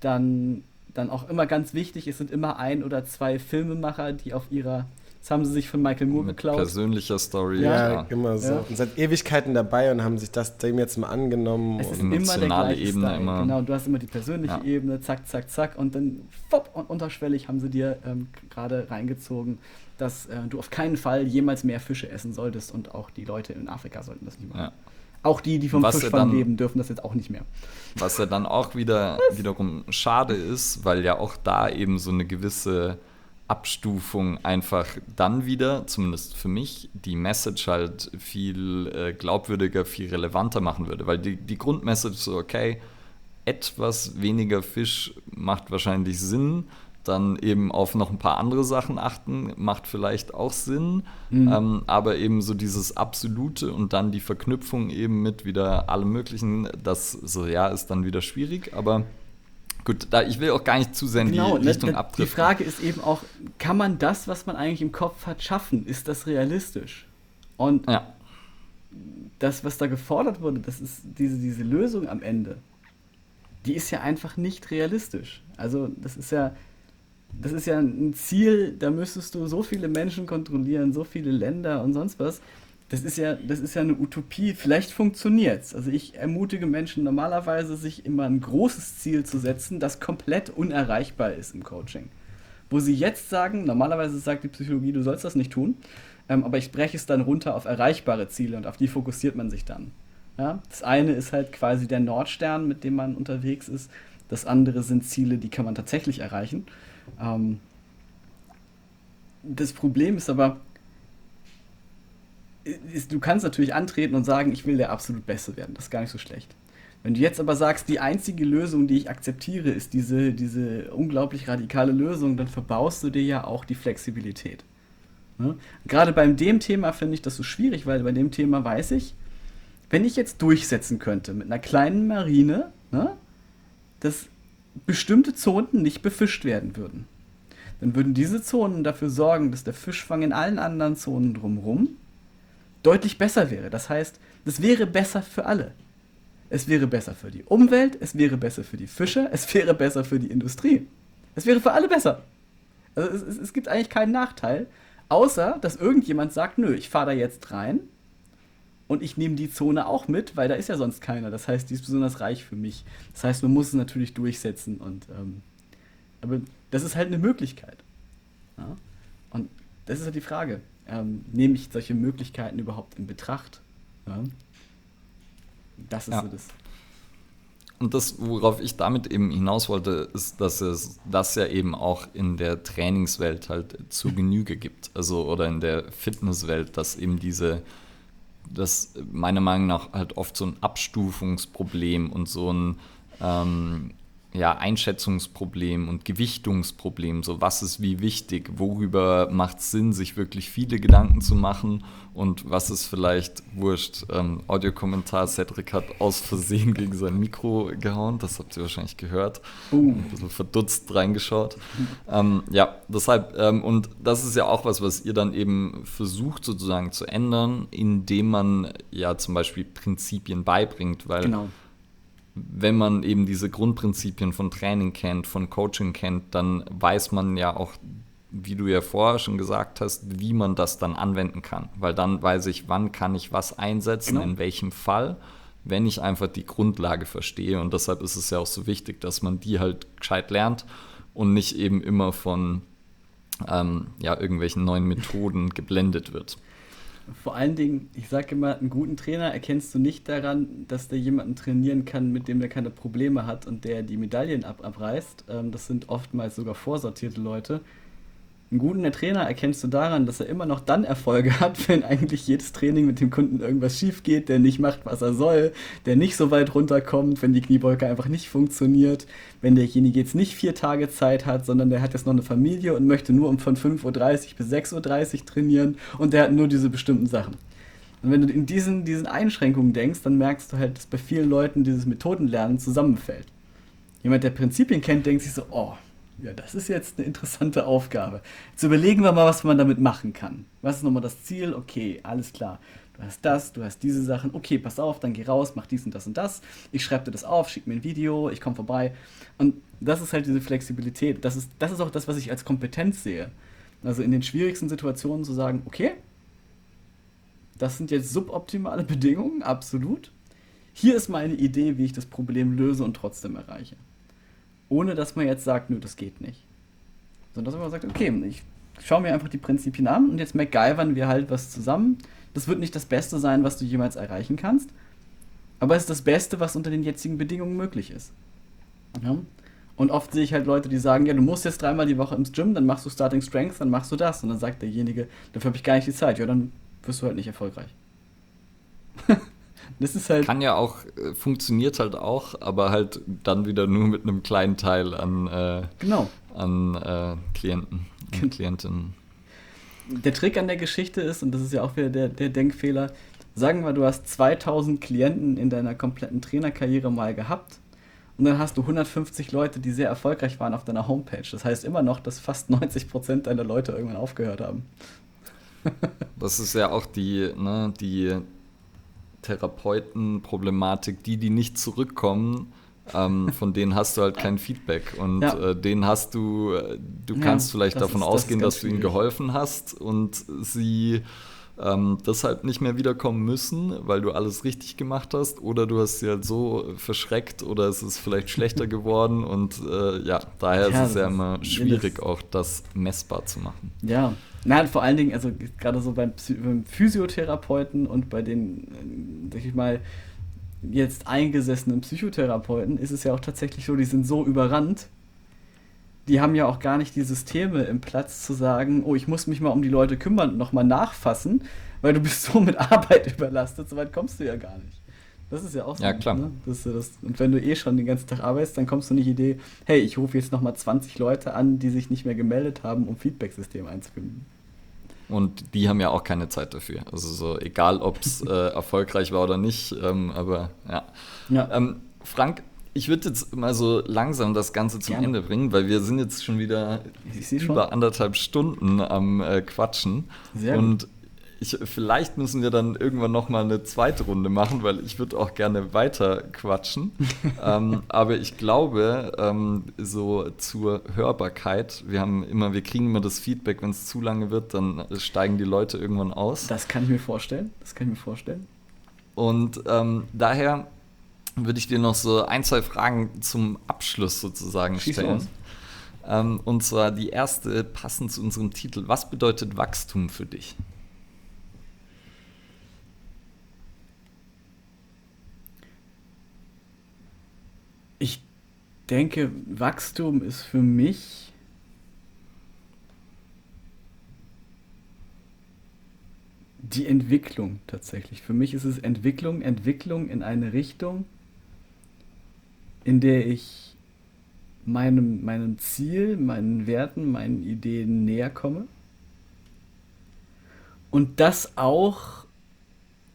dann, dann auch immer ganz wichtig, es sind immer ein oder zwei Filmemacher, die auf ihrer das haben sie sich von Michael Moore Mit geklaut.
Persönlicher Story.
Ja, ja. immer so. Ja. Und seit Ewigkeiten dabei und haben sich das dem jetzt mal angenommen.
Es ist immer der gleiche Ebene Style. Immer. Genau, du hast immer die persönliche ja. Ebene, zack, zack, zack. Und dann fopp, und unterschwellig haben sie dir ähm, gerade reingezogen, dass äh, du auf keinen Fall jemals mehr Fische essen solltest und auch die Leute in Afrika sollten das nicht machen. Auch die, die vom was Fischfang leben, dürfen das jetzt auch nicht mehr.
Was ja dann auch wieder wiederum schade ist, weil ja auch da eben so eine gewisse Abstufung einfach dann wieder, zumindest für mich, die Message halt viel äh, glaubwürdiger, viel relevanter machen würde. Weil die, die Grundmessage so, okay, etwas weniger Fisch macht wahrscheinlich Sinn, dann eben auf noch ein paar andere Sachen achten, macht vielleicht auch Sinn, mhm. ähm, aber eben so dieses Absolute und dann die Verknüpfung eben mit wieder allem Möglichen, das so, ja, ist dann wieder schwierig, aber Gut, da, ich will auch gar nicht zu sehr in genau, die ne, Richtung abdriften.
Die Frage ist eben auch, kann man das, was man eigentlich im Kopf hat, schaffen? Ist das realistisch? Und ja. das, was da gefordert wurde, das ist diese, diese Lösung am Ende, die ist ja einfach nicht realistisch. Also das ist ja, das ist ja ein Ziel, da müsstest du so viele Menschen kontrollieren, so viele Länder und sonst was das ist ja, das ist ja eine Utopie. Vielleicht funktioniert es. Also ich ermutige Menschen normalerweise, sich immer ein großes Ziel zu setzen, das komplett unerreichbar ist im Coaching. Wo sie jetzt sagen, normalerweise sagt die Psychologie, du sollst das nicht tun, ähm, aber ich breche es dann runter auf erreichbare Ziele und auf die fokussiert man sich dann. Ja? Das eine ist halt quasi der Nordstern, mit dem man unterwegs ist. Das andere sind Ziele, die kann man tatsächlich erreichen. Ähm, das Problem ist aber, ist, du kannst natürlich antreten und sagen, ich will der absolut Beste werden. Das ist gar nicht so schlecht. Wenn du jetzt aber sagst, die einzige Lösung, die ich akzeptiere, ist diese, diese unglaublich radikale Lösung, dann verbaust du dir ja auch die Flexibilität. Ne? Gerade beim dem Thema finde ich das so schwierig, weil bei dem Thema weiß ich, wenn ich jetzt durchsetzen könnte mit einer kleinen Marine, ne, dass bestimmte Zonen nicht befischt werden würden, dann würden diese Zonen dafür sorgen, dass der Fischfang in allen anderen Zonen drumherum deutlich besser wäre. Das heißt, es wäre besser für alle. Es wäre besser für die Umwelt, es wäre besser für die Fische, es wäre besser für die Industrie. Es wäre für alle besser. Also es, es, es gibt eigentlich keinen Nachteil, außer dass irgendjemand sagt, nö, ich fahre da jetzt rein und ich nehme die Zone auch mit, weil da ist ja sonst keiner. Das heißt, die ist besonders reich für mich. Das heißt, man muss es natürlich durchsetzen und ähm, aber das ist halt eine Möglichkeit. Ja? Und das ist halt die Frage ähm, nehme ich solche Möglichkeiten überhaupt in Betracht? Ja? Das ist ja. so das.
Und das, worauf ich damit eben hinaus wollte, ist, dass es das ja eben auch in der Trainingswelt halt zu Genüge gibt. Also oder in der Fitnesswelt, dass eben diese, das meiner Meinung nach halt oft so ein Abstufungsproblem und so ein, ähm, ja, Einschätzungsproblem und Gewichtungsproblem. So, was ist wie wichtig? Worüber macht es Sinn, sich wirklich viele Gedanken zu machen? Und was ist vielleicht wurscht? Ähm, Audiokommentar: Cedric hat aus Versehen gegen sein Mikro gehauen. Das habt ihr wahrscheinlich gehört. Uh. Ein bisschen verdutzt reingeschaut. Ähm, ja, deshalb, ähm, und das ist ja auch was, was ihr dann eben versucht sozusagen zu ändern, indem man ja zum Beispiel Prinzipien beibringt, weil. Genau wenn man eben diese Grundprinzipien von Training kennt, von Coaching kennt, dann weiß man ja auch, wie du ja vorher schon gesagt hast, wie man das dann anwenden kann. Weil dann weiß ich, wann kann ich was einsetzen, genau. in welchem Fall, wenn ich einfach die Grundlage verstehe. Und deshalb ist es ja auch so wichtig, dass man die halt gescheit lernt und nicht eben immer von ähm, ja, irgendwelchen neuen Methoden geblendet wird.
Vor allen Dingen, ich sage immer, einen guten Trainer erkennst du nicht daran, dass der jemanden trainieren kann, mit dem der keine Probleme hat und der die Medaillen ab abreißt. Ähm, das sind oftmals sogar vorsortierte Leute. Einen guten Trainer erkennst du daran, dass er immer noch dann Erfolge hat, wenn eigentlich jedes Training mit dem Kunden irgendwas schief geht, der nicht macht, was er soll, der nicht so weit runterkommt, wenn die Kniebeuge einfach nicht funktioniert, wenn derjenige jetzt nicht vier Tage Zeit hat, sondern der hat jetzt noch eine Familie und möchte nur um von 5.30 Uhr bis 6.30 Uhr trainieren und der hat nur diese bestimmten Sachen. Und wenn du in diesen, diesen Einschränkungen denkst, dann merkst du halt, dass bei vielen Leuten dieses Methodenlernen zusammenfällt. Jemand, der Prinzipien kennt, denkt sich so, oh, ja, das ist jetzt eine interessante Aufgabe. Jetzt überlegen wir mal, was man damit machen kann. Was ist nochmal das Ziel? Okay, alles klar. Du hast das, du hast diese Sachen. Okay, pass auf, dann geh raus, mach dies und das und das. Ich schreibe dir das auf, schick mir ein Video, ich komme vorbei. Und das ist halt diese Flexibilität. Das ist, das ist auch das, was ich als Kompetenz sehe. Also in den schwierigsten Situationen zu sagen, okay, das sind jetzt suboptimale Bedingungen, absolut. Hier ist meine Idee, wie ich das Problem löse und trotzdem erreiche ohne dass man jetzt sagt, nö, das geht nicht. Sondern dass man sagt, okay, ich schaue mir einfach die Prinzipien an und jetzt MacGyvern wir halt was zusammen. Das wird nicht das Beste sein, was du jemals erreichen kannst, aber es ist das Beste, was unter den jetzigen Bedingungen möglich ist. Ja? Und oft sehe ich halt Leute, die sagen, ja, du musst jetzt dreimal die Woche ins Gym, dann machst du Starting Strength, dann machst du das. Und dann sagt derjenige, dafür habe ich gar nicht die Zeit. Ja, dann wirst du halt nicht erfolgreich.
Das ist halt. Kann ja auch, äh, funktioniert halt auch, aber halt dann wieder nur mit einem kleinen Teil an, äh,
genau.
an äh, Klienten und Klientinnen.
Der Trick an der Geschichte ist, und das ist ja auch wieder der, der Denkfehler, sagen wir, du hast 2000 Klienten in deiner kompletten Trainerkarriere mal gehabt und dann hast du 150 Leute, die sehr erfolgreich waren auf deiner Homepage. Das heißt immer noch, dass fast 90% deiner Leute irgendwann aufgehört haben.
das ist ja auch die, ne, die Therapeutenproblematik, die, die nicht zurückkommen, ähm, von denen hast du halt kein Feedback. Und ja. äh, denen hast du, du kannst ja, vielleicht davon ist, ausgehen, das dass du ihnen geholfen hast und sie ähm, deshalb nicht mehr wiederkommen müssen, weil du alles richtig gemacht hast, oder du hast sie halt so verschreckt oder es ist vielleicht schlechter geworden und äh, ja, daher ja, ist es ja immer schwierig, auch das messbar zu machen.
Ja, Nein, vor allen Dingen, also gerade so beim, beim Physiotherapeuten und bei den, sag ich mal, jetzt eingesessenen Psychotherapeuten ist es ja auch tatsächlich so, die sind so überrannt, die haben ja auch gar nicht die Systeme im Platz zu sagen, oh, ich muss mich mal um die Leute kümmern und nochmal nachfassen, weil du bist so mit Arbeit überlastet, so weit kommst du ja gar nicht. Das ist ja auch so.
Ja, klar. Ne?
Das, das, und wenn du eh schon den ganzen Tag arbeitest, dann kommst du nicht die Idee, hey, ich rufe jetzt nochmal 20 Leute an, die sich nicht mehr gemeldet haben, um Feedback-System einzubinden.
Und die haben ja auch keine Zeit dafür. Also so egal, ob es äh, erfolgreich war oder nicht, ähm, aber ja. ja. Ähm, Frank, ich würde jetzt mal so langsam das Ganze zum Gerne. Ende bringen, weil wir sind jetzt schon wieder über schon. anderthalb Stunden am äh, Quatschen. Sehr und gut. Ich, vielleicht müssen wir dann irgendwann noch mal eine zweite Runde machen, weil ich würde auch gerne weiter quatschen. ähm, aber ich glaube, ähm, so zur Hörbarkeit, wir haben immer, wir kriegen immer das Feedback, wenn es zu lange wird, dann steigen die Leute irgendwann aus.
Das kann ich mir vorstellen. Das kann ich mir vorstellen.
Und ähm, daher würde ich dir noch so ein, zwei Fragen zum Abschluss sozusagen Schieß stellen. Ähm, und zwar die erste passend zu unserem Titel. Was bedeutet Wachstum für dich?
Ich denke, Wachstum ist für mich die Entwicklung tatsächlich. Für mich ist es Entwicklung, Entwicklung in eine Richtung, in der ich meinem, meinem Ziel, meinen Werten, meinen Ideen näher komme. Und das auch,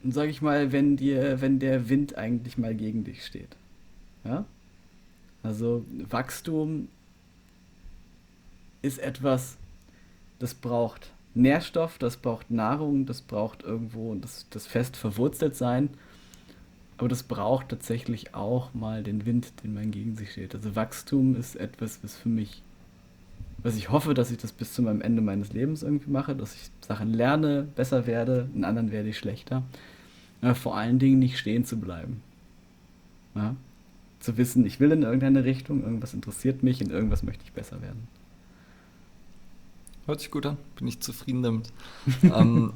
sag ich mal, wenn dir, wenn der Wind eigentlich mal gegen dich steht. Ja? Also Wachstum ist etwas, das braucht Nährstoff, das braucht Nahrung, das braucht irgendwo das, das fest verwurzelt sein. Aber das braucht tatsächlich auch mal den Wind, den man gegen sich steht. Also Wachstum ist etwas, was für mich, was ich hoffe, dass ich das bis zu meinem Ende meines Lebens irgendwie mache, dass ich Sachen lerne, besser werde, in anderen werde ich schlechter. Aber vor allen Dingen nicht stehen zu bleiben. Ja? Zu wissen, ich will in irgendeine Richtung, irgendwas interessiert mich, in irgendwas möchte ich besser werden.
Hört sich gut an, bin ich zufrieden damit. ähm,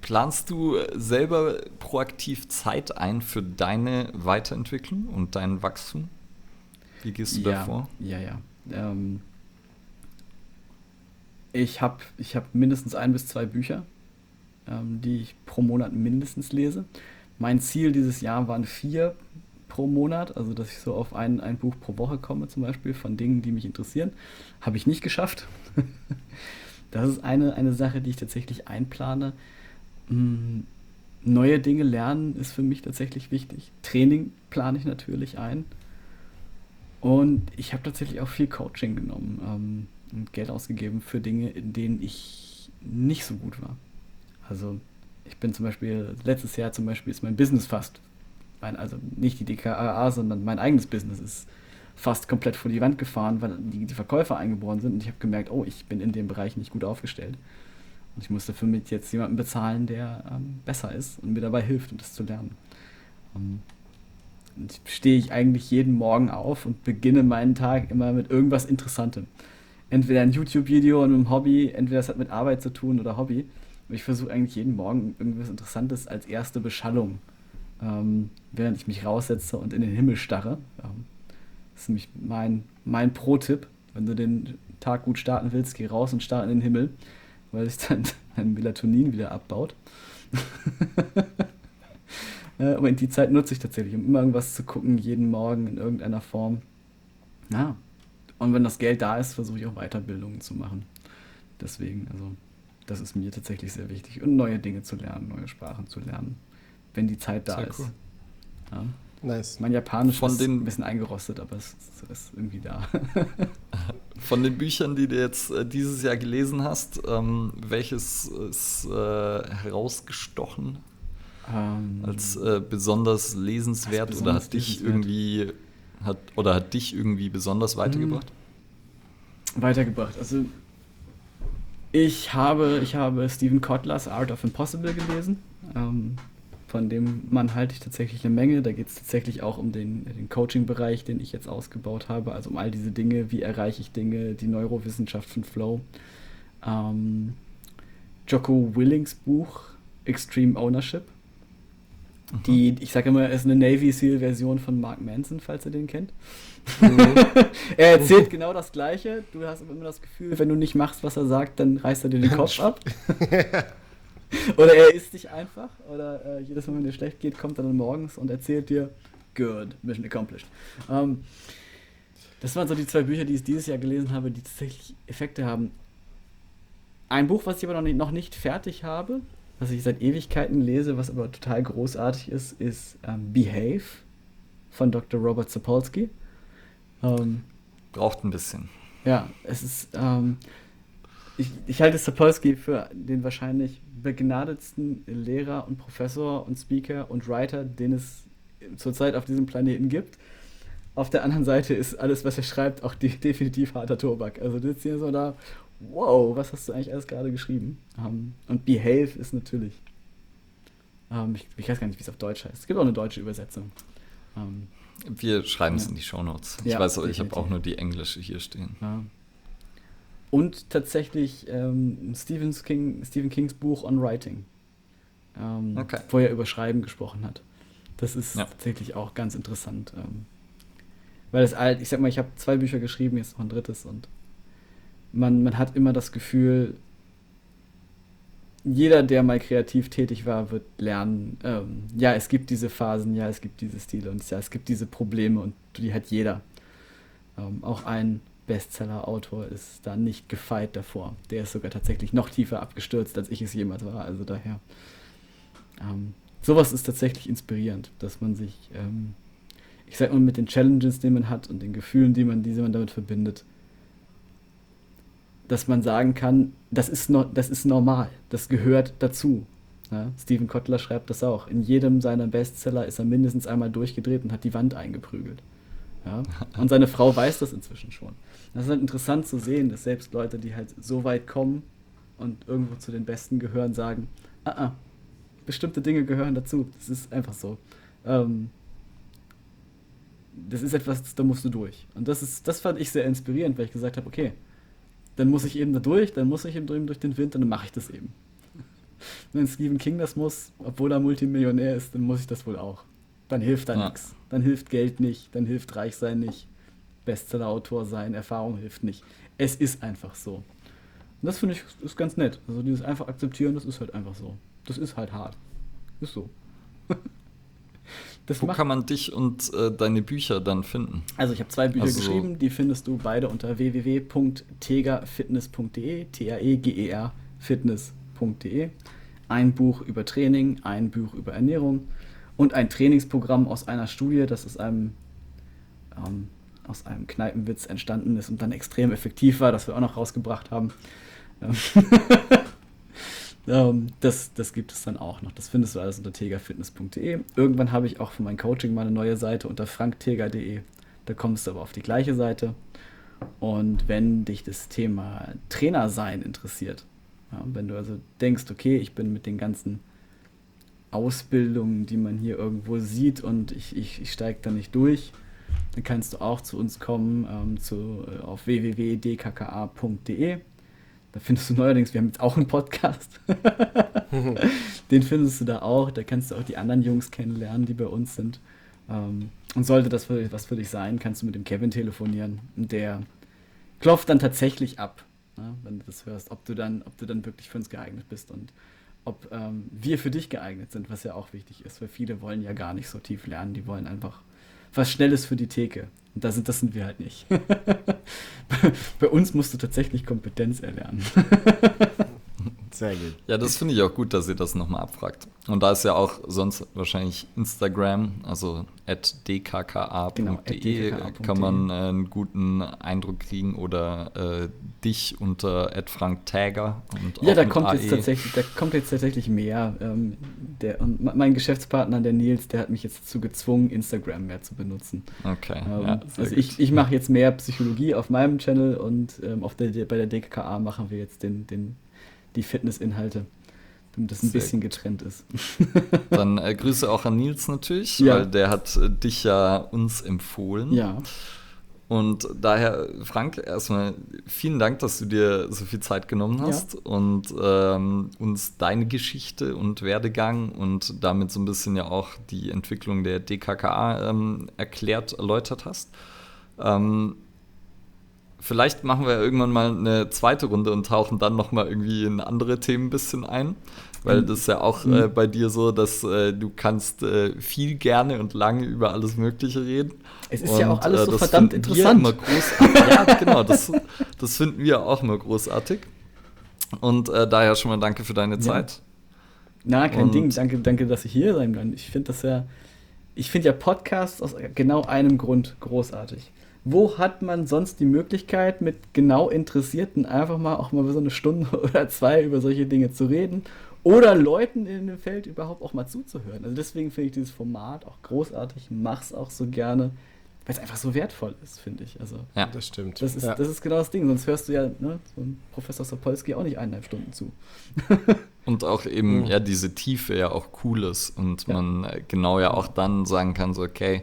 planst du selber proaktiv Zeit ein für deine Weiterentwicklung und dein Wachstum? Wie gehst du
ja,
davor?
Ja, ja. Ähm, ich habe ich hab mindestens ein bis zwei Bücher, ähm, die ich pro Monat mindestens lese. Mein Ziel dieses Jahr waren vier pro Monat, also dass ich so auf ein, ein Buch pro Woche komme, zum Beispiel von Dingen, die mich interessieren. Habe ich nicht geschafft. das ist eine, eine Sache, die ich tatsächlich einplane. Hm, neue Dinge lernen ist für mich tatsächlich wichtig. Training plane ich natürlich ein. Und ich habe tatsächlich auch viel Coaching genommen ähm, und Geld ausgegeben für Dinge, in denen ich nicht so gut war. Also ich bin zum Beispiel, letztes Jahr zum Beispiel ist mein Business fast mein, also nicht die DKAA, sondern mein eigenes Business ist fast komplett vor die Wand gefahren, weil die, die Verkäufer eingeboren sind und ich habe gemerkt, oh, ich bin in dem Bereich nicht gut aufgestellt. Und ich musste für mich jetzt jemanden bezahlen, der ähm, besser ist und mir dabei hilft, um das zu lernen. Um, ähm, stehe ich eigentlich jeden Morgen auf und beginne meinen Tag immer mit irgendwas Interessantem. Entweder ein YouTube-Video und einem Hobby, entweder es hat mit Arbeit zu tun oder Hobby. Und ich versuche eigentlich jeden Morgen irgendwas Interessantes als erste Beschallung ähm, während ich mich raussetze und in den Himmel starre. Ähm, das ist nämlich mein, mein Pro-Tipp. Wenn du den Tag gut starten willst, geh raus und starte in den Himmel, weil sich dann dein Melatonin wieder abbaut. äh, aber in die Zeit nutze ich tatsächlich, um immer irgendwas zu gucken, jeden Morgen in irgendeiner Form. Ja. Und wenn das Geld da ist, versuche ich auch Weiterbildungen zu machen. Deswegen, also, das ist mir tatsächlich sehr wichtig. Und neue Dinge zu lernen, neue Sprachen zu lernen wenn die Zeit da Sehr ist. Cool. Ja. Nice. Mein Japanisch Von ist ein bisschen eingerostet, aber es ist irgendwie da.
Von den Büchern, die du jetzt äh, dieses Jahr gelesen hast, ähm, welches ist äh, herausgestochen ähm, als äh, besonders lesenswert als besonders oder hat dich irgendwie hat oder hat dich irgendwie besonders weitergebracht?
Hm. Weitergebracht. Also ich habe ich habe Stephen Kotlers Art of Impossible gelesen. Ähm, von dem Mann halte ich tatsächlich eine Menge. Da geht es tatsächlich auch um den, den Coaching-Bereich, den ich jetzt ausgebaut habe. Also um all diese Dinge, wie erreiche ich Dinge, die Neurowissenschaft von Flow. Ähm, Jocko Willings Buch Extreme Ownership. Mhm. Die, ich sage immer, ist eine Navy SEAL-Version von Mark Manson, falls ihr den kennt. Mhm. er erzählt genau das Gleiche. Du hast immer das Gefühl, wenn du nicht machst, was er sagt, dann reißt er dir den Kopf ab. oder er isst dich einfach. Oder äh, jedes Mal, wenn dir schlecht geht, kommt er dann morgens und erzählt dir, good, mission accomplished. Ähm, das waren so die zwei Bücher, die ich dieses Jahr gelesen habe, die tatsächlich Effekte haben. Ein Buch, was ich aber noch nicht, noch nicht fertig habe, was ich seit Ewigkeiten lese, was aber total großartig ist, ist ähm, Behave von Dr. Robert Sapolsky.
Ähm, Braucht ein bisschen.
Ja, es ist. Ähm, ich, ich halte Sapolsky für den wahrscheinlich begnadetsten Lehrer und Professor und Speaker und Writer, den es zurzeit auf diesem Planeten gibt. Auf der anderen Seite ist alles, was er schreibt, auch de definitiv harter Tobak. Also du sitzt hier so da, wow, was hast du eigentlich alles gerade geschrieben? Um, ähm, und Behave ist natürlich, um, ähm, ich, ich, weiß gar nicht, wie es auf Deutsch heißt. Es gibt auch eine deutsche Übersetzung.
Um, ähm, Wir schreiben es ja. in die Shownotes. Ich ja, weiß, ich habe auch nur die englische hier stehen.
Ja. Und tatsächlich ähm, Stephen, King, Stephen Kings Buch On Writing, ähm, okay. wo er über Schreiben gesprochen hat. Das ist ja. tatsächlich auch ganz interessant. Ähm, weil es alt, ich sag mal, ich habe zwei Bücher geschrieben, jetzt noch ein drittes und man, man hat immer das Gefühl, jeder, der mal kreativ tätig war, wird lernen, ähm, ja, es gibt diese Phasen, ja, es gibt diese Stile und ja, es gibt diese Probleme und die hat jeder. Ähm, auch ein Bestseller-Autor ist da nicht gefeit davor. Der ist sogar tatsächlich noch tiefer abgestürzt, als ich es jemals war. Also daher. Ähm, sowas ist tatsächlich inspirierend, dass man sich, ähm, ich sag mal, mit den Challenges, die man hat und den Gefühlen, die man, die man damit verbindet, dass man sagen kann, das ist, no, das ist normal, das gehört dazu. Ja, Steven Kotler schreibt das auch. In jedem seiner Bestseller ist er mindestens einmal durchgedreht und hat die Wand eingeprügelt. Ja? Und seine Frau weiß das inzwischen schon. Das ist halt interessant zu sehen, dass selbst Leute, die halt so weit kommen und irgendwo zu den Besten gehören, sagen, ah, ah bestimmte Dinge gehören dazu. Das ist einfach so. Ähm, das ist etwas, da musst du durch. Und das ist, das fand ich sehr inspirierend, weil ich gesagt habe, okay, dann muss ich eben da durch, dann muss ich eben durch den Wind und dann mache ich das eben. Wenn Stephen King das muss, obwohl er Multimillionär ist, dann muss ich das wohl auch. Dann hilft da ja. nichts. Dann hilft Geld nicht, dann hilft Reichsein nicht. Bestseller-Autor sein, Erfahrung hilft nicht. Es ist einfach so. Und das finde ich ist ganz nett. Also dieses einfach akzeptieren, das ist halt einfach so. Das ist halt hart. Ist so.
Wo kann man dich und äh, deine Bücher dann finden?
Also ich habe zwei Bücher also geschrieben, die findest du beide unter www.tegerfitness.de, T-A-E-G-E-R fitness.de. Ein Buch über Training, ein Buch über Ernährung und ein Trainingsprogramm aus einer Studie, das aus einem ähm, aus einem Kneipenwitz entstanden ist und dann extrem effektiv war, das wir auch noch rausgebracht haben. ähm, das, das gibt es dann auch noch. Das findest du alles unter tegerfitness.de. Irgendwann habe ich auch für mein Coaching mal eine neue Seite unter frankteger.de. Da kommst du aber auf die gleiche Seite. Und wenn dich das Thema Trainer sein interessiert, ja, wenn du also denkst, okay, ich bin mit den ganzen Ausbildungen, die man hier irgendwo sieht und ich, ich, ich steige da nicht durch, dann kannst du auch zu uns kommen ähm, zu, äh, auf www.dkka.de. Da findest du neuerdings, wir haben jetzt auch einen Podcast. Den findest du da auch. Da kannst du auch die anderen Jungs kennenlernen, die bei uns sind. Ähm, und sollte das für, was für dich sein, kannst du mit dem Kevin telefonieren. Und der klopft dann tatsächlich ab, ne, wenn du das hörst, ob du dann, ob du dann wirklich für uns geeignet bist und ob ähm, wir für dich geeignet sind, was ja auch wichtig ist, weil viele wollen ja gar nicht so tief lernen, die wollen einfach was Schnelles für die Theke. Und das das sind wir halt nicht. Bei uns musst du tatsächlich Kompetenz erlernen.
Sehr gut. Ja, das finde ich auch gut, dass ihr das nochmal abfragt. Und da ist ja auch sonst wahrscheinlich Instagram, also at dkka.de, genau, kann man äh, einen guten Eindruck kriegen oder äh, dich unter at franktäger.
ja, da kommt, jetzt tatsächlich, da kommt jetzt tatsächlich mehr. Ähm, der, und mein Geschäftspartner, der Nils, der hat mich jetzt dazu gezwungen, Instagram mehr zu benutzen.
Okay.
Ähm, ja, also ich, ich mache jetzt mehr Psychologie auf meinem Channel und ähm, auf der, bei der DKA machen wir jetzt den, den die Fitnessinhalte, damit das ein Sehr bisschen getrennt ist.
Dann äh, Grüße auch an Nils natürlich, ja. weil der hat äh, dich ja uns empfohlen.
Ja.
Und daher, Frank, erstmal vielen Dank, dass du dir so viel Zeit genommen hast ja. und ähm, uns deine Geschichte und Werdegang und damit so ein bisschen ja auch die Entwicklung der DKKA ähm, erklärt, erläutert hast. Ähm, vielleicht machen wir irgendwann mal eine zweite Runde und tauchen dann noch mal irgendwie in andere Themen ein bisschen ein. Weil mhm. das ist ja auch mhm. äh, bei dir so, dass äh, du kannst äh, viel gerne und lange über alles Mögliche reden.
Es ist und, ja auch alles so äh, verdammt interessant.
Ja, genau, das, das finden wir auch immer großartig. Und äh, daher schon mal danke für deine Zeit.
Na, kein und Ding. Danke, danke, dass ich hier sein kann. Ich finde das ja, ich finde ja Podcasts aus genau einem Grund großartig wo hat man sonst die Möglichkeit, mit genau Interessierten einfach mal auch mal so eine Stunde oder zwei über solche Dinge zu reden oder Leuten in dem Feld überhaupt auch mal zuzuhören. Also deswegen finde ich dieses Format auch großartig, mach's auch so gerne, weil es einfach so wertvoll ist, finde ich. Also
ja, das stimmt.
Das ist,
ja.
das ist genau das Ding, sonst hörst du ja ne, so Professor Sapolsky auch nicht eineinhalb Stunden zu.
und auch eben ja diese Tiefe ja auch cool ist und ja. man äh, genau ja auch dann sagen kann so okay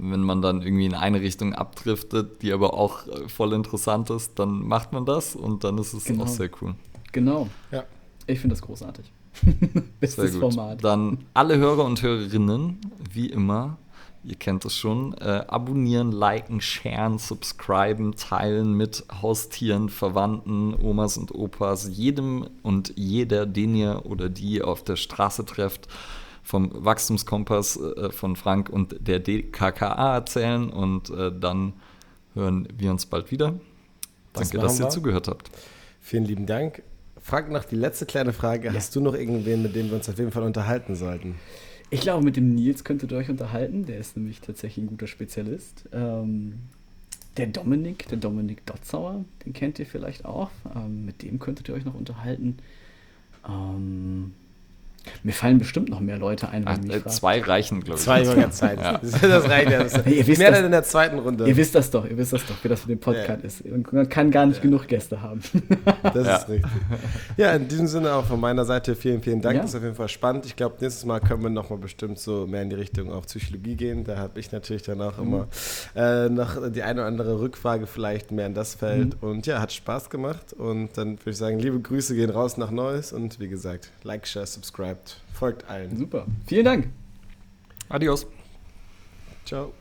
wenn man dann irgendwie in eine Richtung abdriftet, die aber auch äh, voll interessant ist, dann macht man das und dann ist es genau. auch sehr cool.
Genau. Ja. Ich finde das großartig.
Bestes Format. Dann alle Hörer und Hörerinnen, wie immer, ihr kennt es schon, äh, abonnieren, liken, sharen, subscriben, teilen mit Haustieren, Verwandten, Omas und Opas, jedem und jeder, den ihr oder die auf der Straße trefft vom Wachstumskompass äh, von Frank und der DKKA erzählen und äh, dann hören wir uns bald wieder.
Das
Danke, dass
machen
ihr
wir.
zugehört habt.
Vielen lieben Dank. Frag noch die letzte kleine Frage. Hast du noch irgendwen, mit dem wir uns auf jeden Fall unterhalten sollten?
Ich glaube, mit dem Nils könntet ihr euch unterhalten. Der ist nämlich tatsächlich ein guter Spezialist. Ähm, der Dominik, der Dominik Dotzauer, den kennt ihr vielleicht auch. Ähm, mit dem könntet ihr euch noch unterhalten. Ähm, mir fallen bestimmt noch mehr Leute ein, mich
äh, zwei reichen, glaube ich.
Zwei Jahre Zeit.
Ja.
Das reicht ja. Das
Hey, ihr wisst
mehr
das-
in der zweiten Runde.
Ihr wisst das doch, ihr wisst das doch, wie das mit dem Podcast
Ja.
ist. Man kann gar nicht genug Gäste haben.
Das
Ja.
ist richtig. Ja, in diesem Sinne auch von meiner Seite vielen, vielen Dank.
Ja.
Das ist auf jeden Fall spannend. Ich glaube, nächstes Mal können wir nochmal bestimmt so mehr in die Richtung auf Psychologie gehen. Da habe ich natürlich dann auch immer äh, noch die eine oder andere Rückfrage vielleicht mehr in das Feld. Und ja, hat Spaß gemacht. Und dann würde ich sagen, liebe Grüße gehen raus nach Neues. Und wie gesagt, like, share, subscribed. Folgt allen.
Super. Vielen Dank.
Adios.
Ciao.